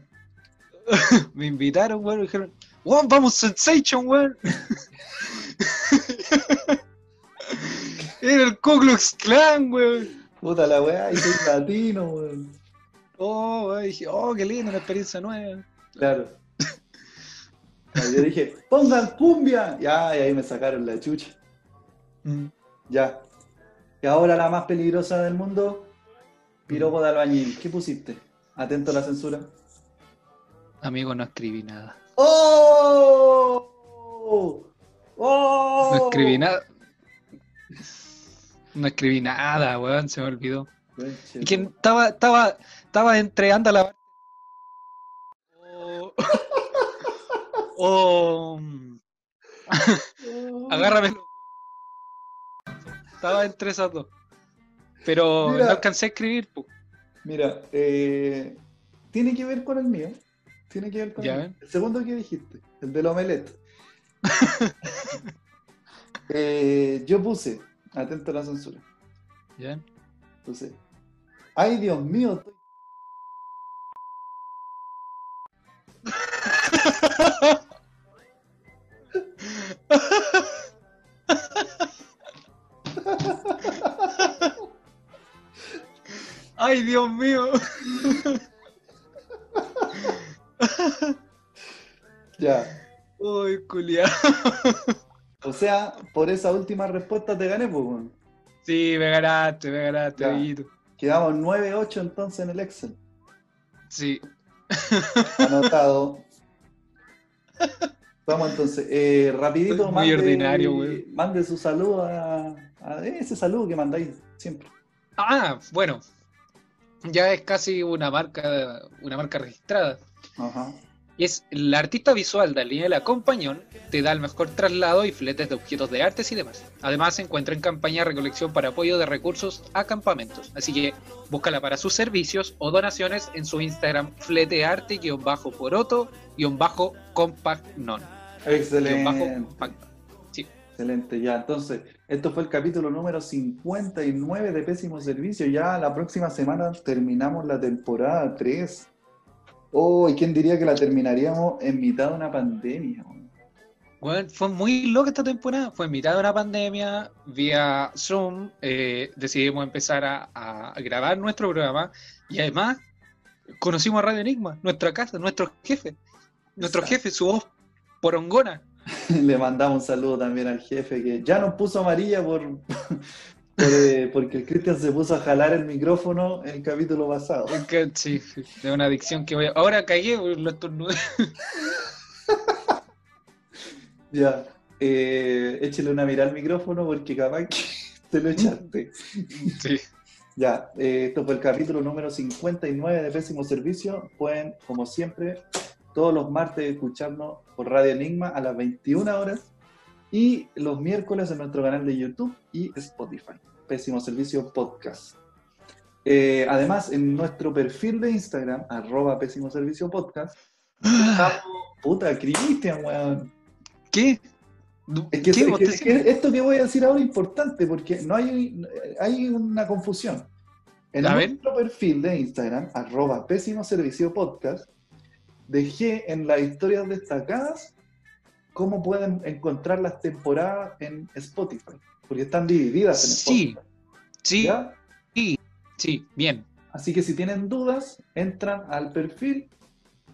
Me invitaron, weón, y dijeron, weón, vamos Sensation, weón. Era el Ku Klux Klan, weón. Puta la weá, y soy latino, weón. Oh, weón, dije, oh, qué lindo, una experiencia nueva. Claro. Yo dije, pongan cumbia. Ya, y ahí me sacaron la chucha. Mm. Ya. Y ahora la más peligrosa del mundo, piropo de albañil. ¿Qué pusiste? Atento a la censura. Amigo, no escribí nada. ¡Oh! ¡Oh! No escribí nada. No escribí nada, weón, se me olvidó. Y que estaba, estaba, estaba entre anda la. O. o- oh. agárrame. Estaba entre esas dos. Pero Mira. no alcancé a escribir. Mira, eh, tiene que ver con el mío. Tiene que ver con el, el segundo que dijiste, el del omelette. Eh, yo puse, atento a la censura, ¿Ya? puse, ay Dios mío, estoy- ¡Ay, Dios mío! ya. ¡Uy, culiao! O sea, por esa última respuesta te gané, pues. Sí, me ganaste, me ganaste, amiguito. Quedamos 9-8 entonces en el Excel. Sí. Anotado. Vamos entonces, eh, rapidito, muy mande, ordinario, güey. mande su saludo a, a ese saludo que mandáis siempre. Ah, bueno. Ya es casi una marca, una marca registrada. Ajá. Y es la artista visual Daniela Compañón, te da el mejor traslado y fletes de objetos de artes y demás. Además se encuentra en campaña de recolección para apoyo de recursos a campamentos. Así que búscala para sus servicios o donaciones en su Instagram fletearte-poroto-compagnon. Excelente. Excelente, ya. Entonces, esto fue el capítulo número 59 de Pésimo Servicio. Ya la próxima semana terminamos la temporada 3. Oh, ¿y quién diría que la terminaríamos en mitad de una pandemia? Bueno, fue muy loca esta temporada. Fue en mitad de una pandemia, vía Zoom, eh, decidimos empezar a, a grabar nuestro programa y además conocimos a Radio Enigma, nuestra casa, nuestro jefe. Nuestro Exacto. jefe, su voz porongona. Le mandamos un saludo también al jefe que ya nos puso amarilla por, por, eh, porque el Cristian se puso a jalar el micrófono en el capítulo pasado. Sí, de una adicción que voy a... Ahora cagué, lo estornudé. Ya, eh, échele una mirada al micrófono porque capaz que te lo echaste. Sí. Ya, eh, esto fue el capítulo número 59 de Pésimo Servicio. Pueden, como siempre, todos los martes escucharnos por Radio Enigma a las 21 horas y los miércoles en nuestro canal de YouTube y Spotify. Pésimo Servicio Podcast. Eh, además, en nuestro perfil de Instagram, arroba Pésimo Servicio Podcast, estamos- puta, Cristian, weón. ¿Qué? Es que, ¿Qué? es ¿Vos que- te- es que esto que voy a decir ahora es importante porque no hay, hay una confusión. En A ver. nuestro perfil de Instagram, arroba pésimo servicio podcast, dejé en las historias destacadas cómo pueden encontrar las temporadas en Spotify, porque están divididas en Sí, Spotify. Sí, ¿ya? sí, bien. Así que si tienen dudas, entran al perfil,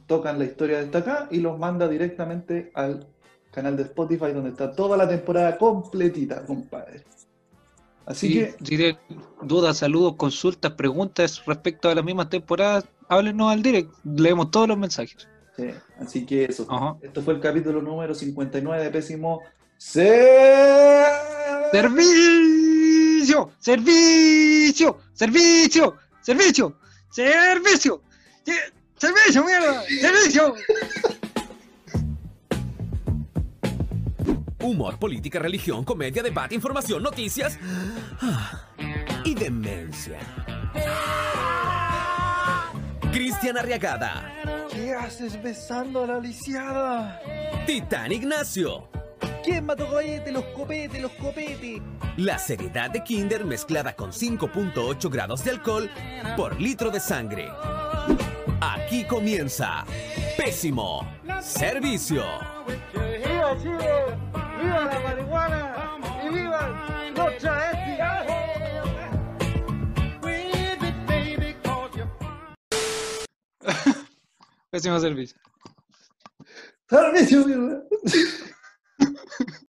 tocan la historia destacada y los manda directamente al canal de Spotify donde está toda la temporada completita, compadre. Así Sí, que, tienen dudas, saludos, consultas, preguntas respecto a las mismas temporadas, háblenos al direct. Leemos todos los mensajes. sí, así que eso. Ajá. Esto fue el capítulo número 59 de Pésimo Se- ¡Servicio! ¡Servicio! ¡Servicio! ¡Servicio! ¡Servicio! ¡Se- ¡Servicio, mierda! ¡Servicio! Humor, política, religión, comedia, debate, información, noticias ah, y demencia. Cristian Arriagada, ¿Qué haces besando a la lisiada? Titán Ignacio, ¿Quién mató cohete? Los copetes, los copetes. la seriedad de Kinder mezclada con 5.8 grados de alcohol por litro de sangre. Aquí comienza Pésimo Servicio. ¡Viva la marihuana! ¡Y viva los travestis! Pésimo servicio. Servicio, mierda.